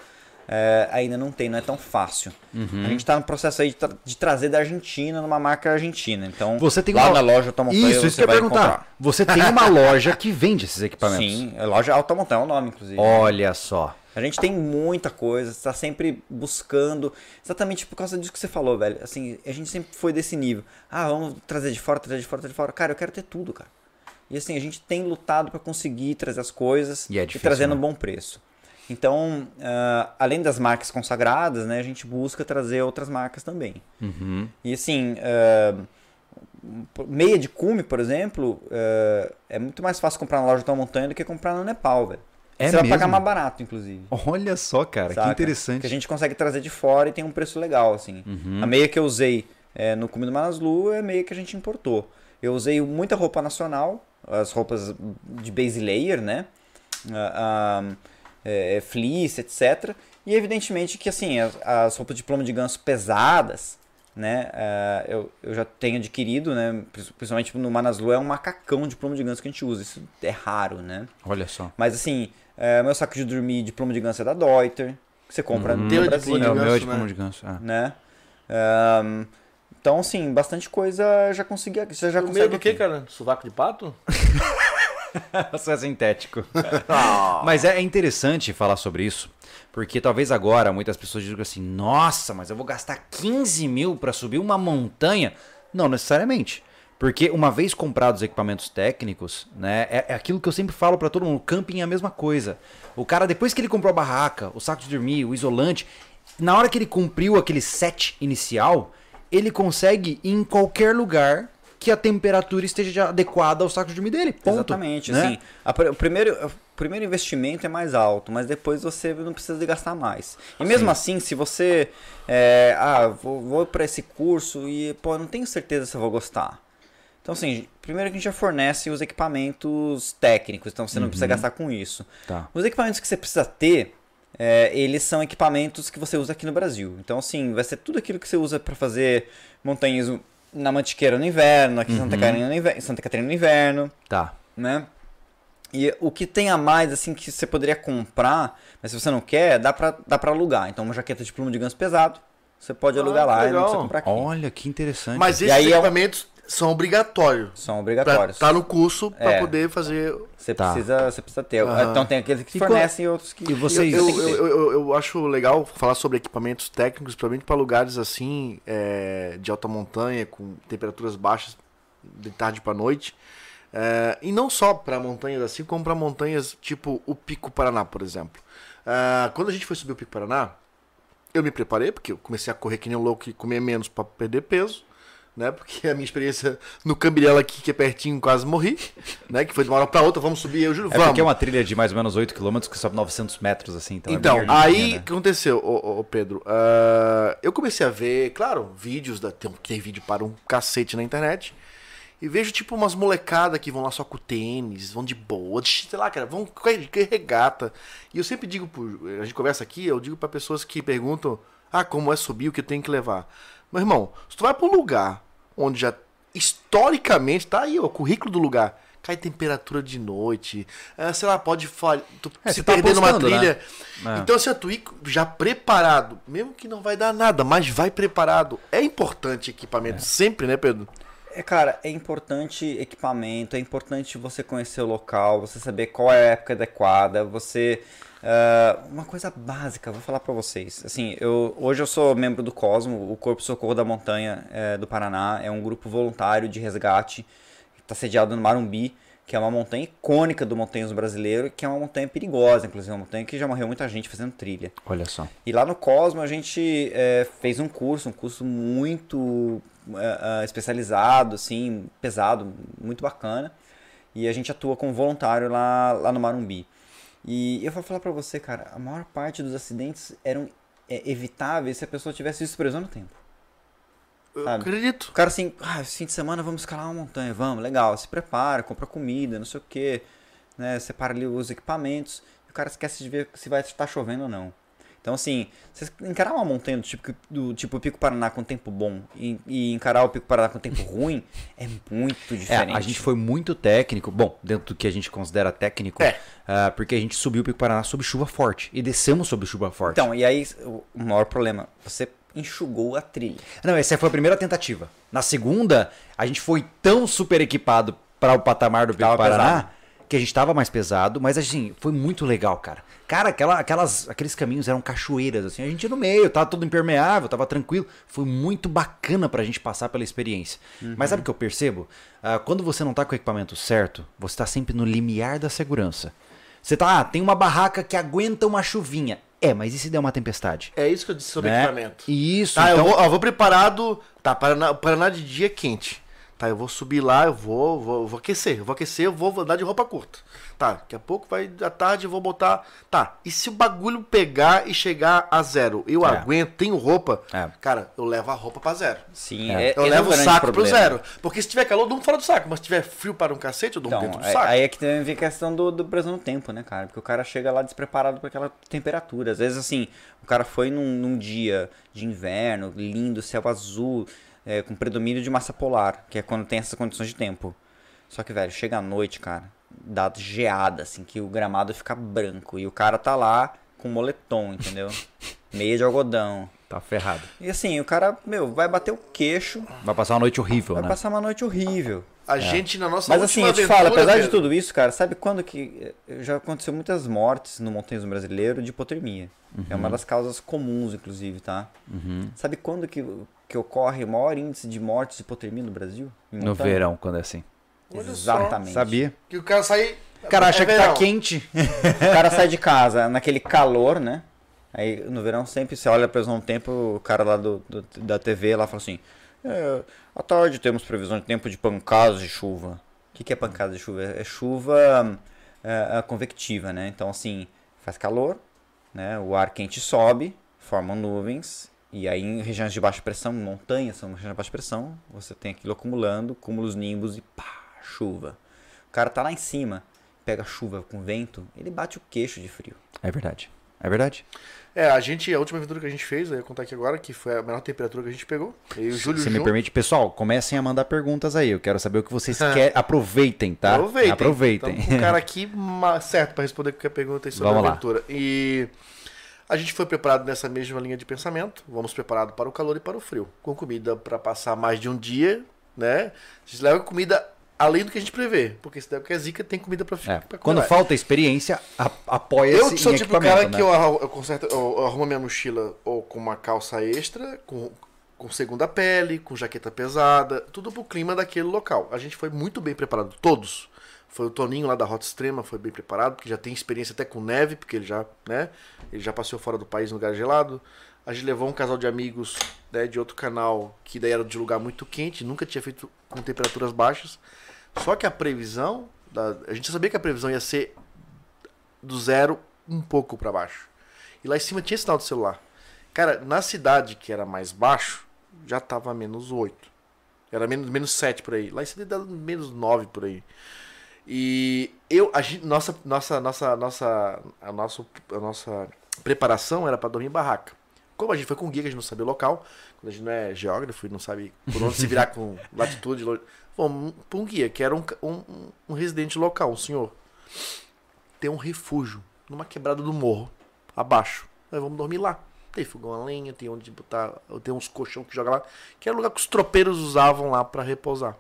é, ainda não tem, não é tão fácil. Uhum. A gente tá no processo aí de, tra- de trazer da Argentina numa marca argentina. Então, Você tem lá uma... na loja Automontanha Isso, isso você que eu ia vai perguntar. encontrar. Você tem uma loja que vende esses equipamentos. Sim, é loja Automontanha é o nome, inclusive. Olha só. A gente tem muita coisa, está sempre buscando, exatamente por causa disso que você falou, velho. Assim, a gente sempre foi desse nível. Ah, vamos trazer de fora, trazer de fora, trazer de fora. Cara, eu quero ter tudo, cara. E assim, a gente tem lutado para conseguir trazer as coisas E é difícil, trazer né? no bom preço. Então, ah, além das marcas consagradas, né, a gente busca trazer outras marcas também. Uhum. E assim, ah, meia de cume, por exemplo, ah, é muito mais fácil comprar na loja da montanha do que comprar no Nepal, velho. É Você vai pagar mesmo? mais barato, inclusive. Olha só, cara, Saca? que interessante. Que a gente consegue trazer de fora e tem um preço legal, assim. Uhum. A meia que eu usei é, no Cume do Manaslu é a meia que a gente importou. Eu usei muita roupa nacional, as roupas de base layer, né? Ah, ah, é, fleece, etc. E evidentemente que assim, as, as roupas de pluma de ganso pesadas, né? é, eu, eu já tenho adquirido, né? Principalmente no Manaslu é um macacão de pluma de ganso que a gente usa. Isso é raro, né? Olha só. Mas assim, é, meu saco de dormir de pluma de ganso é da Deuter, que você compra Uhum. no Teu de Brasil, É, o ganso, meu é de né? pluma de ganso. é. né? Ahn, então, assim, bastante coisa já consegui. Você já No consegue meio do que, cara? Sovaco de pato? Você é sintético. mas é interessante falar sobre isso, porque talvez agora muitas pessoas digam assim: nossa, mas eu vou gastar 15 mil para subir uma montanha. Não necessariamente. Porque uma vez comprados os equipamentos técnicos, né, é, é aquilo que eu sempre falo para todo mundo: camping é a mesma coisa. O cara, depois que ele comprou a barraca, o saco de dormir, o isolante, na hora que ele cumpriu aquele set inicial, ele consegue ir em qualquer lugar que a temperatura esteja adequada ao saco de dormir dele. Ponto. Exatamente. né? Assim, a o, primeiro, o primeiro investimento é mais alto, mas depois você não precisa de gastar mais. E mesmo assim, se você. é, ah, vou, vou para esse curso e, pô, não tenho certeza se eu vou gostar. Então, assim, primeiro que a gente já fornece os equipamentos técnicos, então você não precisa gastar com isso. Tá. Os equipamentos que você precisa ter, é, eles são equipamentos que você usa aqui no Brasil. Então, assim, vai ser tudo aquilo que você usa para fazer montanhismo na Mantiqueira no inverno, aqui em Santa, Catarina no inverno, Santa Catarina no inverno, Tá. né? E o que tem a mais, assim, que você poderia comprar, mas se você não quer, dá pra, dá pra alugar. Então, uma jaqueta de pluma de ganso pesado, você pode Ah, alugar lá e não legal. precisa comprar aqui. Olha que interessante. Mas E esses aí é um- equipamentos são obrigatórios. São Pra obrigatórios. estar no curso pra É. poder fazer. Você, Tá. precisa, você precisa ter. Aham. Então, tem aqueles que E qual- fornecem e outros que... E vocês- Eu, eu, eu, eu- eu acho legal falar sobre equipamentos técnicos, principalmente para lugares assim, é, de alta montanha, com temperaturas baixas de tarde para noite. É, e não só para montanhas assim, como para montanhas tipo o Pico Paraná, por exemplo. É, quando a gente foi subir o Pico Paraná, eu me preparei, porque eu comecei a correr que nem um louco e comer menos para perder peso. Né, porque a minha experiência no Cambirela aqui, que é pertinho, quase morri. Né, que foi de uma hora para outra, vamos subir, eu juro, É vamos. porque é uma trilha de mais ou menos 8 km que sobe 900 metros, assim. Então, é Então, erguidinha, aí o né? que aconteceu, ô, ô, Pedro? Ah, eu comecei a ver, claro, vídeos, da, tem, tem vídeo para um cacete na internet. E vejo tipo umas molecada que vão lá só com tênis, vão de boa, de- sei lá, cara, vão com regata. E eu sempre digo, a gente conversa aqui, eu digo para pessoas que perguntam, ah, como é subir, o que eu tenho que levar. Meu irmão, se tu vai pra um lugar onde já historicamente tá aí ó, o currículo do lugar, cai temperatura de noite, ah, sei lá, pode falhar, tu É, se tá perder numa né? trilha. É. Então, se tu ir já preparado, mesmo que não vai dar nada, mas vai preparado. É importante equipamento, sempre, né, Pedro? É, cara, é importante equipamento, é importante você conhecer o local, você saber qual é a época adequada, você... ah, uma coisa básica, vou falar pra vocês. Assim, eu, hoje eu sou membro do Cosmo, o Corpo Socorro da Montanha eh, do Paraná, é um grupo voluntário de resgate, que está sediado no Marumbi, que é uma montanha icônica do montanhismo brasileiro, que é uma montanha perigosa, inclusive, uma montanha que já morreu muita gente fazendo trilha. Olha só. E lá no Cosmo a gente é, fez um curso, um curso muito é, é, especializado, assim, pesado, muito bacana. E a gente atua como voluntário lá, lá no Marumbi. E eu vou falar pra você, cara, a maior parte dos acidentes eram é, evitáveis se a pessoa tivesse preso no tempo. Eu Sabe? acredito. O cara assim, ah, esse fim de semana vamos escalar uma montanha, vamos, legal, se prepara, compra comida, não sei o que, né, separa ali os equipamentos, e o cara esquece de ver se vai estar chovendo ou não. Então assim, você encarar uma montanha do tipo, do tipo Pico Paraná com tempo bom e, e encarar o Pico Paraná com tempo ruim é muito É, diferente. a gente foi muito técnico, bom, dentro do que a gente considera técnico, É. ah, porque a gente subiu o Pico Paraná sob chuva forte e descemos sob chuva forte. Então, e aí o o maior problema, você enxugou a trilha. Não, essa foi a primeira tentativa. Na segunda, a gente foi tão super equipado para o patamar do Pico Tava Paraná pesado. Que a gente tava mais pesado, mas assim, foi muito legal, cara. Cara, aquela, aquelas, aqueles caminhos eram cachoeiras, assim, a gente ia no meio, tava tudo impermeável, tava tranquilo. Foi muito bacana pra gente passar pela experiência. Mas sabe o que eu percebo? Ah, quando você não tá com o equipamento certo, você tá sempre no limiar da segurança. Você tá, ah, tem uma barraca que aguenta uma chuvinha. É, mas e se der uma tempestade? É isso que eu disse sobre Né? equipamento. Isso, Tá, então... eu, vou, eu vou preparado. Tá, Paraná, Paraná de dia é quente. Tá, eu vou subir lá, eu vou, vou, vou aquecer, eu vou aquecer, eu vou andar de roupa curta. Tá, daqui a pouco vai à tarde eu vou botar. Tá, e se o bagulho pegar e chegar a zero? Eu É. aguento, tenho roupa. É. Cara, eu levo a roupa pra zero. Sim, É. é, Eu é levo o saco pro problema. zero. Porque se tiver calor, eu durmo fora do saco. Mas se tiver frio para um cacete, eu durmo Então, dentro do saco. aí é que também vem a questão do, do preço no tempo, né, cara? Porque o cara chega lá despreparado para aquela temperatura. Às vezes, assim, o cara foi num, num dia de inverno, lindo, céu azul, é, com predomínio de massa polar, que é quando tem essas condições de tempo. Só que, velho, chega à noite, cara, dá geada, assim, que o gramado fica branco. E o cara tá lá com moletom, entendeu? Meia de algodão. Tá ferrado. E assim, o cara, meu, vai bater o queixo, Vai passar uma noite horrível, vai né? passar uma noite horrível. A gente, na nossa Mas assim, eu te falo, apesar de Pedro, tudo isso, cara, sabe quando que. eh, Já aconteceu muitas mortes no montanhismo brasileiro de hipotermia. É uma das causas comuns, inclusive, tá? Sabe quando que, que ocorre o maior índice de mortes de hipotermia no Brasil? No montanha? verão, quando é assim. Exatamente. Sabia? Que o cara sai. O cara acha É que tá quente. O cara sai de casa naquele calor, né? Aí no verão sempre você olha para um tempo, o cara lá do, do- da TV lá fala assim: é, à tarde temos previsão de tempo de pancadas de chuva. O que, que é pancada de chuva? É chuva é, é, convectiva, né? Então assim, faz calor, né? O ar quente sobe, formam nuvens, e aí em regiões de baixa pressão, montanhas são regiões de baixa pressão, você tem aquilo acumulando, cúmulos nimbus e pá, chuva. O cara tá lá em cima, pega chuva com vento, ele bate o queixo de frio. É verdade. É verdade. É, a gente, a última aventura que a gente fez, eu ia contar aqui agora, que foi a menor temperatura que a gente pegou. E o Júlio Se me permite, pessoal, comecem a mandar perguntas aí. Eu quero saber o que vocês querem. Aproveitem, tá? Aproveitem. Aproveitem. Com um cara aqui certo pra responder qualquer pergunta aí sobre Vamos a lá. aventura. E a gente foi preparado nessa mesma linha de pensamento. Vamos preparado para o calor e para o frio. Com comida para passar mais de um dia, né? A gente leva comida além do que a gente prevê. Porque se der porque a zica tem comida para É, ficar. pra Quando falta experiência, a- apoia-se Eu sou em tipo o cara né? que eu, eu, conserto, eu, eu arrumo minha mochila ou com uma calça extra, com, com segunda pele, com jaqueta pesada, tudo pro clima daquele local. A gente foi muito bem preparado, todos. Foi o Toninho lá da Rota Extrema, foi bem preparado, porque já tem experiência até com neve, porque ele já, né, ele já passeou fora do país no lugar gelado. A gente levou um casal de amigos né, de outro canal, que daí era de lugar muito quente, nunca tinha feito com temperaturas baixas. Só que a previsão, da, a gente sabia que a previsão ia ser do zero um pouco para baixo. E lá em cima tinha sinal do celular. Cara, na cidade que era mais baixo, já tava menos 8. Era menos, menos 7 por aí. Lá em cima dava menos 9 por aí. E eu, a gente, nossa, nossa, nossa, nossa, a nossa, a nossa preparação era para dormir em barraca. Como a gente foi com guia, que a gente não sabia o local, quando a gente não é geógrafo e não sabe por onde se virar com latitude, fomos para um guia, que era um, um, um residente local, um senhor. Tem um refúgio numa quebrada do morro, abaixo. Vamos dormir lá. Tem fogão a lenha, tem onde botar, tem uns colchão que joga lá, que era o lugar que os tropeiros usavam lá para repousar.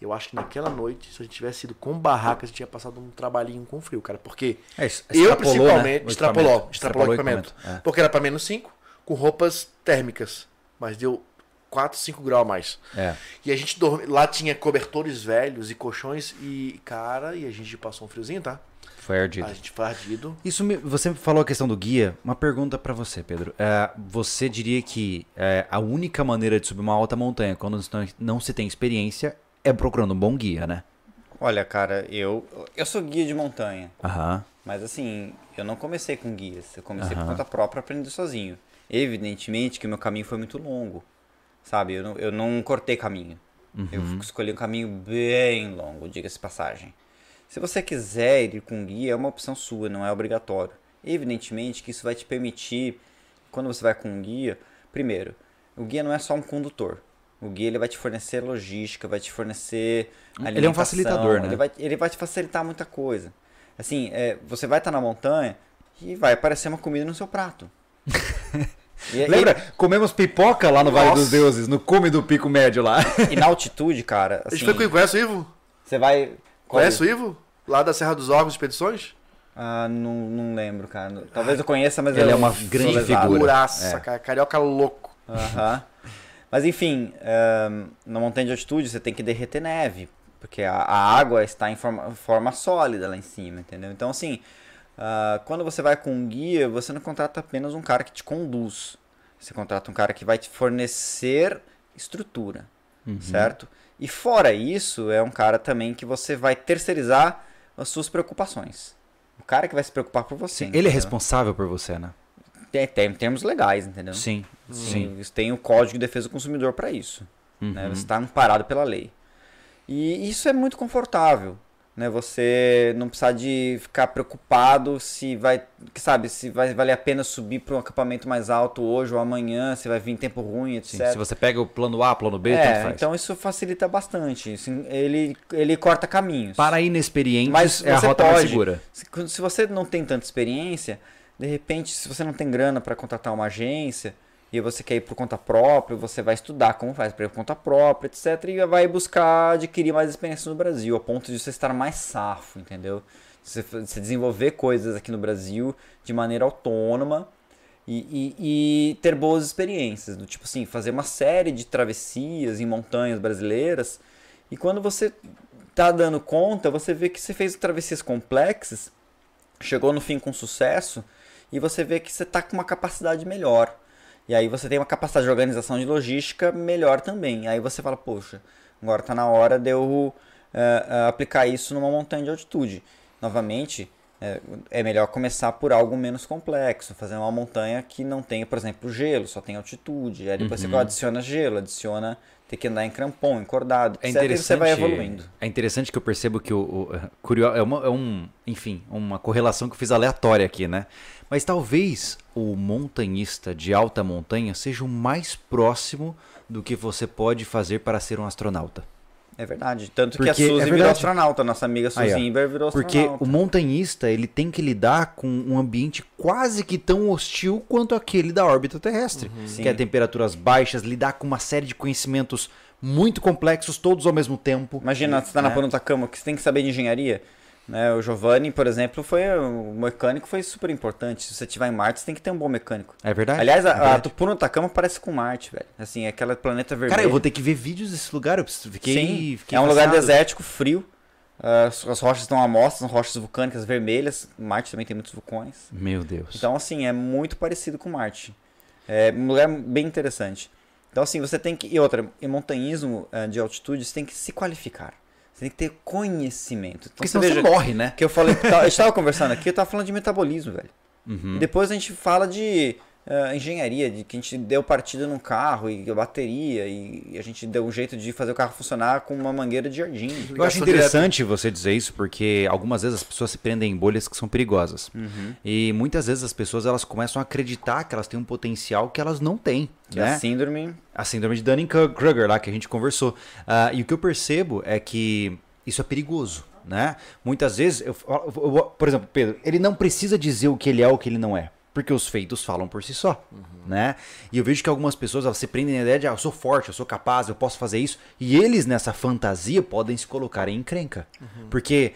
Eu acho que naquela noite, se a gente tivesse ido com barraca, a gente tinha passado um trabalhinho com frio, cara. Porque É, eu, extrapolou, principalmente, né, extrapolou, equipamento. extrapolou o o equipamento. É. Porque era para menos 5, com roupas térmicas. Mas deu 4, 5 graus a mais. É. E a gente dorme, lá tinha cobertores velhos e colchões e, cara, e a gente passou um friozinho, tá? Foi ardido. A gente foi ardido. Isso me- você falou a questão do guia. Uma pergunta pra você, Pedro. É, você diria que é, a única maneira de subir uma alta montanha quando não, não se tem experiência é procurando um bom guia, né? Olha, cara, eu eu sou guia de montanha, Aham. mas assim, eu não comecei com guias, eu comecei por Aham. conta própria aprendendo sozinho. Evidentemente que o meu caminho foi muito longo, sabe? Eu não, eu não cortei caminho. Eu escolhi um caminho bem longo, diga-se passagem. Se você quiser ir com guia, é uma opção sua, não é obrigatório. Evidentemente que isso vai te permitir, quando você vai com um guia, primeiro, o guia não é só um condutor. O guia ele vai te fornecer logística, vai te fornecer Ele é um alimentação, facilitador, né? Ele vai, ele vai te facilitar muita coisa. Assim, é, você vai estar na montanha e vai aparecer uma comida no seu prato. E- Lembra? Comemos pipoca lá no Vale Nossa. dos Deuses, no cume do Pico Médio lá. E, e na altitude, cara, A gente assim, foi com conhece o Ivo? você vai... Conhece o Ivo? Lá da Serra dos Órgãos Expedições? Ah, não, não lembro, cara. Talvez eu conheça, mas Ele eu é uma grande figura. Figuraça, É. cara. Carioca louco. Aham. Mas enfim, ahn, na montanha de altitude você tem que derreter neve, porque a, a água está em forma, forma sólida lá em cima, entendeu? Então assim, ah, quando você vai com um guia, você não contrata apenas um cara que te conduz. Você contrata um cara que vai te fornecer estrutura, certo? E fora isso, é um cara também que você vai terceirizar as suas preocupações. O cara que vai se preocupar por você. Sim, ele é responsável por você, né? Tem, tem termos legais, entendeu? Sim, sim. Sim. Tem o Código de Defesa do Consumidor para isso. Né? Uhum. Você está amparado pela lei. E isso é muito confortável. Né? Você não precisar de ficar preocupado se vai, que sabe, se vai valer a pena subir para um acampamento mais alto hoje ou amanhã, se vai vir tempo ruim, etc. Sim, Se você pega o plano A, plano B, é, faz. então isso facilita bastante. Assim, ele, ele corta caminhos. Para inexperientes, Mas é a rota mais pode. segura. Se, se você não tem tanta experiência, de repente, se você não tem grana para contratar uma agência e você quer ir por conta própria, você vai estudar como faz para ir por conta própria, etc. E vai buscar adquirir mais experiência no Brasil, a ponto de você estar mais safo, entendeu? Você, você desenvolver coisas aqui no Brasil de maneira autônoma e, e- e ter boas experiências. Do tipo assim, fazer uma série de travessias em montanhas brasileiras. E quando você tá dando conta, você vê que você fez travessias complexas, chegou no fim com sucesso, e você vê que você tá com uma capacidade melhor. E aí você tem uma capacidade de organização de logística melhor também. Aí você fala, poxa, agora tá na hora de eu eh, eh, aplicar isso numa montanha de altitude. Novamente, é, é melhor começar por algo menos complexo, fazer uma montanha que não tenha, por exemplo, gelo, só tem altitude. Aí depois você adiciona gelo, adiciona ter que andar em crampon, encordado, É etc. E você vai evoluindo. É interessante que eu percebo que o, o curio, é, uma, é um, enfim, uma correlação que eu fiz aleatória aqui, né? Mas talvez o montanhista de alta montanha seja o mais próximo do que você pode fazer para ser um astronauta. É verdade. Tanto que a Porque- é Suzy virou astronauta, nossa amiga Aí, Suzy ó. Imber virou Porque astronauta. o montanhista, ele tem que lidar com um ambiente quase que tão hostil quanto aquele da órbita terrestre. Sim. Que é temperaturas baixas, lidar com uma série de conhecimentos muito complexos, todos ao mesmo tempo. Imagina, você tá na né? Ponta Cama, que você tem que saber de engenharia. Né? O Giovanni, por exemplo, foi o mecânico foi super importante. Se você estiver em Marte, você tem que ter um bom mecânico. É verdade? Aliás, é a, a verdade. Tupuna Takama parece com Marte, velho. Assim, é aquela planeta vermelha. Cara, eu vou ter que ver vídeos desse lugar. Eu fiquei, Sim, fiquei é um lugar desértico, frio. As, as rochas estão amostras, são rochas vulcânicas vermelhas. Marte também tem muitos vulcões. Meu Deus. Então, assim, é muito parecido com Marte. É um lugar bem interessante. Então, assim, você tem que. E outra, em montanhismo eh, de altitude, você tem que se qualificar. Você tem que ter conhecimento. Então, Porque você você morre, né? que eu falei. A gente tava conversando aqui, eu tava falando de metabolismo, velho. Uhum. Depois a gente fala de eh, engenharia, de que a gente deu partida num carro e a bateria, e a gente deu um jeito de fazer o carro funcionar com uma mangueira de jardim. Eu acho interessante você dizer isso porque algumas vezes as pessoas se prendem em bolhas que são perigosas. Uhum. E muitas vezes as pessoas elas começam a acreditar que elas têm um potencial que elas não têm. Que é né? a síndrome. a síndrome de Dunning-Kruger lá que a gente conversou. Ah, e o que eu percebo é que isso é perigoso, né? Muitas vezes, eu, eu- eu- por exemplo, Pedro, ele não precisa dizer o que ele é ou o que ele não é. Porque os feitos falam por si só, né? E eu vejo que algumas pessoas elas se prendem na ideia de ah, eu sou forte, eu sou capaz, eu posso fazer isso. E eles nessa fantasia podem se colocar em encrenca. Porque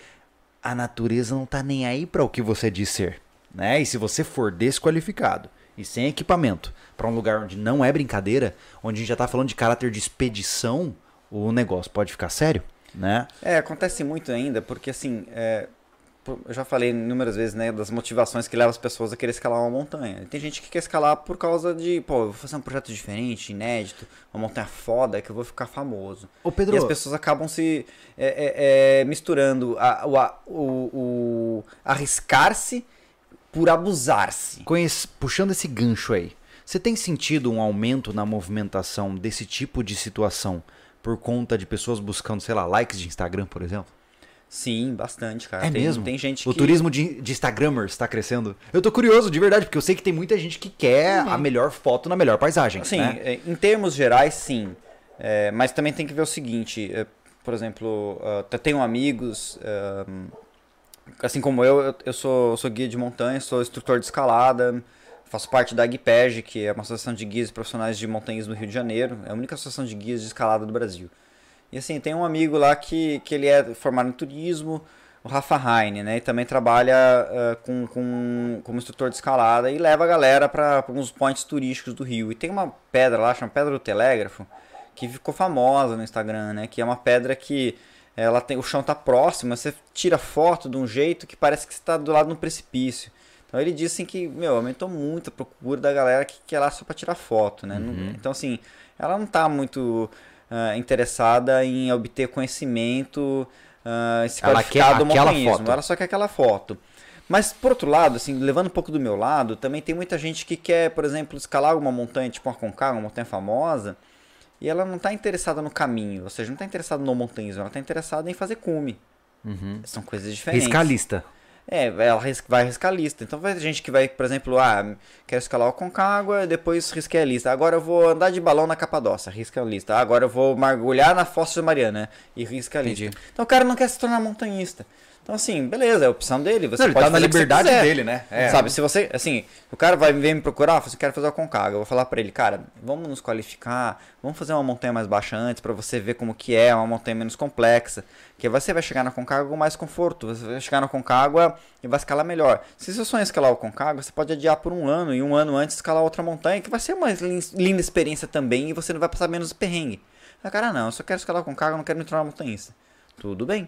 a natureza não tá nem aí para o que você diz ser, né? E se você for desqualificado e sem equipamento para um lugar onde não é brincadeira, onde a gente já tá falando de caráter de expedição, o negócio pode ficar sério, né? É, acontece muito ainda, porque assim, é, eu já falei inúmeras vezes, né, das motivações que levam as pessoas a querer escalar uma montanha. Tem gente que quer escalar por causa de, pô, eu vou fazer um projeto diferente, inédito, uma montanha foda, que eu vou ficar famoso. Ô Pedro, E as pessoas acabam se é, é, é, misturando a- o, a- o- o arriscar-se por abusar-se. puxando esse gancho aí, você tem sentido um aumento na movimentação desse tipo de situação por conta de pessoas buscando, sei lá, likes de Instagram, por exemplo? Sim, bastante, cara. É tem, mesmo? Tem gente O que... turismo de, de Instagramers está crescendo. Eu tô curioso, de verdade, porque eu sei que tem muita gente que quer a melhor foto na melhor paisagem. Assim, né? é, em termos gerais, sim. É, mas também tem que ver o seguinte, é, por exemplo, eu tenho amigos, ah, assim como eu, eu, eu sou, sou guia de montanha, sou instrutor de escalada, faço parte da AGPEG, que é uma associação de guias profissionais de montanhismo do Rio de Janeiro, é a única associação de guias de escalada do Brasil. E assim, tem um amigo lá que, que ele é formado em turismo, o Rafa Heine, né? E também trabalha ah, com, com, como instrutor de escalada e leva a galera para alguns pontos turísticos do Rio. E tem uma pedra lá, chama Pedra do Telégrafo, que ficou famosa no Instagram, né? Que é uma pedra que ela tem, o chão tá próximo, você tira foto de um jeito que parece que você tá do lado de um precipício. Então ele disse assim, que, meu, aumentou muito a procura da galera que quer lá só para tirar foto, né? Não- então assim, ela não tá muito uh, interessada em obter conhecimento uh, esse Ela quer do aquela montanhismo. foto. Ela só quer aquela foto. Mas, por outro lado, assim, levando um pouco do meu lado, também tem muita gente que quer, por exemplo, escalar uma montanha, tipo uma Concagua, uma montanha famosa, e ela não está interessada no caminho, ou seja, não está interessada no montanhismo, ela está interessada em fazer cume. São coisas diferentes. Riscar a lista. É, ela vai riscar a lista. Então vai ter gente que vai, por exemplo, ah, quero escalar o Concagua, depois risquei a lista. Agora eu vou andar de balão na Capadócia, risca a lista. Agora eu vou mergulhar na Fossa de Mariana e risca a lista. Entendi. Então o cara não quer se tornar montanhista. Então assim, beleza, é a opção dele, você Não, ele pode tá na você liberdade dele, né? É. Sabe, se você, assim, o cara vai vir me procurar, você quer fazer a Concagua, eu vou falar pra ele, cara, vamos nos qualificar, vamos fazer uma montanha mais baixa antes pra você ver como que é, uma montanha menos complexa, que você vai chegar na Concagua com mais conforto, você vai chegar na Concagua e vai escalar melhor. Se seu sonho é escalar o Concagua, você pode adiar por um ano e um ano antes escalar outra montanha, que vai ser uma lin- linda experiência também e você não vai passar menos perrengue. Ah, cara, não, eu só quero escalar o Concagua, eu não quero me tornar montanhista. Tudo bem.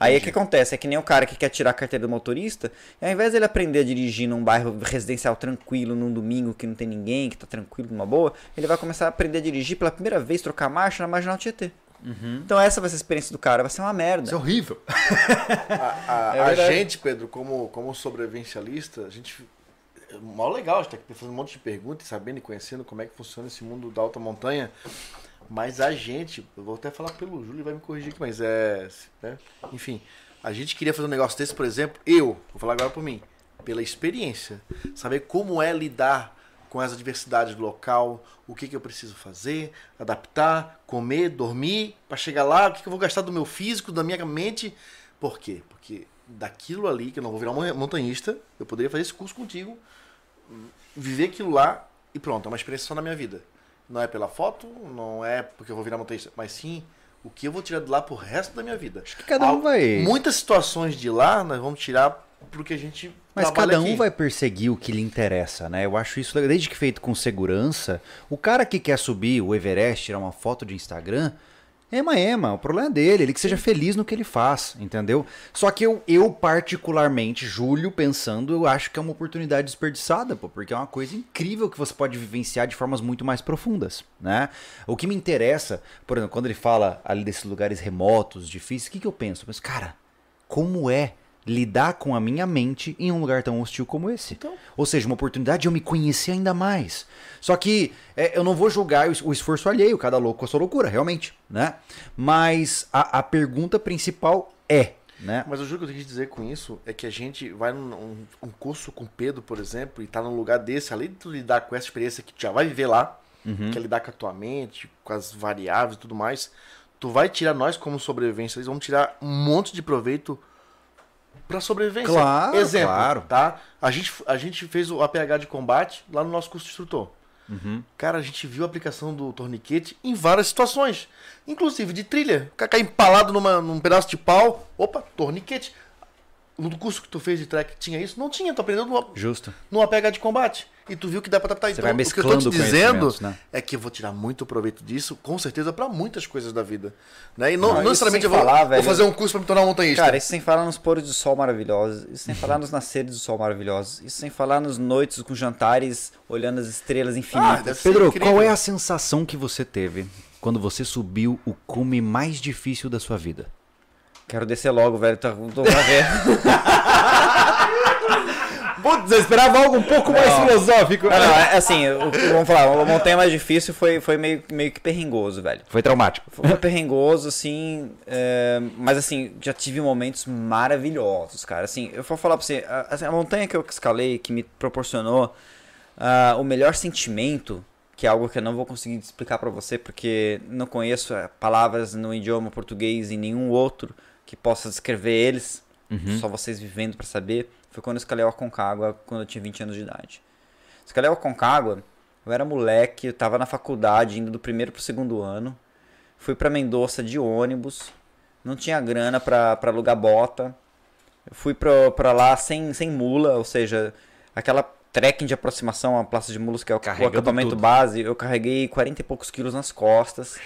Aí o que acontece? É que nem o cara que quer tirar a carteira do motorista, e ao invés dele aprender a dirigir num bairro residencial tranquilo, num domingo que não tem ninguém, que tá tranquilo, numa boa, ele vai começar a aprender a dirigir pela primeira vez, trocar marcha na Marginal Tietê. Então essa vai ser a experiência do cara, vai ser uma merda. Isso é horrível. A, a- É a gente, Pedro, como, como sobrevivencialista, a gente. É mó legal, a gente tá aqui fazendo um monte de perguntas, sabendo e conhecendo como é que funciona esse mundo da alta montanha. Mas a gente, eu vou até falar pelo Júlio, vai me corrigir aqui, mas é. né? Enfim, a gente queria fazer um negócio desse, por exemplo, eu, vou falar agora por mim, pela experiência. Saber como é lidar com essa diversidade do local, o que, que eu preciso fazer, adaptar, comer, dormir, para chegar lá, o que, que eu vou gastar do meu físico, da minha mente. Por quê? Porque daquilo ali, que eu não vou virar um montanhista, eu poderia fazer esse curso contigo, viver aquilo lá e pronto, é uma experiência só na minha vida. Não é pela foto, não é porque eu vou virar montanhista, mas sim o que eu vou tirar de lá pro resto da minha vida. Acho que cada um vai- Muitas situações de lá nós vamos tirar pro que a gente Mas cada um aqui. vai perseguir o que lhe interessa, né? Eu acho isso. Desde que feito com segurança, o cara que quer subir o Everest, tirar uma foto de Instagram, ema, ema. O problema é dele, ele que seja feliz no que ele faz, entendeu? Só que eu, eu particularmente, Júlio, pensando, eu acho que é uma oportunidade desperdiçada, pô, porque é uma coisa incrível que você pode vivenciar de formas muito mais profundas, né? O que me interessa, por exemplo, quando ele fala ali desses lugares remotos, difíceis, o que, que eu penso? Eu penso, cara, como é lidar com a minha mente em um lugar tão hostil como esse. Ou seja, uma oportunidade de eu me conhecer ainda mais. Só que é, eu não vou julgar o, es- o esforço alheio, cada louco com a sua loucura, realmente, né? Mas a, a pergunta principal é, né? Mas o juro que eu quis dizer com isso é que a gente vai num um, um curso com Pedro, por exemplo, e tá num lugar desse, além de tu lidar com essa experiência que tu já vai viver lá, que é lidar com a tua mente, com as variáveis e tudo mais, tu vai tirar nós como sobrevivências, vamos tirar um monte de proveito pra sobrevivência. Claro, Exemplo, claro. tá? A gente, a gente fez o APH de combate lá no nosso curso de instrutor. Uhum. Cara, a gente viu a aplicação do torniquete em várias situações. Inclusive de trilha. O cara cai empalado numa, num pedaço de pau. Opa, torniquete. No curso que tu fez de track tinha isso? Não tinha, tu aprendeu no, Justo. no APH de combate. E tu viu que dá pra adaptar. Você então, vai o que eu tô mesclando te dizendo conhecimentos, né? é que eu vou tirar muito proveito disso, com certeza, pra muitas coisas da vida. Né? E não, Não, não necessariamente eu vou, falar, vou velho. fazer um curso pra me tornar um montanhista. Cara, isso sem falar nos pôres do sol maravilhosos, isso sem falar nos nasceres do sol maravilhosos, isso sem falar nos noites com jantares olhando as estrelas Ah, infinitas. ser Pedro, incrível. qual é a sensação que você teve quando você subiu o cume mais difícil da sua vida? Quero descer logo, velho, tô, tô pra ver. Putz, eu esperava algo um pouco mais filosófico. Não, não, é assim, o- o- vamos falar, a montanha mais difícil foi, foi meio, meio que perrengoso, velho. Foi traumático. Foi foi perrengoso, assim, é, mas assim, já tive momentos maravilhosos, cara. Assim, eu vou falar pra você, a, assim, a montanha que eu escalei, que me proporcionou ah, o melhor sentimento, que é algo que eu não vou conseguir explicar pra você, porque não conheço eh, palavras no idioma português e nenhum outro que possa descrever eles, só vocês vivendo pra saber, foi quando eu escalei o Aconcagua, quando eu tinha 20 anos de idade. Escalei o Aconcagua, eu era moleque, eu tava na faculdade, indo do primeiro pro segundo ano. Fui pra Mendoza de ônibus, não tinha grana pra, pra alugar bota. Eu fui pra, pra lá sem, sem mula, ou seja, aquela trekking de aproximação à Praça de Mulas, que é o, o acampamento tudo. base, eu carreguei 40 e poucos quilos nas costas.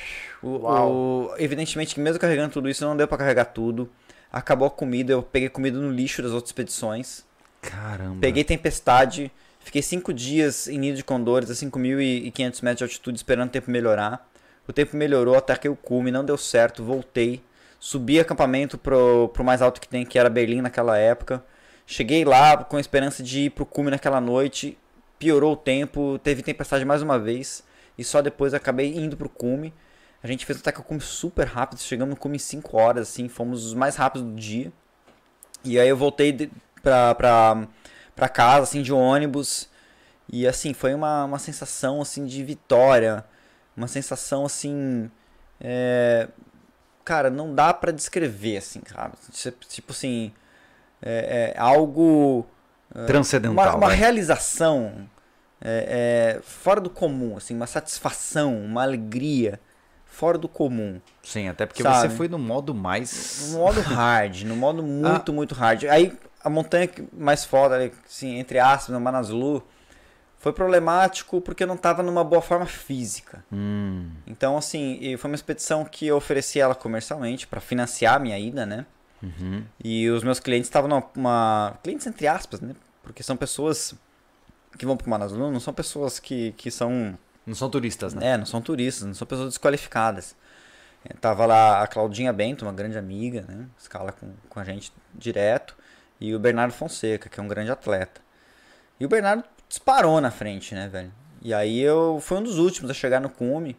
O, o- evidentemente que mesmo carregando tudo isso, não deu pra carregar tudo. Acabou a comida, eu peguei comida no lixo das outras expedições. Caramba. Peguei tempestade, fiquei cinco dias em Nido de Condores, a 5.500 metros de altitude, esperando o tempo melhorar. O tempo melhorou, ataquei o cume, não deu certo, voltei. Subi acampamento pro, pro mais alto que tem, que era Berlim naquela época. Cheguei lá com a esperança de ir pro cume naquela noite. Piorou o tempo, teve tempestade mais uma vez. E só depois acabei indo pro cume. A gente fez um cume super rápido, chegamos no cume em 5 horas, assim, fomos os mais rápidos do dia. E aí eu voltei de, pra, pra, pra casa, assim, de ônibus. E assim, foi uma, uma sensação assim de vitória. Uma sensação assim. É... Cara, não dá para descrever, assim, sabe? Tipo assim. É, é algo. é, Transcendental. Uma, uma né? realização é, é, fora do comum, assim, uma satisfação, uma alegria fora do comum. Sim, até porque Sabe? você foi no modo mais. No modo hard, no modo muito, muito hard. Aí a montanha mais foda, assim, entre aspas, no Manaslu, foi problemático porque eu não estava numa boa forma física. Hum, Então, assim, foi uma expedição que eu ofereci ela comercialmente para financiar a minha ida, né? uhum. E os meus clientes estavam numa. uma- Clientes entre aspas, né? Porque são pessoas que vão pro Manaslu, não são pessoas que, que são Não são turistas, né? é, não são turistas, não são pessoas desqualificadas. É, Tava lá a Claudinha Bento, uma grande amiga, né? Escala com, com a gente direto. E o Bernardo Fonseca, que é um grande atleta. E o Bernardo disparou na frente, né, velho? E aí eu fui um dos últimos a chegar no cume.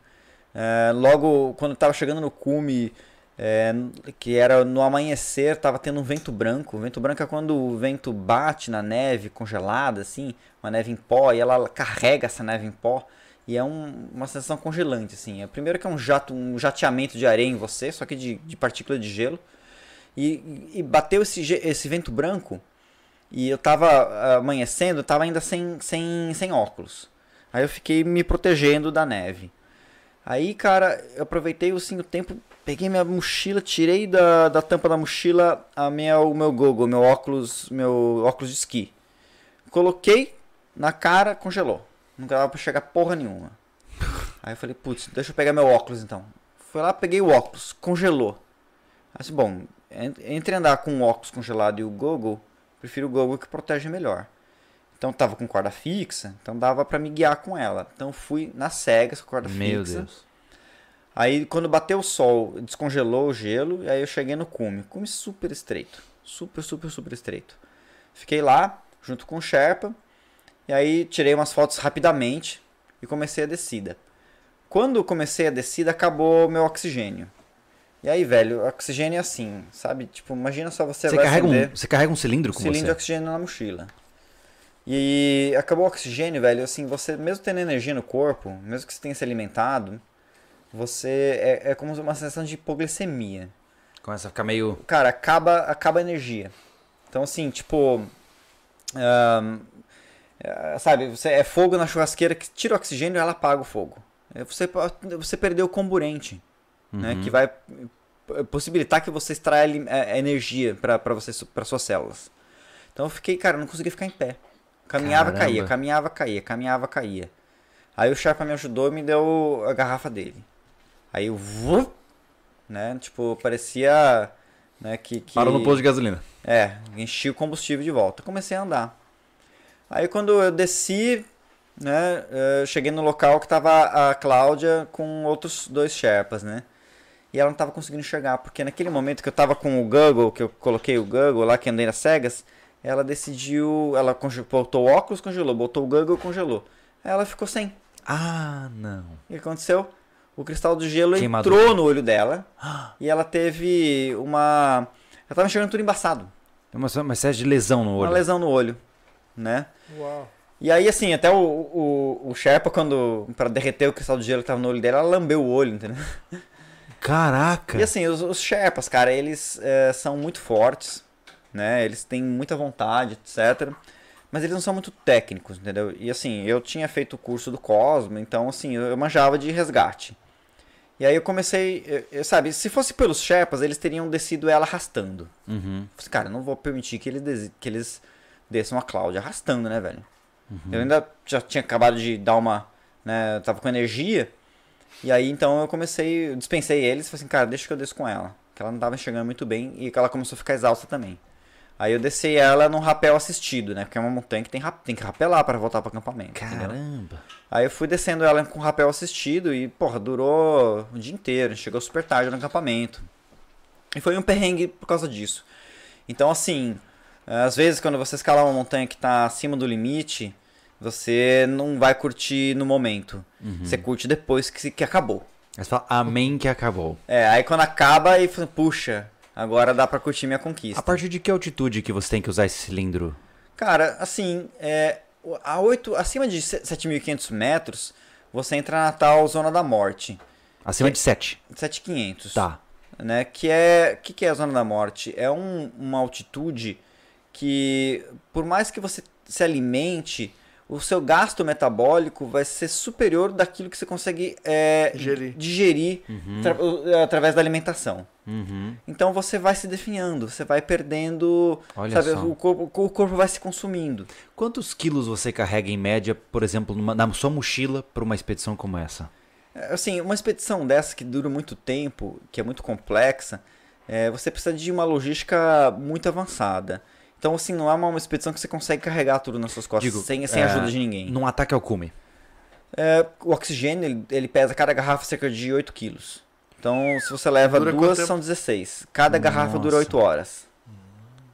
É, logo, quando eu tava chegando no cume, é, que era no amanhecer, tava tendo um vento branco. O vento branco é quando o vento bate na neve congelada, assim, uma neve em pó, e ela carrega essa neve em pó. E é um- uma sensação congelante, assim. É, primeiro que é um jato, um jateamento de areia em você, só que de, de partícula de gelo. E, e bateu esse, esse vento branco, e eu tava ah, amanhecendo, eu tava ainda sem, sem, sem óculos. Aí eu fiquei me protegendo da neve. Aí, cara, eu aproveitei assim, o tempo, peguei minha mochila, tirei da, da tampa da mochila a minha, o meu gogo, meu óculos, meu óculos de esqui. Coloquei na cara, congelou. Não dava pra chegar porra nenhuma. Aí eu falei, putz, deixa eu pegar meu óculos então. Fui lá, peguei o óculos, congelou. Aí disse, bom, en- entre andar com o óculos congelado e o Google, prefiro o Google que protege melhor. Então tava com corda fixa, então dava pra me guiar com ela. Então fui nas cegas com corda Meu fixa. Deus. Aí quando bateu o sol, descongelou o gelo, e aí eu cheguei no cume. Cume super estreito. Super, super, super estreito. Fiquei lá, junto com o Sherpa, e aí tirei umas fotos rapidamente e comecei a descida. Quando comecei a descida, acabou meu oxigênio. E aí, velho, oxigênio é assim, sabe? Tipo, imagina só você, Você vai carrega, acender um, você carrega um cilindro com cilindro de você? oxigênio na mochila. E acabou o oxigênio, velho. Assim, você, mesmo tendo energia no corpo, mesmo que você tenha se alimentado, você. É, é como uma sensação de hipoglicemia. Começa a ficar meio. Cara, acaba, acaba a energia. Então, assim, tipo. ahn, é, sabe, você é fogo na churrasqueira que tira o oxigênio e ela apaga o fogo. É, Você, você perdeu o comburente, né? Que vai eh, possibilitar que você extraia eh, energia para você para suas células. Então eu fiquei, cara, eu não conseguia ficar em pé. Caminhava, Caramba. caía, caminhava, caía, caminhava, caía. Aí o Sharpa me ajudou e me deu a garrafa dele. Aí eu, vup, né? Tipo, parecia, né, que, que Parou no posto de gasolina. é, enchi o combustível de volta. Comecei a andar. Aí quando eu desci, né, eu cheguei no local que tava a Cláudia com outros dois Sherpas, né? E ela não tava conseguindo enxergar, porque naquele momento que eu tava com o Google, que eu coloquei o Google lá, que andei nas cegas, ela decidiu, ela botou o óculos, congelou, botou o Google, congelou. Aí ela ficou sem. Ah, não. O que aconteceu? O cristal de gelo Queimadura. entrou no olho dela e ela teve uma... Ela tava enxergando tudo embaçado É uma, uma espécie de lesão no olho. uma lesão no olho, né? Uau. E aí, assim, até o, o, o Sherpa, quando, pra derreter o cristal de gelo que tava no olho dele, ela lambeu o olho, entendeu? Caraca! E assim, os, os Sherpas, cara, eles é, são muito fortes, né? Eles têm muita vontade, etc. Mas eles não são muito técnicos, entendeu? E assim, eu tinha feito o curso do Cosmo, então assim, eu manjava de resgate. E aí eu comecei, eu- eu- sabe, se fosse pelos Sherpas, eles teriam descido ela arrastando. Uhum. Cara, eu não vou permitir que eles, que eles desçam a Cláudia arrastando, né, velho? Eu ainda já tinha acabado de dar uma, né, eu tava com energia. E aí, então, eu comecei, eu dispensei eles, falei assim, cara, deixa que eu desço com ela. Que ela não tava enxergando muito bem e que ela começou a ficar exausta também. Aí eu desci ela num rapel assistido, né? Porque é uma montanha que tem, tem que rapelar para voltar para acampamento. Caramba. Entendeu? Aí eu fui descendo ela com rapel assistido e, porra, durou o dia inteiro. Chegou super tarde no acampamento. E foi um perrengue por causa disso. Então, assim, às vezes quando você escala uma montanha que está acima do limite, você não vai curtir no momento. Uhum. Você curte depois que, que acabou. Aí você fala, amém que acabou. É, aí quando acaba, aí puxa, agora dá pra curtir minha conquista. A partir de que altitude que você tem que usar esse cilindro? Cara, assim, é, a 8, acima de 7.500 metros, você entra na tal zona da morte. Acima de 7? 7.500. Tá. Né, que é, que, que é a zona da morte? É um, uma altitude que, por mais que você se alimente, o seu gasto metabólico vai ser superior daquilo que você consegue é, digerir, uhum. através da alimentação. Uhum. Então você vai se definhando, você vai perdendo, Olha sabe, o corpo, o corpo vai se consumindo. Quantos quilos você carrega em média, por exemplo, numa, na sua mochila para uma expedição como essa? É, assim, uma expedição dessa que dura muito tempo, que é muito complexa, é, você precisa de uma logística muito avançada. Então, assim, não é uma, expedição que você consegue carregar tudo nas suas costas Digo, sem, sem é, ajuda de ninguém. Num ataque ao cume. É, o oxigênio, ele, ele, pesa cada garrafa cerca de 8 quilos. Então, se você leva dura duas, são 16. Cada Nossa. garrafa dura 8 horas.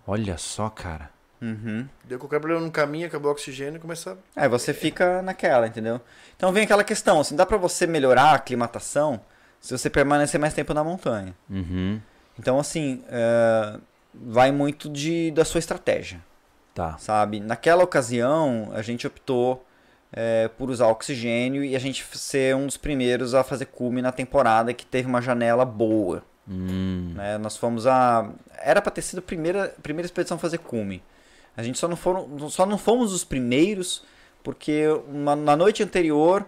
Olha só, cara. Uhum. Deu qualquer problema no caminho, acabou o oxigênio e começa a... Aí você fica naquela, entendeu? Então vem aquela questão, assim, dá pra você melhorar a aclimatação se você permanecer mais tempo na montanha. Uhum. Então, assim, uh, vai muito de, da sua estratégia. Tá. Sabe? Naquela ocasião, a gente optou é, por usar oxigênio e a gente ser um dos primeiros a fazer cume na temporada que teve uma janela boa. Hum. Né? Nós fomos a. Era para ter sido a primeira, primeira expedição a fazer cume. A gente só não, foram, só não fomos os primeiros, porque uma, na noite anterior,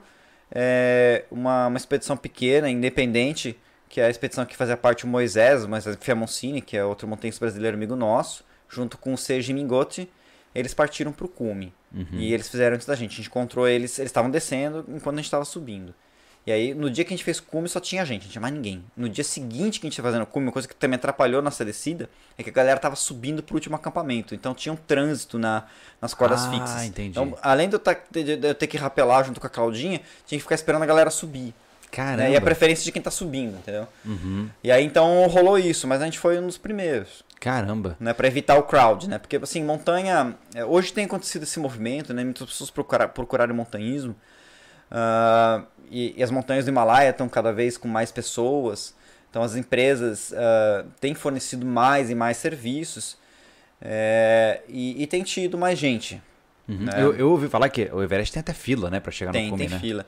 é, uma, uma expedição pequena, independente, que é a expedição que fazia parte o Moisés, mas Fiamoncini, que é outro montanhista brasileiro amigo nosso, junto com o Sergi Mingotti, eles partiram para o cume. Uhum. E eles fizeram antes da gente. A gente encontrou eles, eles estavam descendo enquanto a gente estava subindo. E aí, no dia que a gente fez cume, só tinha gente, não tinha mais ninguém. No dia seguinte que a gente ia fazendo cume, uma coisa que também atrapalhou nossa descida, é que a galera tava subindo pro último acampamento. Então tinha um trânsito na, nas cordas ah, fixas. Entendi. Então, além de eu, tá, de eu ter que rapelar junto com a Claudinha, tinha que ficar esperando a galera subir. Caramba. Né? E a preferência de quem tá subindo, entendeu? Uhum. E aí então rolou isso, mas a gente foi um dos primeiros. Caramba. Né, para evitar o crowd, né? Porque assim, montanha. É, hoje tem acontecido esse movimento, né? Muitas pessoas procurar, procurarem montanhismo. Uh, e, e, as montanhas do Himalaia estão cada vez com mais pessoas. Então as empresas uh, têm fornecido mais e mais serviços. É, e, e tem tido mais gente. Uhum. Né? Eu, eu, ouvi falar que o Everest tem até fila, né? para chegar tem, no cume, tem né? fila.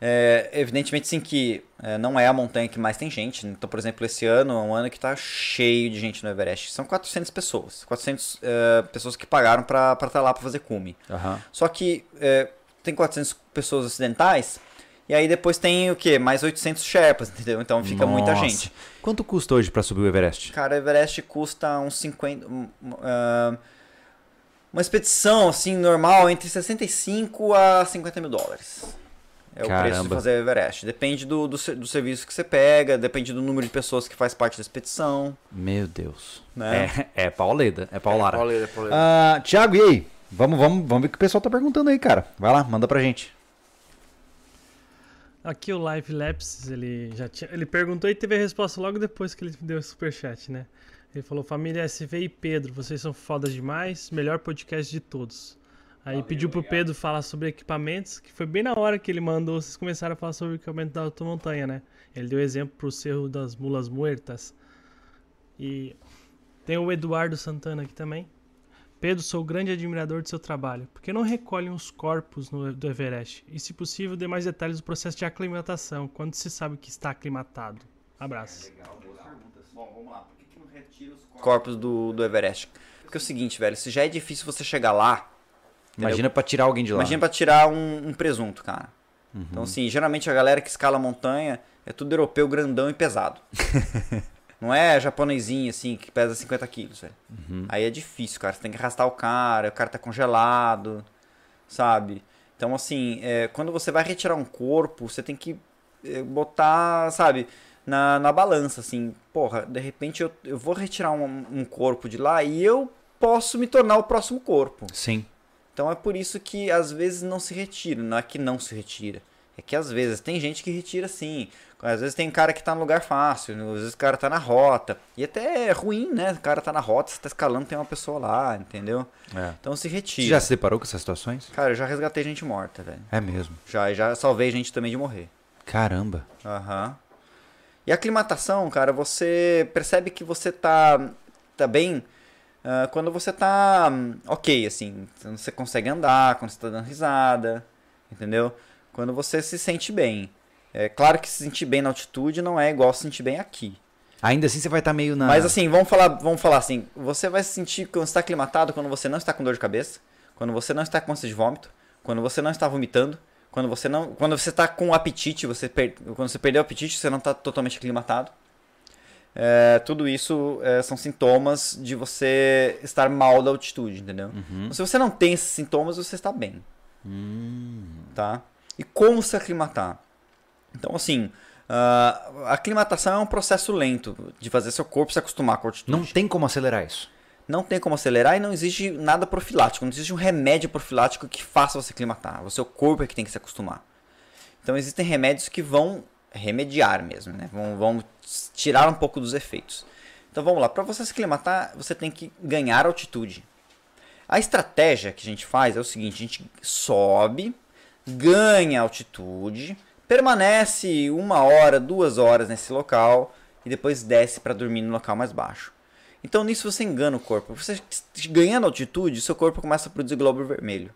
É, evidentemente, sim, que é, não é a montanha que mais tem gente. Então, por exemplo, esse ano é um ano que está cheio de gente no Everest. São 400 pessoas. 400 é, pessoas que pagaram para estar tá lá para fazer cume. Uhum. Só que é, tem 400 pessoas ocidentais. E aí depois tem o quê? Mais 800 Sherpas, entendeu? Então fica Nossa. muita gente. Quanto custa hoje para subir o Everest? Cara, o Everest custa uns 50... Um, uh, uma expedição, assim, normal, entre 65 a 50 mil dólares. É Caramba. o preço de fazer o Everest. Depende do, do, do, serviço que você pega, depende do número de pessoas que faz parte da expedição. Meu Deus. Né? É, é pauleda, é paulara. É pauleda, é pauleda. Uh, Thiago, e aí? Vamos, vamos, vamos ver o que o pessoal tá perguntando aí, cara. Vai lá, manda pra gente. Aqui o Live Lapses, ele já tinha, ele perguntou e teve a resposta logo depois que ele deu o superchat, né? Ele falou: Família SV e Pedro, vocês são fodas demais, melhor podcast de todos. Aí Valeu, pediu pro obrigado. Pedro falar sobre equipamentos, que foi bem na hora que ele mandou, vocês começaram a falar sobre o equipamento da automontanha, né? Ele deu exemplo pro Cerro das Mulas Muertas. E tem o Eduardo Santana aqui também. Pedro, sou grande admirador do seu trabalho. Por que não recolhem os corpos no, do Everest? E, se possível, dê mais detalhes do processo de aclimatação, quando se sabe que está aclimatado. Abraço. É legal. Bom, vamos lá. Por que, que não retira os corpos, corpos do, do Everest? Porque é o seguinte, velho, se já é difícil você chegar lá, Imagina para tirar alguém de lá. Imagina para tirar um, um, presunto, cara. Uhum. Então, assim, geralmente a galera que escala a montanha é tudo europeu grandão e pesado. Não é japonesinho, assim, que pesa 50 quilos, velho. Uhum. Aí é difícil, cara. Você tem que arrastar o cara, o cara tá congelado, sabe? Então, assim, é, quando você vai retirar um corpo, você tem que é, botar, sabe, na, na balança, assim. Porra, de repente eu, eu vou retirar um, um corpo de lá e eu posso me tornar o próximo corpo. Sim. Então é por isso que às vezes não se retira, não é que não se retira. É que às vezes tem gente que retira sim. Às vezes tem cara que tá no lugar fácil, às vezes o cara tá na rota. E até é ruim, né? O cara tá na rota, você tá escalando, tem uma pessoa lá, entendeu? É. Então se Você retira. já se deparou com essas situações? Cara, eu já resgatei gente morta, velho. É mesmo. Já, já salvei gente também de morrer. Caramba. Aham. E a aclimatação, cara, você percebe que você tá, tá bem ah, quando você tá hum, ok, assim. Quando você consegue andar, quando você tá dando risada, entendeu? Quando você se sente bem. É claro que se sentir bem na altitude não é igual se sentir bem aqui. Ainda assim você vai estar meio na. Mas assim, vamos falar, vamos falar assim, você vai se sentir quando você está aclimatado quando você não está com dor de cabeça, quando você não está com ânsia de vômito, quando você não está vomitando, quando você não, quando você está com apetite, você per, quando você perdeu o apetite, você não está totalmente aclimatado. É, tudo isso é, são sintomas de você estar mal da altitude, entendeu? Então, se você não tem esses sintomas, você está bem. Tá? E como se aclimatar? Então, assim, ah, a aclimatação é um processo lento de fazer seu corpo se acostumar com a altitude. Não tem como acelerar isso. Não tem como acelerar e não existe nada profilático. Não existe um remédio profilático que faça você aclimatar. O seu corpo é que tem que se acostumar. Então existem remédios que vão remediar mesmo, né? Vão, vão tirar um pouco dos efeitos. Então vamos lá. Para você se aclimatar, você tem que ganhar altitude. A estratégia que a gente faz é o seguinte: a gente sobe, ganha altitude, permanece uma hora, duas horas nesse local e depois desce para dormir no local mais baixo. Então nisso você engana o corpo. Você ganhando altitude, seu corpo começa a produzir glóbulo vermelho.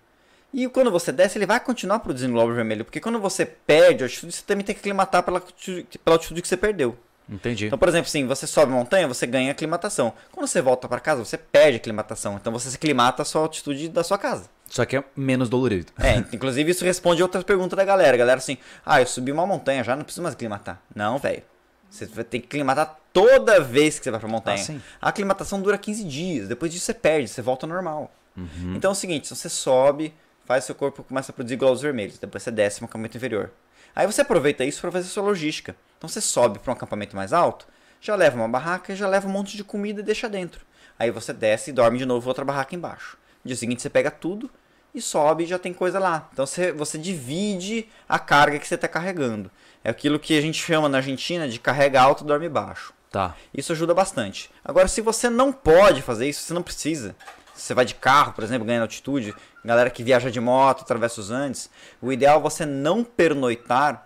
E quando você desce, ele vai continuar produzindo glóbulo vermelho, porque quando você perde altitude, você também tem que aclimatar pela altitude, pela altitude que você perdeu. Entendi. Então, por exemplo, assim, você sobe montanha, você ganha aclimatação. Quando você volta para casa, você perde aclimatação. Então você se aclimata a sua altitude da sua casa. Só que é menos dolorido. É, inclusive isso responde a outra pergunta da galera. A galera assim, ah, eu subi uma montanha já, não preciso mais aclimatar. Não, velho. Você vai ter que aclimatar toda vez que você vai pra montanha. Ah, sim. a aclimatação dura 15 dias. Depois disso você perde, você volta ao normal. Uhum. Então é o seguinte, se você sobe, faz seu corpo começa a produzir glóbulos vermelhos. Depois você desce no acampamento inferior. Aí você aproveita isso para fazer sua logística. Então você sobe para um acampamento mais alto, já leva uma barraca, já leva um monte de comida e deixa dentro. Aí você desce e dorme de novo outra barraca embaixo. No dia seguinte você pega tudo e sobe e já tem coisa lá. Então você, você divide a carga que você está carregando. É aquilo que a gente chama na Argentina de carrega alto, dorme baixo. Tá. Isso ajuda bastante. Agora, se você não pode fazer isso, você não precisa. Se você vai de carro, por exemplo, ganhando altitude, galera que viaja de moto, atravessa os Andes, o ideal é você não pernoitar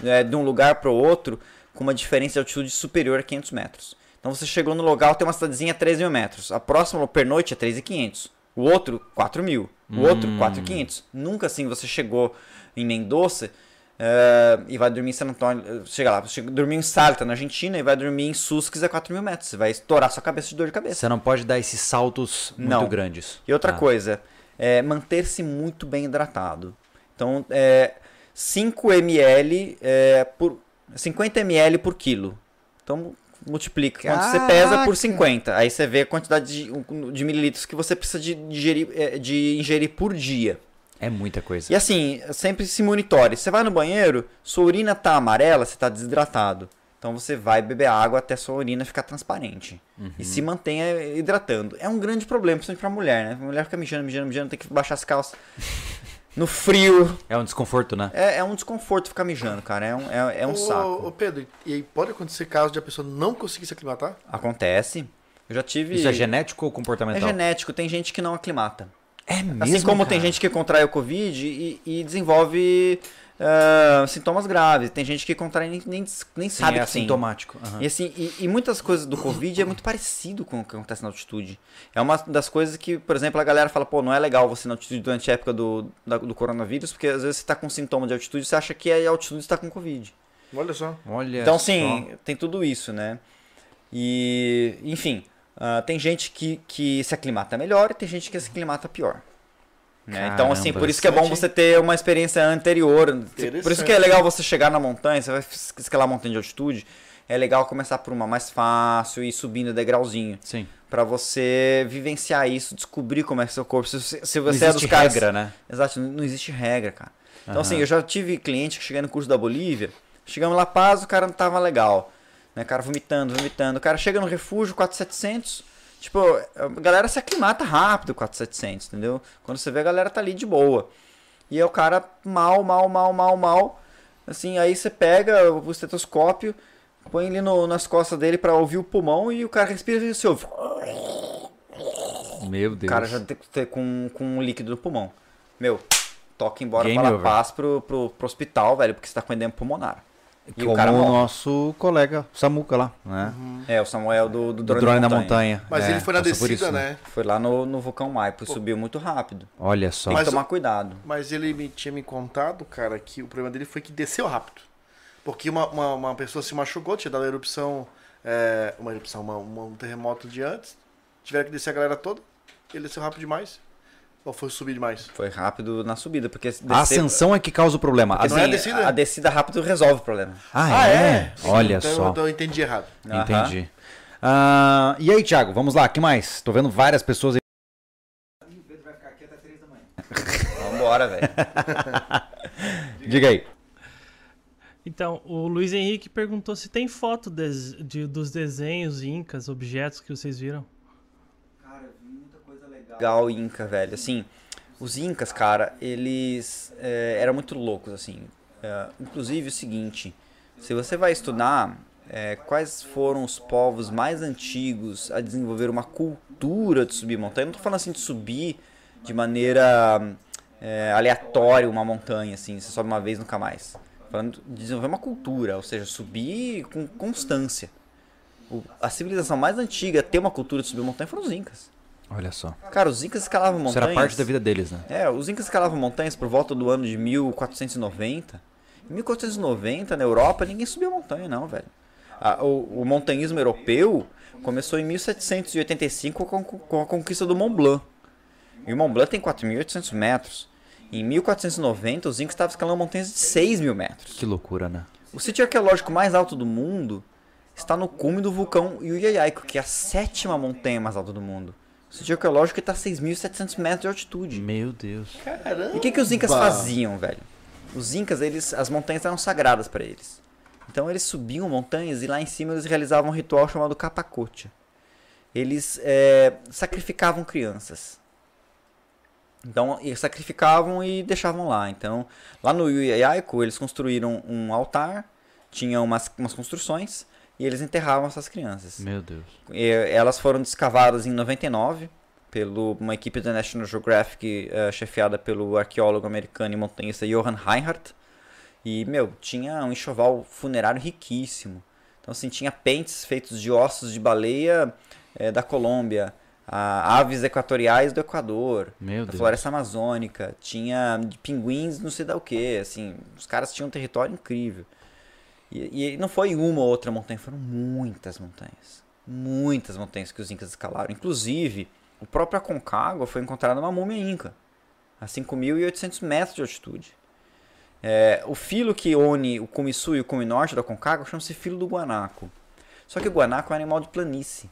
né, de um lugar para o outro com uma diferença de altitude superior a 500 metros. Então você chegou no local, tem uma cidadezinha a 13 mil metros. A próxima pernoite é 3.500. O outro, 4 mil. O outro, 4.500. Nunca assim você chegou em Mendoza eh, e vai dormir em San Antônio. Chega lá, você chega, dormir em Salta, na Argentina, e vai dormir em Susques a 4 mil metros. Você vai estourar sua cabeça de dor de cabeça. Você não pode dar esses saltos muito Não. grandes. E outra Tá. coisa, é manter-se muito bem hidratado. Então, é 5 ml é, por 50 ml por quilo. Então, multiplica quanto você pesa por 50. Aí você vê a quantidade de, de mililitros que você precisa de, digerir, é, de ingerir por dia. É muita coisa. E assim, sempre se monitore. Você vai no banheiro, sua urina tá amarela, você tá desidratado. Então você vai beber água até sua urina ficar transparente. E se mantenha hidratando. É um grande problema, principalmente pra mulher, né? A mulher fica mijando, mijando, mijando, tem que baixar as calças. No frio. É um desconforto, né? É, é um desconforto ficar mijando, cara. É um, é, é um Ô, saco. Ô, Pedro, e aí pode acontecer caso de a pessoa não conseguir se aclimatar? Acontece. Eu já tive. Isso é genético ou É comportamental? genético, tem gente que não aclimata. É mesmo, Assim como tem cara? gente que contrai o Covid e, e desenvolve ah, sintomas graves. Tem gente que contrai e nem, nem, nem Sim, sabe é que tem. assintomático. Aham. E, assim, e, e muitas coisas do Covid é muito parecido com o que acontece na altitude. É uma das coisas que, por exemplo, a galera fala, pô, não é legal você na altitude durante a época do, da- do coronavírus, porque às vezes você tá com sintoma de altitude e você acha que a altitude está com Covid. Olha só. Olha Então, só. sim, tem tudo isso, né? E, enfim, ah, tem gente que, que se aclimata melhor e tem gente que se aclimata pior. Né? Então, assim, por isso que é bom você ter uma experiência anterior. Por isso que é legal você chegar na montanha, você vai escalar a montanha de altitude. É legal começar por uma mais fácil e ir subindo degrauzinho. Sim. Pra você vivenciar isso, descobrir como é que seu corpo. Se, você- se Não você é dos existe caras. regra, né? Exato, não não existe regra, cara. Então, Aham. assim, eu já tive cliente que cheguei no curso da Bolívia, chegamos lá, Paz, o cara não tava legal. Né, o cara vomitando, vomitando. O cara chega no refúgio, 4,700, Tipo, a galera se aclimata rápido com a 700, entendeu? Quando você vê, a galera tá ali de boa. E é o cara mal, mal, mal, mal, mal. Assim, aí você pega o estetoscópio, põe ele no, nas costas dele pra ouvir o pulmão e o cara respira e você ouve. Meu O Deus. cara já tem que ter com, com um líquido no pulmão. Meu, toca embora Game para over. paz pro, pro, pro hospital, velho, porque você tá com edema pulmonar. E Como o cara o nosso colega Samuca lá, né? É, o Samuel do, do Do drone, drone da da montanha. montanha. Mas É, ele foi na descida, isso, né? Foi lá no, no vulcão Maipo e subiu muito rápido. Olha só. Tem Mas que tomar o- cuidado. Mas ele me tinha me contado, cara, que o problema dele foi que desceu rápido. Porque uma, uma, uma pessoa se machucou, tinha dado erupção, é, uma erupção, uma, uma- um terremoto de antes. Tiveram que descer a galera toda. Ele desceu rápido demais. Ou foi subir demais? Foi rápido na subida, porque A descer- ascensão é que causa o problema. porque, A- não é a assim, descida? a descida rápido resolve o problema. Ah, é? Sim, Olha então, só. Então eu entendi errado. Entendi. Ah, e aí, Thiago, vamos lá, que mais? Tô vendo várias pessoas aí. Vambora, velho. Diga aí. Então, o Luiz Henrique perguntou se tem foto des- de- dos desenhos incas, objetos que vocês viram. Legal Inca, velho. Assim, os Incas, cara, eles é, eram muito loucos, assim. É, inclusive o seguinte, se você vai estudar é, quais foram os povos mais antigos a desenvolver uma cultura de subir montanha, não tô falando assim de subir de maneira aleatória uma montanha, assim, você sobe uma vez nunca mais. Falando de desenvolver uma cultura, ou seja, subir com constância. O- a civilização mais antiga a ter uma cultura de subir montanha foram os Incas. Olha só. Cara, os Incas escalavam Isso montanhas. era parte da vida deles, né? É, os Incas escalavam montanhas por volta do ano de 1490. Em 1490, na Europa, ninguém subia montanha, não, velho. A- o, o montanhismo europeu começou em 1785 com, com a conquista do Mont Blanc. E o Mont Blanc tem 4.800 metros. Em 1490, os Incas estavam escalando montanhas de 6 mil metros. Que loucura, né? O sítio arqueológico mais alto do mundo está no cume do vulcão Yuyayaico, que é a sétima montanha mais alta do mundo. O sítio arqueológico está a 6.700 metros de altitude. Meu Deus. E o que, que os incas faziam, velho? Os incas, eles, as montanhas eram sagradas para eles. Então eles subiam montanhas e lá em cima eles realizavam um ritual chamado capacote. Eles é, sacrificavam crianças. Então, eles sacrificavam e deixavam lá. Então, lá no Yuyaico, eles construíram um altar, tinham umas, umas construções e eles enterravam essas crianças. Meu Deus. E, elas foram descavadas em 99 pelo uma equipe da National Geographic eh, chefiada pelo arqueólogo americano e montanhista Johann Reinhardt. E, meu, tinha um enxoval funerário riquíssimo. Então, assim, tinha pentes feitos de ossos de baleia eh, da Colômbia, a- aves equatoriais do Equador, Meu da Deus. floresta amazônica, tinha pinguins não sei da o que, assim, os caras tinham um território incrível. E, e não foi uma ou outra montanha, foram muitas montanhas. Muitas montanhas que os incas escalaram. Inclusive, o próprio Aconcagua foi encontrada uma múmia inca, a 5.800 metros de altitude. É, o filo que une o cume sul e o cume norte do Aconcagua chama-se filo do guanaco. Só que o guanaco é um animal de planície.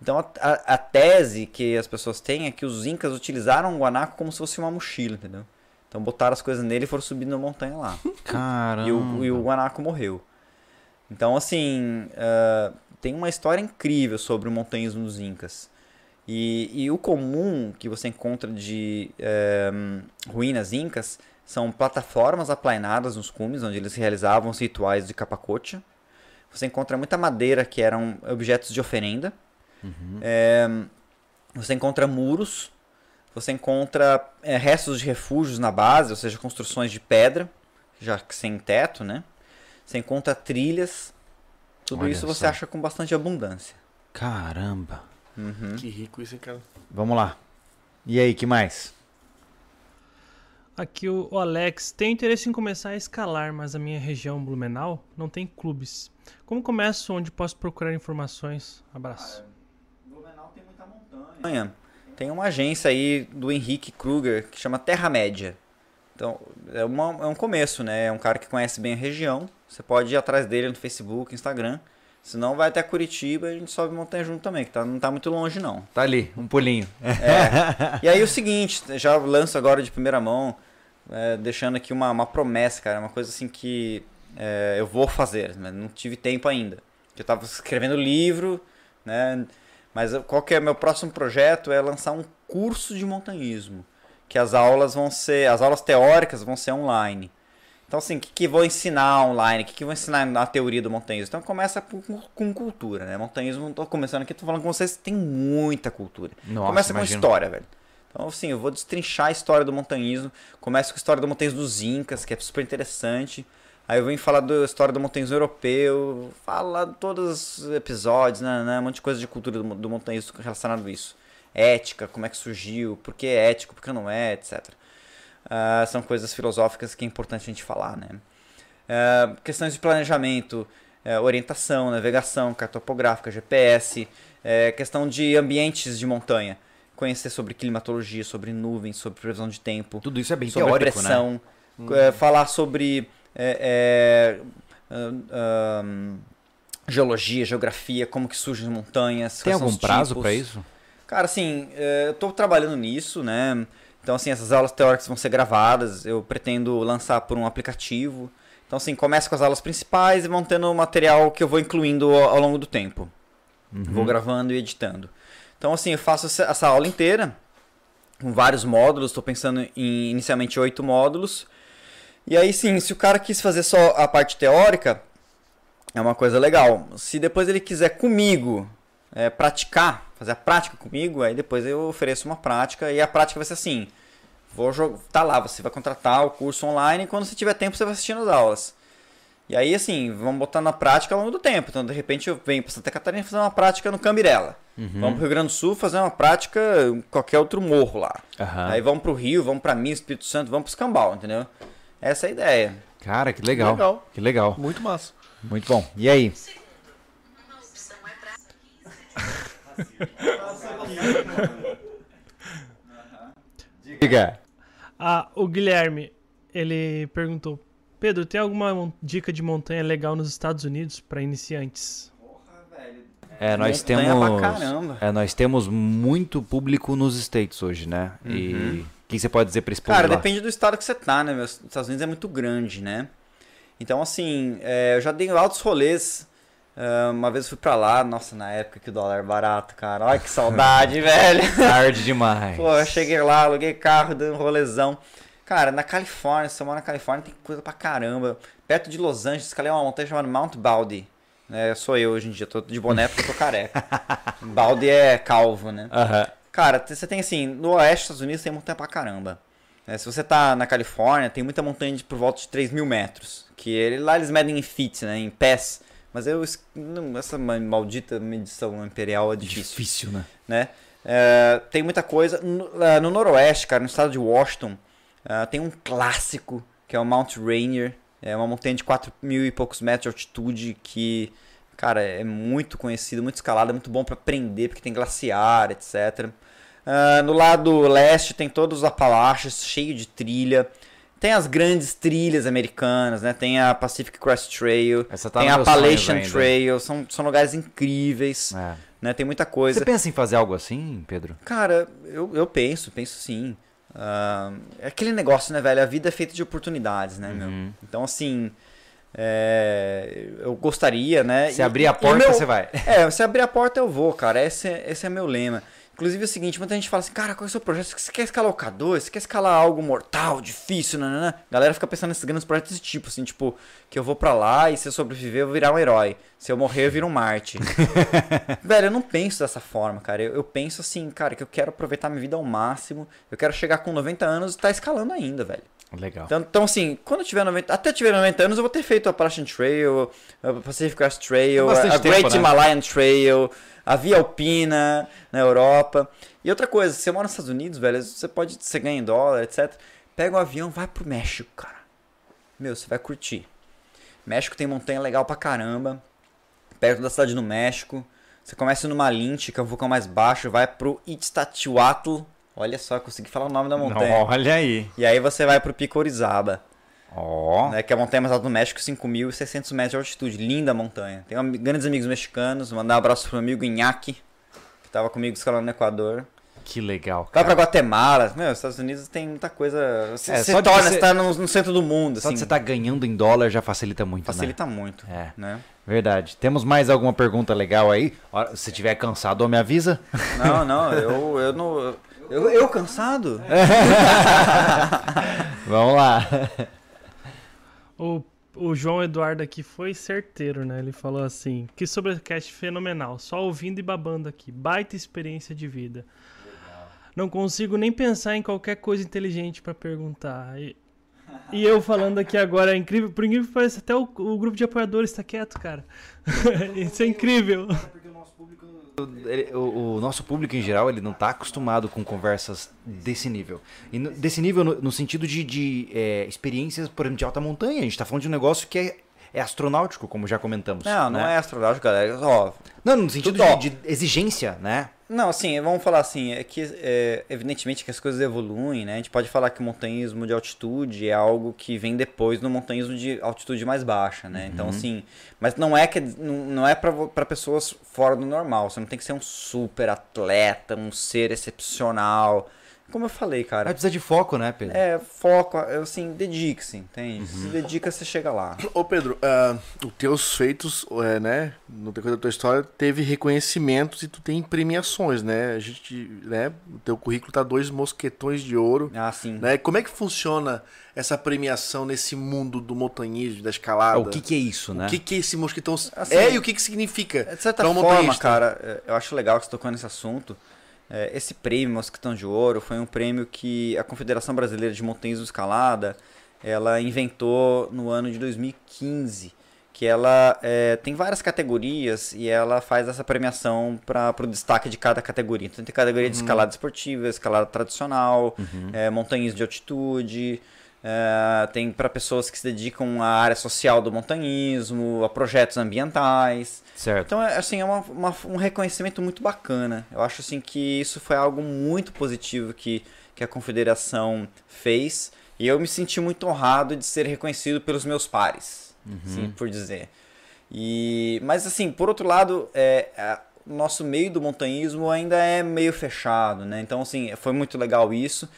Então a, a, a tese que as pessoas têm é que os incas utilizaram o guanaco como se fosse uma mochila, entendeu? Então botaram as coisas nele e foram subindo na montanha lá. Caramba. E o, e o guanaco morreu. Então, assim, ah, tem uma história incrível sobre o montanhismo dos Incas. E, e o comum que você encontra de eh, ruínas incas são plataformas aplainadas nos cumes, onde eles realizavam os rituais de capacote. Você encontra muita madeira que eram objetos de oferenda. Eh, você encontra muros. Você encontra eh, restos de refúgios na base, ou seja, construções de pedra, já que sem teto, né? Você encontra trilhas. Tudo Olha isso você só. acha com bastante abundância. Caramba. Uhum. Que rico isso, hein, cara? Vamos lá. E aí, que mais? Aqui o o Alex tem interesse em começar a escalar, mas a minha região Blumenau não tem clubes. Como começo? Onde posso procurar informações? Abraço. Blumenau tem muita montanha. Tem uma agência aí do Henrique Kruger que chama Terra Média. Então, é, uma- é um começo, né? É um cara que conhece bem a região. Você pode ir atrás dele no Facebook, Instagram. Se não, vai até Curitiba e a gente sobe montanha junto também, que tá, não tá muito longe, não. Tá ali, um pulinho. E aí o seguinte, já lanço agora de primeira mão, é, deixando aqui uma, uma promessa, cara, uma coisa assim que é, eu vou fazer, mas não tive tempo ainda. Eu tava escrevendo livro, né? Mas qual que é meu próximo projeto é lançar um curso de montanhismo, que as aulas vão ser, as aulas teóricas vão ser online. Então, assim, o que, que vou ensinar online? O que, que vou ensinar na teoria do montanhismo? Então, começa com, com cultura, né? Montanhismo, tô começando aqui, tô falando com vocês, tem muita cultura. Nossa, começa imagino. com história, velho. Então, assim, eu vou destrinchar a história do montanhismo. Começo com a história do montanhismo dos Incas, que é super interessante. Aí eu venho falar da história do montanhismo europeu, falar todos os episódios, né, né? Um monte de coisa de cultura do, do montanhismo relacionado a isso. Ética, como é que surgiu, por que é ético, por que não é, etc. Ah, são coisas filosóficas que é importante a gente falar, né? Ah, questões de planejamento, eh, orientação, navegação, carta topográfica, GPS, eh, questão de ambientes de montanha, conhecer sobre climatologia, sobre nuvens, sobre previsão de tempo, Tudo isso é bem sobre teórico, né? pressão, eh, falar sobre eh, ah, geologia, geografia, como que surgem as montanhas, Tem algum prazo pra isso? Cara, assim, eu tô trabalhando nisso, né? Então, assim, essas aulas teóricas vão ser gravadas, eu pretendo lançar por um aplicativo. Então, assim, começa com as aulas principais e vão tendo material que eu vou incluindo ao, ao longo do tempo. Vou gravando e editando. Então, assim, eu faço essa, essa aula inteira, com vários módulos, estou pensando em inicialmente oito módulos. E aí, sim, se o cara quis fazer só a parte teórica, é uma coisa legal. Se depois ele quiser comigo é, praticar, fazer a prática comigo, aí depois eu ofereço uma prática e a prática vai ser assim. Vou jogar, tá lá, você vai contratar o curso online e quando você tiver tempo você vai assistindo as aulas. E aí assim, vamos botar na prática ao longo do tempo. Então, de repente eu venho para Santa Catarina fazer uma prática no Cambirela. Vamos pro Rio Grande do Sul fazer uma prática em qualquer outro morro lá. Aham. Aí vamos pro Rio, vamos para Minas, Espírito Santo, vamos pro Escambau, entendeu? Essa é a ideia. Cara, que legal. Legal. Que legal. Muito massa. Muito bom. E aí? Uma opção é pra Diga. Ah, o Guilherme, ele perguntou: Pedro, tem alguma dica de montanha legal nos Estados Unidos para iniciantes? É, nós Montanha temos. É, nós temos muito público nos States hoje, né? E o que você pode dizer pra esse povo Cara, lá? depende do estado que você tá, né? Os Estados Unidos é muito grande, né? Então, assim, é, eu já dei altos rolês. Ah, uma vez eu fui pra lá, nossa, na época que o dólar era barato, cara. Olha que saudade, velho. Tarde demais. Pô, eu cheguei lá, aluguei carro, dei um rolezão. Cara, na Califórnia, se você mora na Califórnia, tem coisa pra caramba. Perto de Los Angeles, escalei uma montanha chamada Mount Baldy. É, sou eu hoje em dia, tô de boné porque eu tô careca. Baldy é calvo, né? Aham. Cara, você tem assim, no oeste dos Estados Unidos tem montanha pra caramba. É, se você tá na Califórnia, tem muita montanha de por volta de 3 mil metros. Que ele- lá eles medem em feet, né? Em pés. Mas eu, essa ma- maldita medição imperial é difícil Difícil, né? né? É, tem muita coisa. No, ah, no noroeste, cara, no estado de Washington, ah, tem um clássico que é o Mount Rainier. É uma montanha de 4 mil e poucos metros de altitude que, cara, é muito conhecido, muito escalada, muito bom para aprender, porque tem glaciar, etc. Ah, no lado leste tem todos os Apalaches, cheio de trilha. Tem as grandes trilhas americanas, né? Tem a Pacific Crest Trail, Essa tá tem a Appalachian. Trail, são, são lugares incríveis, É. né? Tem muita coisa. Você pensa em fazer algo assim, Pedro? Cara, eu, eu penso, penso sim. Ah, é aquele negócio, né, velho? A vida é feita de oportunidades, né, meu? Uhum. Então, assim, é, eu gostaria, né? Se abrir a porta, meu- você vai. É, se abrir a porta eu vou, cara. Esse é, esse é meu lema. Inclusive é o seguinte, muita gente fala assim, cara, qual é o seu projeto? Você quer escalar o K2? Você quer escalar algo mortal, difícil, nananã? Galera fica pensando nesses grandes projetos desse tipo, assim, tipo, que eu vou pra lá e se eu sobreviver eu vou virar um herói. Se eu morrer eu viro um Marte. Velho, eu não penso dessa forma, cara. Eu, eu penso assim, cara, que eu quero aproveitar minha vida ao máximo. Eu quero chegar com 90 anos e estar escalando ainda, velho. Legal. Então, então, assim, quando eu tiver 90, até tiver 90 anos, eu vou ter feito a Appalachian Trail, a Pacific Crest Trail, a, Great né? Himalayan Trail, a Via Alpina na Europa. E outra coisa, se você mora nos Estados Unidos, velho, você pode, você ganha em dólar, etc. Pega o avião, vai pro México, cara. Meu, você vai curtir. México tem montanha legal pra caramba. Perto da cidade do México. Você começa no Malinche, que é o vulcão mais baixo, vai pro Iztaccíhuatl. Olha só, consegui falar o nome da montanha. Olha aí. E aí você vai pro Pico Orizaba, Ó. né, que é a montanha mais alta do México, 5.600 metros de altitude. Linda montanha. Tenho grandes amigos mexicanos. Mandar um abraço pro meu amigo Inhaque, que tava comigo escalando no Equador. Que legal. Vai Cara. pra Guatemala. Meu, os Estados Unidos tem muita coisa. Você, É, você torna, você- tá no, no centro do mundo. Só assim, de você tá ganhando em dólar já facilita muito, Facilita muito. É. Né? Verdade. Temos mais alguma pergunta legal aí? Se tiver cansado, me avisa. Não, não, eu, eu não. Eu, eu cansado? Vamos lá. O, o João Eduardo aqui foi certeiro, né? Ele falou assim: que sobrecast fenomenal, só ouvindo e babando aqui. Baita experiência de vida. Não consigo nem pensar em qualquer coisa inteligente pra perguntar. E, e eu falando aqui agora, é incrível. Por incrível que pareça, até o, o grupo de apoiadores tá quieto, cara. Isso é incrível. O, o nosso público em geral ele não está acostumado com conversas desse nível. E no- desse nível no, no sentido de, de, é, experiências por exemplo de alta montanha. A gente está falando de um negócio que é, é astronáutico como já comentamos Não, não né? é astronauta, galera. Ó, não no sentido de, de exigência né Não, assim, vamos falar assim, é que é, evidentemente que as coisas evoluem, né? A gente pode falar que o montanhismo de altitude é algo que vem depois do montanhismo de altitude mais baixa, né? Então, assim, mas não é que não não é para pessoas fora do normal, você não tem que ser um super atleta, um ser excepcional. Como eu falei, vai cara, precisar de foco né Pedro é foco, assim, dedique-se, entende? Se dedica, você chega lá. Ô Pedro, ah, os teus feitos, é, né, no decorrer da tua história, teve reconhecimentos e tu tem premiações, né? A gente, né, o teu currículo tá dois mosquetões de ouro, Ah, sim. né? Como é que funciona essa premiação nesse mundo do montanhismo, da É, escalada? o que que é isso né O que que esse mosquetão Assim, é e o que que significa? De certa pra um forma, montanhista? cara, é, eu acho legal que você tocou nesse assunto. É, Esse prêmio Mosquitão de Ouro foi um prêmio que a Confederação Brasileira de Montanhismo Escalada ela inventou no ano de 2015. Que ela é, tem várias categorias e ela faz essa premiação para o destaque de cada categoria. Então tem categoria de escalada esportiva, escalada tradicional, é, montanhismo de altitude, é, tem para pessoas que se dedicam à área social do montanhismo, a projetos ambientais. certo Então, é, assim, é uma- uma- um reconhecimento muito bacana. Eu acho assim que isso foi algo muito positivo que, que a confederação fez. E eu me senti muito honrado de ser reconhecido pelos meus pares, assim por dizer. E, mas assim, por outro lado, é, a- nosso meio do montanhismo ainda é meio fechado, né? Então, assim, foi muito legal isso.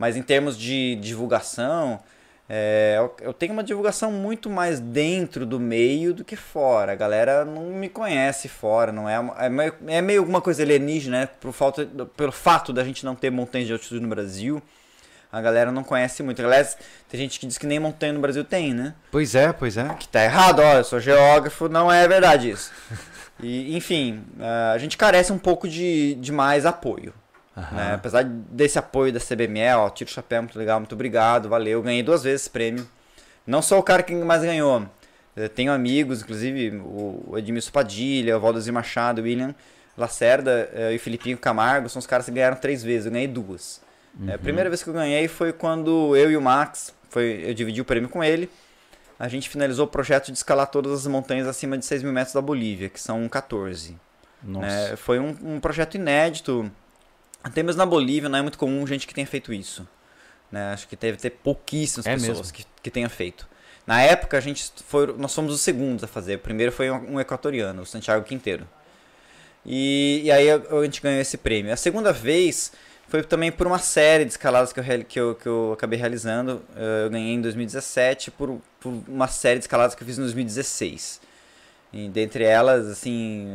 Mas em termos de divulgação, é, eu, tenho uma divulgação muito mais dentro do meio do que fora. A galera não me conhece fora, não é, é, meio, é meio alguma coisa alienígena, né? Por falta, pelo fato da gente não ter montanhas de altitude no Brasil, a galera não conhece muito. Aliás, tem gente que diz que nem montanha no Brasil tem, né? pois é pois é Que tá errado, ó, eu sou geógrafo, não é verdade isso. E, enfim, a gente carece um pouco de, de mais apoio. Né? Apesar desse apoio da CBME, ó, tiro o chapéu, muito legal, muito obrigado, valeu. Ganhei duas vezes esse prêmio. Não sou o cara que mais ganhou. Eu tenho amigos, inclusive o Edmilson Padilha, o Valdezir Machado, o William Lacerda eh, e o Filipinho Camargo, são os caras que ganharam três vezes. Eu ganhei duas. Eh, A primeira vez que eu ganhei foi quando eu e o Max, foi, eu dividi o prêmio com ele. A gente finalizou o projeto de escalar todas as montanhas acima de 6 mil metros da Bolívia, que são 14. nossa né? Foi um, um projeto inédito. Até mesmo na Bolívia não é muito comum gente que tenha feito isso. Né? Acho que deve ter pouquíssimas É pessoas mesmo? que, que tenha feito. Na época, a gente foi, nós fomos os segundos a fazer. O primeiro foi um, um equatoriano, o Santiago Quinteiro. E, e aí a, a gente ganhou esse prêmio. A segunda vez foi também por uma série de escaladas que eu, que eu, que eu acabei realizando. Eh, Eu ganhei em 2017 por, por uma série de escaladas que eu fiz em 2016. E dentre elas, assim,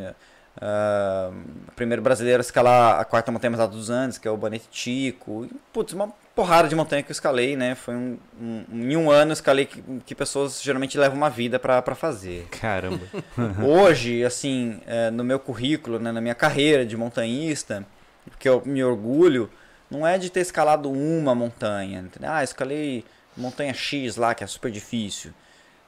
o primeiro brasileiro a escalar a quarta montanha mais alta dos Andes, que é o Bonete Tico. Putz, uma porrada de montanha que eu escalei, né? Foi um, um- em um ano eu escalei que, que pessoas geralmente levam uma vida pra pra fazer. caramba Hoje, assim, é, no meu currículo, né, na minha carreira de montanhista, que eu me orgulho, não é de ter escalado uma montanha. entendeu? Ah, escalei montanha X lá, que é super difícil.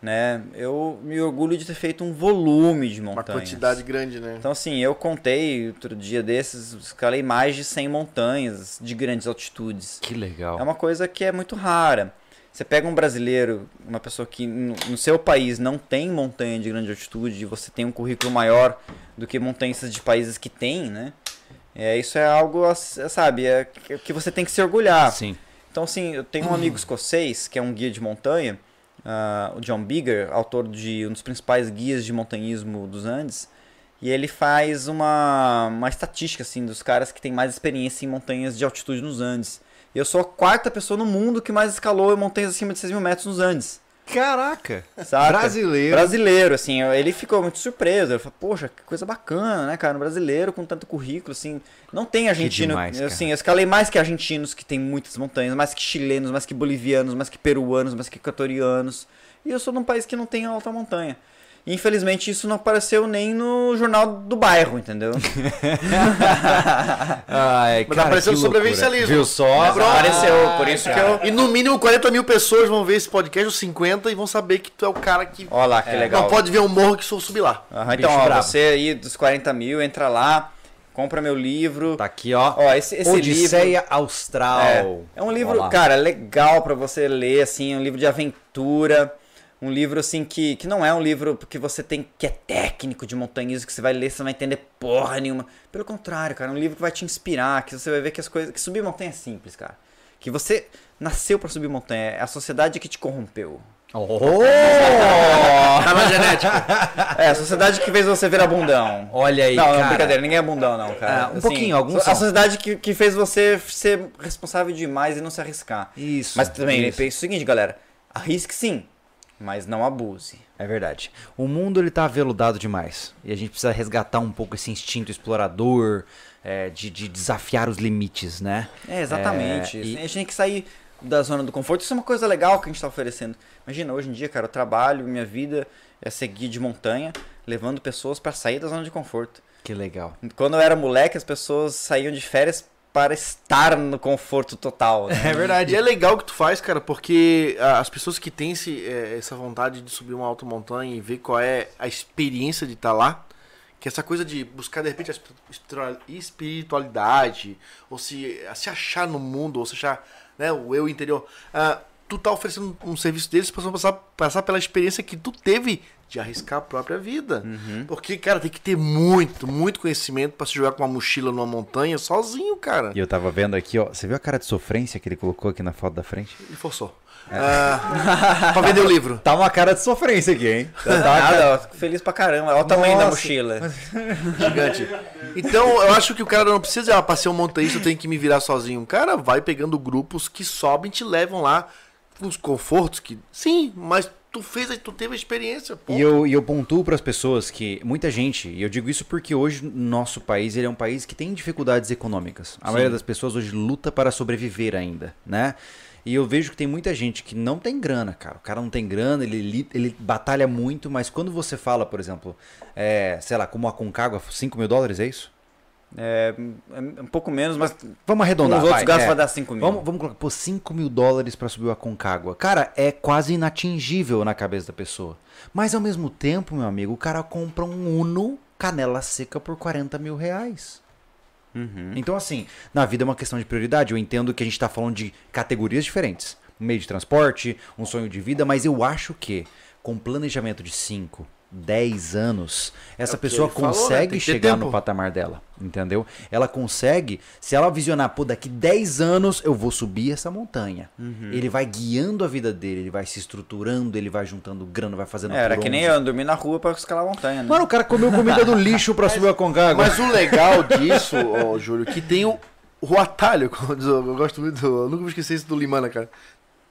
Né? Eu me orgulho de ter feito um volume de Uma montanhas. quantidade grande, né? Então, assim, eu contei outro dia desses, escalei mais de 100 montanhas de grandes altitudes. que legal É uma coisa que é muito rara. Você pega um brasileiro, uma pessoa que no, seu país não tem montanha de grande altitude, e você tem um currículo maior do que montanhistas de países que têm, né? É, isso é algo, ass- sabe, é que que você tem que se orgulhar. sim Então, assim, eu tenho um amigo escocês, que é um guia de montanha, ah, o John Bigger, autor de um dos principais guias de montanhismo dos Andes, e ele faz uma, uma estatística, assim, dos caras que têm mais experiência em montanhas de altitude nos Andes. Eu sou a quarta pessoa no mundo que mais escalou montanhas acima de 6 mil metros nos Andes. Caraca! Saca? Brasileiro. Brasileiro, assim, ele ficou muito surpreso. Ele falou, poxa, que coisa bacana, né, cara? Um brasileiro com tanto currículo, assim. Não tem argentino. demais, cara. assim, eu escalei mais que argentinos, que tem muitas montanhas, mais que chilenos, mais que bolivianos, mais que peruanos, mais que equatorianos. E eu sou de um país que não tem alta montanha. Infelizmente isso não apareceu nem no jornal do bairro, entendeu? Ai, Mas apareceu que no sobrevivencialismo. Viu só? Mas apareceu, por isso que eu. E no mínimo 40 mil pessoas vão ver esse podcast, os 50, e vão saber que tu é o cara que Olha lá, que legal. não pode ver um morro que sou subir lá. Aham, então, ó, você aí dos 40 mil, entra lá, compra meu livro. Tá aqui, ó. Ó, esse, esse Odisseia livro. Austral. É, é um livro, cara, legal pra você ler, assim, é um livro de aventura. Um livro, assim, que, que não é um livro que você tem que é técnico de montanhismo, que você vai ler, você não vai entender porra nenhuma. Pelo contrário, cara, é um livro que vai te inspirar, que você vai ver que as coisas. Que subir montanha é simples, cara. Que você nasceu pra subir montanha, é a sociedade que te corrompeu. Oh! Tá na genética. É, a sociedade que fez você virar bundão. Olha aí, não, cara. não, brincadeira, ninguém é bundão, não, cara. É, um pouquinho, alguns A sociedade que, que fez você ser responsável demais e não se arriscar. Isso. Mas também, isso. pensa o seguinte, galera. Arrisque sim, mas não abuse. É verdade. O mundo ele tá aveludado demais. E a gente precisa resgatar um pouco esse instinto explorador, é, de, de desafiar os limites, né? É, exatamente. É, e- A gente tem que sair da zona do conforto. Isso é uma coisa legal que a gente tá oferecendo. Imagina, hoje em dia, cara, eu trabalho, minha vida é seguir de montanha, levando pessoas para sair da zona de conforto. Que legal. Quando eu era moleque, as pessoas saíam de férias para estar no conforto total. né? É verdade. E é legal o que tu faz, cara, porque as pessoas que têm esse, eh, essa vontade de subir uma alta montanha e ver qual é a experiência de estar lá, que essa coisa de buscar de repente a espiritua- espiritualidade, ou se, se achar no mundo, ou se achar né, o eu interior, ah, tu tá oferecendo um serviço deles para passar, passar pela experiência que tu teve de arriscar a própria vida. Porque, cara, tem que ter muito, muito conhecimento para se jogar com uma mochila numa montanha sozinho, cara. E eu tava vendo aqui, ó. Você viu a cara de sofrência que ele colocou aqui na foto da frente? Ele forçou. Ah, pra vender o livro. Tá uma cara de sofrência aqui, hein? Tá nada, ó, fico feliz pra caramba. Olha o tamanho da Nossa. mochila. Gigante. Então, eu acho que o cara não precisa, ah, pra ser um montanhista eu tenho que me virar sozinho. O cara vai pegando grupos que sobem e te levam lá com os confortos que. Sim, mas tu fez, tu teve a experiência. Pô. E eu, e eu pontuo para as pessoas que muita gente, e eu digo isso porque hoje no nosso país ele é um país que tem dificuldades econômicas. A maioria das pessoas hoje luta para sobreviver ainda, né? E eu vejo que tem muita gente que não tem grana, cara. O cara não tem grana, ele, ele batalha muito, mas quando você fala, por exemplo, é, sei lá, como a Concagua, 5 mil dólares, é isso? É, é um pouco menos, mas Vamos arredondar. os outros vai, gastos é. vai dar 5 mil. Vamos, vamos colocar, pô, 5 mil dólares pra subir o Aconcagua. Cara, é quase inatingível na cabeça da pessoa. Mas ao mesmo tempo, meu amigo, o cara compra um Uno canela seca por 40 mil reais. Uhum. Então, assim, na vida é uma questão de prioridade. Eu entendo que a gente tá falando de categorias diferentes. Um meio de transporte, um sonho de vida, mas eu acho que com planejamento de 5, 10 anos, essa que pessoa ele falou, né? consegue chegar tempo. no patamar dela, entendeu? Ela consegue, se ela visionar, pô, daqui 10 anos eu vou subir essa montanha. Uhum. Ele vai guiando a vida dele, ele vai se estruturando, ele vai juntando grana, vai fazendo É, era que nem eu, dormir na rua pra escalar a montanha, né? Mano, o cara comeu comida do lixo pra subir a Concagua. Mas o legal disso, ô, Júlio, que tem o, o atalho. Eu gosto muito, do- eu nunca vou esquecer isso do Limana, cara.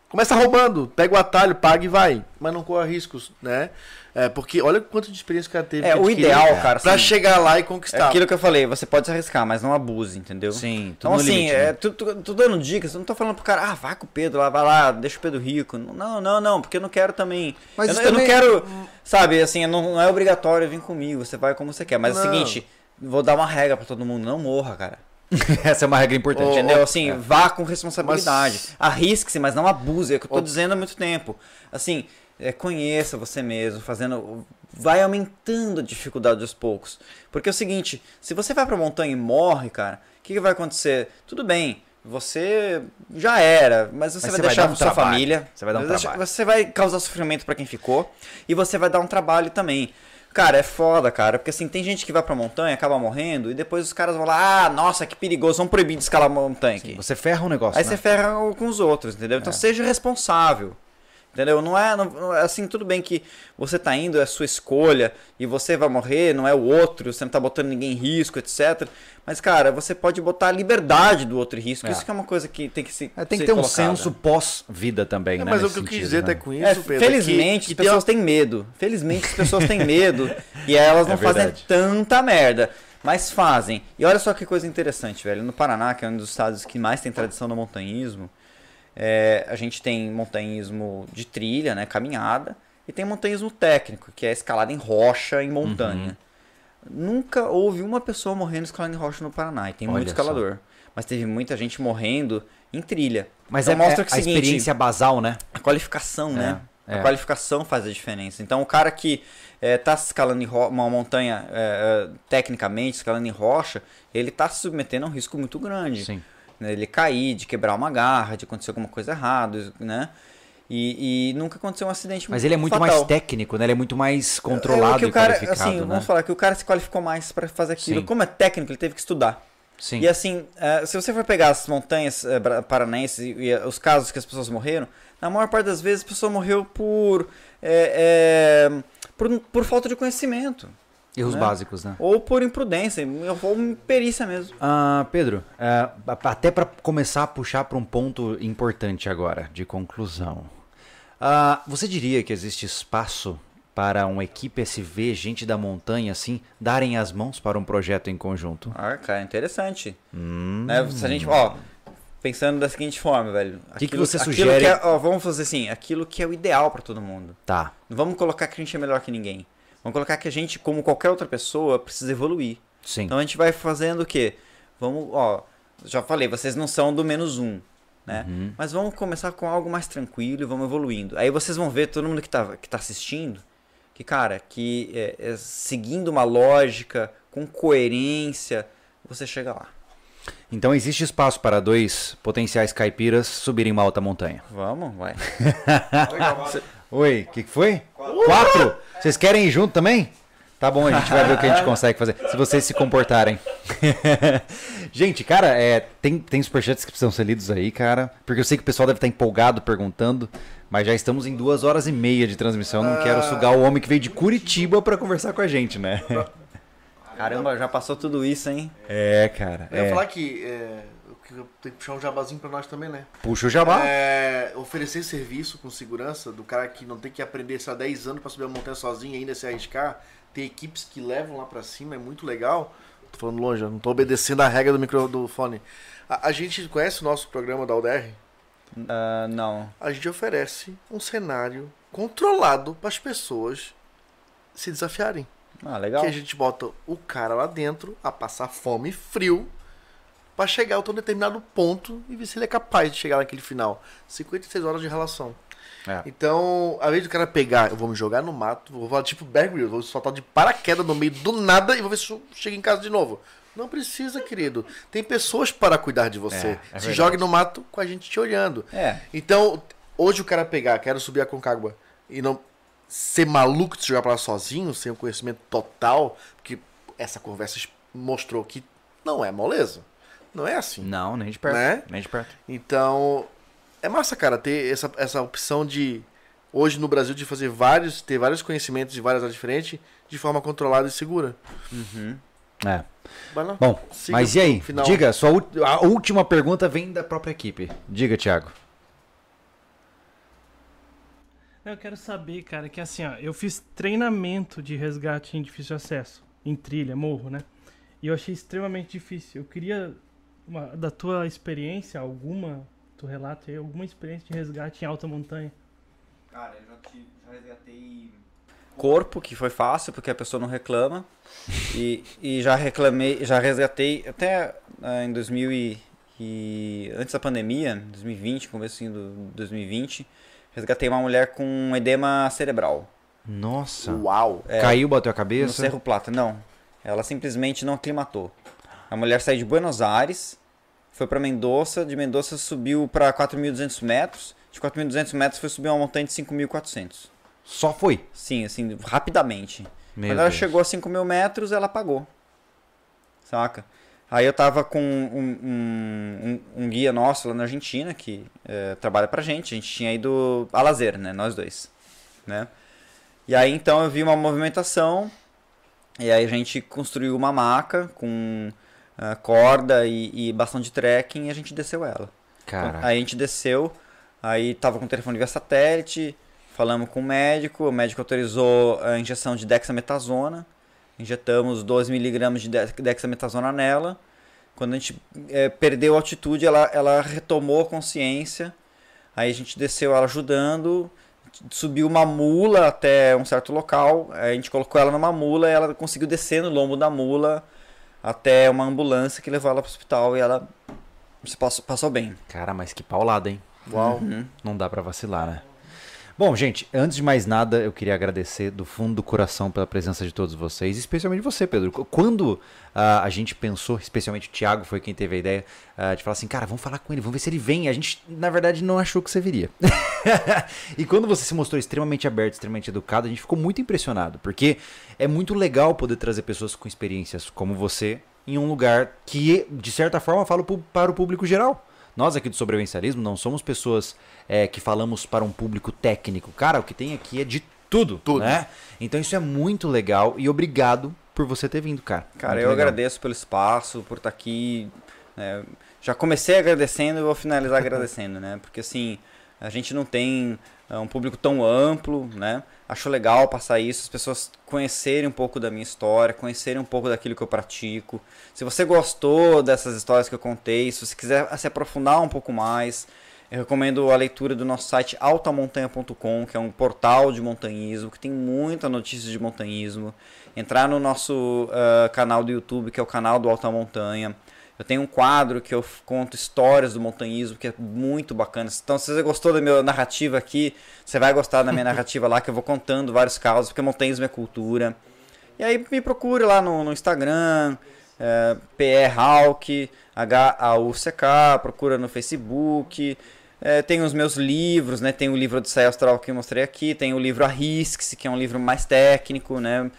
Começa roubando, pega o atalho, paga e vai. Mas não corra riscos, né? É, porque olha quanto de experiência o cara teve. É, o ideal, cara, Pra assim, chegar lá e É conquistar. aquilo que eu falei, você pode se arriscar, mas não abuse, entendeu? Sim, tudo Então, no assim, limite, é, né? tu, tu, tu dando dicas, eu não tô falando pro cara, ah, vai com o Pedro lá, vai lá, deixa o Pedro rico. Não, não, não, porque eu não quero também. Mas eu, não- eu não quero, sabe, assim, não, não é obrigatório vir comigo, você vai como você quer. Mas é o Não. seguinte, vou dar uma regra pra todo mundo, não morra, cara. Essa é uma regra importante. Ô, Entendeu? Assim, vá com responsabilidade. Mas- Arrisque-se, mas não abuse. É o que eu tô dizendo há muito tempo. Assim, é, conheça você mesmo, fazendo. Vai aumentando a dificuldade aos poucos. Porque é o seguinte, se você vai pra montanha e morre, cara, o que, que vai acontecer? Tudo bem. Você já era, mas você Mas vai você vai deixar dar um sua trabalho. família. Você vai dar um deixa- trabalho. Você vai causar sofrimento pra quem ficou e você vai dar um trabalho também. Cara, é foda, cara, porque assim, tem gente que vai pra montanha, acaba morrendo e depois os caras vão lá, ah, nossa, que perigoso, vamos proibir de escalar a montanha aqui. Você ferra o negócio, Aí né? você ferra com os outros, entendeu? Então seja responsável. Entendeu? Não é, não- não é assim, tudo bem que você tá indo, é a sua escolha, e você vai morrer, não é o outro, você não tá botando ninguém em risco, etc. Mas, cara, você pode botar a liberdade do outro em risco. É. Isso que é uma coisa que tem que se. É, tem que ter um colocada. senso pós-vida também, É, né? mas o que eu quis dizer né? até com isso, É, Pedro, felizmente que, as que tem pessoas têm medo. Felizmente as pessoas têm medo. e aí elas não É fazem verdade. tanta merda. Mas fazem. E olha só que coisa interessante, velho. No Paraná, que é um dos estados que mais tem tradição no montanhismo, é, a gente tem montanhismo de trilha, né? Caminhada. E tem montanhismo técnico, que é escalada em rocha em montanha. Nunca houve uma pessoa morrendo escalando em rocha no Paraná. E tem Olha muito só. escalador. Mas teve muita gente morrendo em trilha. Mas Então é, mostra é que a seguinte, experiência basal, né? a qualificação, né? é. A qualificação faz a diferença. Então, o cara que está escalando em ro- uma montanha é, é, tecnicamente, escalando em rocha, ele está se submetendo a um risco muito grande. Sim. Né? Ele cair, de quebrar uma garra, de acontecer alguma coisa errada, né? E, e nunca aconteceu um acidente Mas ele é muito fatal. mais técnico, né? Ele é muito mais É controlado que o e cara, qualificado, assim, né? vamos falar que o cara se qualificou mais para fazer aquilo. Sim. Como é técnico, ele teve que estudar. Sim. E assim, eh, se você for pegar as montanhas bra- paranaenses e, e, os casos que as pessoas morreram, na maior parte das vezes a pessoa morreu por, eh, eh, por, por falta de conhecimento. Erros né? básicos, né? Ou por imprudência, ou perícia mesmo. Ah, Pedro, é, até para começar a puxar para um ponto importante agora, de conclusão. Ah, você diria que existe espaço para uma equipe SV, gente da montanha, assim, darem as mãos para um projeto em conjunto? Ah, cara, interessante. Hum. Né? Se a gente, ó, pensando da seguinte forma, velho. Que que aquilo- você sugere? que é- ó, vamos fazer assim, aquilo que é o ideal para todo mundo. Tá. Não vamos colocar que a gente é melhor que ninguém. Vamos colocar que a gente, como qualquer outra pessoa, precisa evoluir. Sim. Então a gente vai fazendo o quê? Vamos, ó, já falei, vocês não são do menos um, né? Uhum. Mas vamos começar com algo mais tranquilo e vamos evoluindo. Aí vocês vão ver, todo mundo que tá, que tá assistindo, que, cara, que é, é, seguindo uma lógica, com coerência, você chega lá. Então existe espaço para dois potenciais caipiras subirem uma alta montanha. Vamos, vai. Oi, o que, que foi? Quatro. Vocês querem ir junto também? Tá bom, a gente vai ver o que a gente consegue fazer. Se vocês se comportarem. gente, cara, é, tem, tem superchats que precisam ser lidos aí, cara. Porque eu sei que o pessoal deve estar empolgado perguntando. Mas já estamos em duas horas e meia de transmissão. Não quero sugar o homem que veio de Curitiba pra conversar com a gente, né? Caramba, já passou tudo isso, hein? É, cara. Eu ia É. falar que, é, tenho que puxar um jabazinho pra nós também, né? Puxa o jabá. É, oferecer serviço com segurança do cara que não tem que aprender sei lá, 10 anos pra subir a montanha sozinho e ainda se arriscar. Ter equipes que levam lá pra cima é muito legal. Tô falando longe, eu não tô obedecendo a regra do micro do fone. A, a gente conhece o nosso programa da UDR? Ah, não. A gente oferece um cenário controlado para as pessoas se desafiarem. Ah, legal. Que a gente bota o cara lá dentro a passar fome e frio pra chegar a um determinado ponto e ver se ele é capaz de chegar naquele final. 56 horas de relação. É. Então, ao invés do cara pegar, eu vou me jogar no mato, vou falar tipo Bear Grylls, vou soltar de paraquedas no meio do nada e vou ver se eu chego em casa de novo. Não precisa, querido. Tem pessoas para cuidar de você. É, é se jogue no mato com a gente te olhando. É. Então, hoje o cara pegar, quero subir a Concagua e não ser maluco de jogar pra lá sozinho, sem o conhecimento total, porque essa conversa mostrou que não é moleza. Não é assim. Não, nem de perto. Né? Nem de perto. Então, é massa, cara, ter essa, essa opção de, hoje no Brasil, de fazer vários, ter vários conhecimentos de várias áreas diferentes, de forma controlada e segura. É. Vai lá. Bom, Siga mas e aí? final. Diga, sua a última pergunta vem da própria equipe. Diga, Thiago. Eu quero saber, cara, que assim, ó, eu fiz treinamento de resgate em difícil acesso, em trilha, morro, né? E eu achei extremamente difícil. Eu queria, uma- da tua experiência, alguma, tu relata aí, alguma experiência de resgate em alta montanha? Cara, eu já, te, já resgatei. Corpo, que foi fácil, porque a pessoa não reclama. e, e já reclamei, já resgatei até ah, em 2000 e, e- Antes da pandemia, 2020, começo do 2020, resgatei uma mulher com um edema cerebral. Nossa. Uau. Caiu, bateu a No cabeça. Cerro Plata, não. Ela simplesmente não aclimatou. A mulher saiu de Buenos Aires, foi para Mendoza, de Mendoza subiu para 4.200 metros, de 4.200 metros foi subir uma montanha de 5.400. Só foi. Sim, assim, rapidamente. Meu Quando ela Deus. chegou a 5 mil metros, ela apagou. Saca? Aí eu tava com um, um, um, um guia nosso lá na Argentina que é, trabalha pra gente. A gente tinha ido a lazer, né? Nós dois, né? E aí então eu vi uma movimentação e aí a gente construiu uma maca com uh, corda e, e bastão de trekking e a gente desceu ela. Cara, Aí a gente desceu, aí tava com o telefone via satélite, falamos com o médico, o médico autorizou a injeção de dexametasona, injetamos 12mg de dex- dexametasona nela. Quando a gente eh, perdeu a altitude, ela, ela retomou a consciência, aí a gente desceu ela ajudando, subiu uma mula até um certo local, a gente colocou ela numa mula e ela conseguiu descer no lombo da mula até uma ambulância que levou ela para o hospital e ela se passou, passou bem. cara, mas que paulada, hein? Uau. Não dá pra vacilar, né? Bom, gente, antes de mais nada, eu queria agradecer do fundo do coração pela presença de todos vocês, especialmente você, Pedro. Qu- Quando ah, a gente pensou, especialmente o Thiago foi quem teve a ideia ah, de falar assim, cara, vamos falar com ele, vamos ver se ele vem. A gente, na verdade, não achou que você viria. e quando você se mostrou extremamente aberto, extremamente educado, a gente ficou muito impressionado, porque é muito legal poder trazer pessoas com experiências como você em um lugar que, de certa forma, fala pu- para o público geral. Nós aqui do sobrevivencialismo não somos pessoas é, que falamos para um público técnico. Cara, o que tem aqui é de tudo, Tudo. né? Então isso é muito legal e obrigado por você ter vindo, cara. Cara, Muito eu legal. agradeço pelo espaço, por estar aqui. né? Já comecei agradecendo e vou finalizar agradecendo, né? Porque assim, a gente não tem é, um público tão amplo, né? Acho legal passar isso, as pessoas conhecerem um pouco da minha história, conhecerem um pouco daquilo que eu pratico. Se você gostou dessas histórias que eu contei, se você quiser se aprofundar um pouco mais, eu recomendo a leitura do nosso site altamontanha.com, que é um portal de montanhismo, que tem muita notícia de montanhismo. Entrar no nosso ah, canal do YouTube, que é o canal do Alta Montanha. Eu tenho um quadro que eu conto histórias do montanhismo, que é muito bacana. Então, se você gostou da minha narrativa aqui, você vai gostar da minha narrativa lá, que eu vou contando vários casos, porque montanhismo é cultura. E aí me procure lá no, no Instagram, é, PE Hawk, H-A-U-C-K, procura no Facebook. É, tem os meus livros, né? Tem o livro do Céu Astral que eu mostrei aqui, tem o livro Arrisque-se, que é um livro mais técnico, né?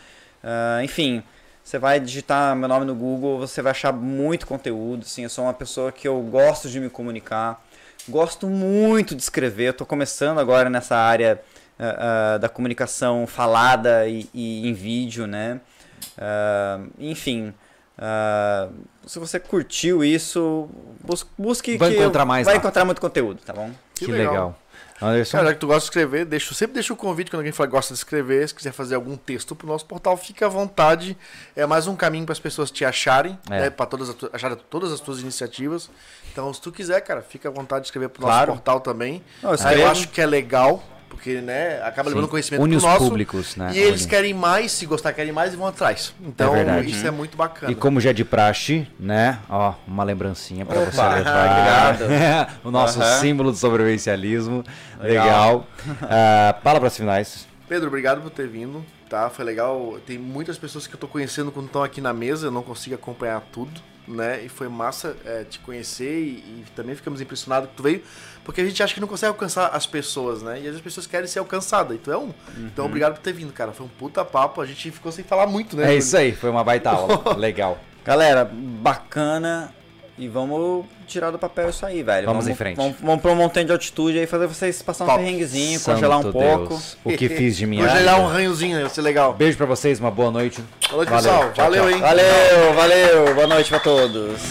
Ah, enfim, você vai digitar meu nome no Google, você vai achar muito conteúdo. Assim, eu sou uma pessoa que eu gosto de me comunicar, gosto muito de escrever. Eu tô começando agora nessa área ah, ah, da comunicação falada e, e em vídeo, né? Ah, enfim, ah, se você curtiu isso, bus- busque Vai que encontrar mais vai lá. encontrar muito conteúdo, tá bom? Que, Que legal. legal. Anderson, Cara, já que tu gosta de escrever, deixo, sempre deixo o convite quando alguém fala que gosta de escrever, se quiser fazer algum texto pro nosso portal, fica à vontade. É mais um caminho para as pessoas te acharem, É. né, para todas as acharem todas as tuas iniciativas. Então, se tu quiser, cara, fica à vontade de escrever pro Claro. nosso portal também. Não, eu Aí eu acho que é legal, porque, né, acaba levando Sim. conhecimento Une pro os nosso. públicos, né? E eles Une. querem mais, se gostar, querem mais e vão atrás. Então, É isso é muito bacana. E como já é de praxe, né? Ó, uma lembrancinha pra Opa, você levar. obrigado. o nosso símbolo do sobrevivencialismo. Legal. Legal. Ah, palavras finais. Pedro, obrigado por ter vindo, tá? Foi legal. Tem muitas pessoas que eu tô conhecendo quando estão aqui na mesa, eu não consigo acompanhar tudo, né? E foi massa é, te conhecer e, e também ficamos impressionados que tu veio, porque a gente acha que não consegue alcançar as pessoas, né? E as pessoas querem ser alcançadas, e tu é um. Então obrigado por ter vindo, cara. Foi um puta papo, a gente ficou sem falar muito, né? É isso aí, foi uma baita aula. Legal. Galera, bacana. E vamos tirar do papel isso aí, velho. Vamos em frente. Vamos, vamos pra um montanha de altitude aí, fazer vocês passar um Top. perrenguezinho, congelar um Santo pouco. Deus, O que fiz de minha Congelar um ranhozinho, ia ser legal. Beijo pra vocês, uma boa noite. Boa noite, Valeu. pessoal. Tchau, Valeu, tchau. hein? Valeu, valeu. Boa noite pra todos.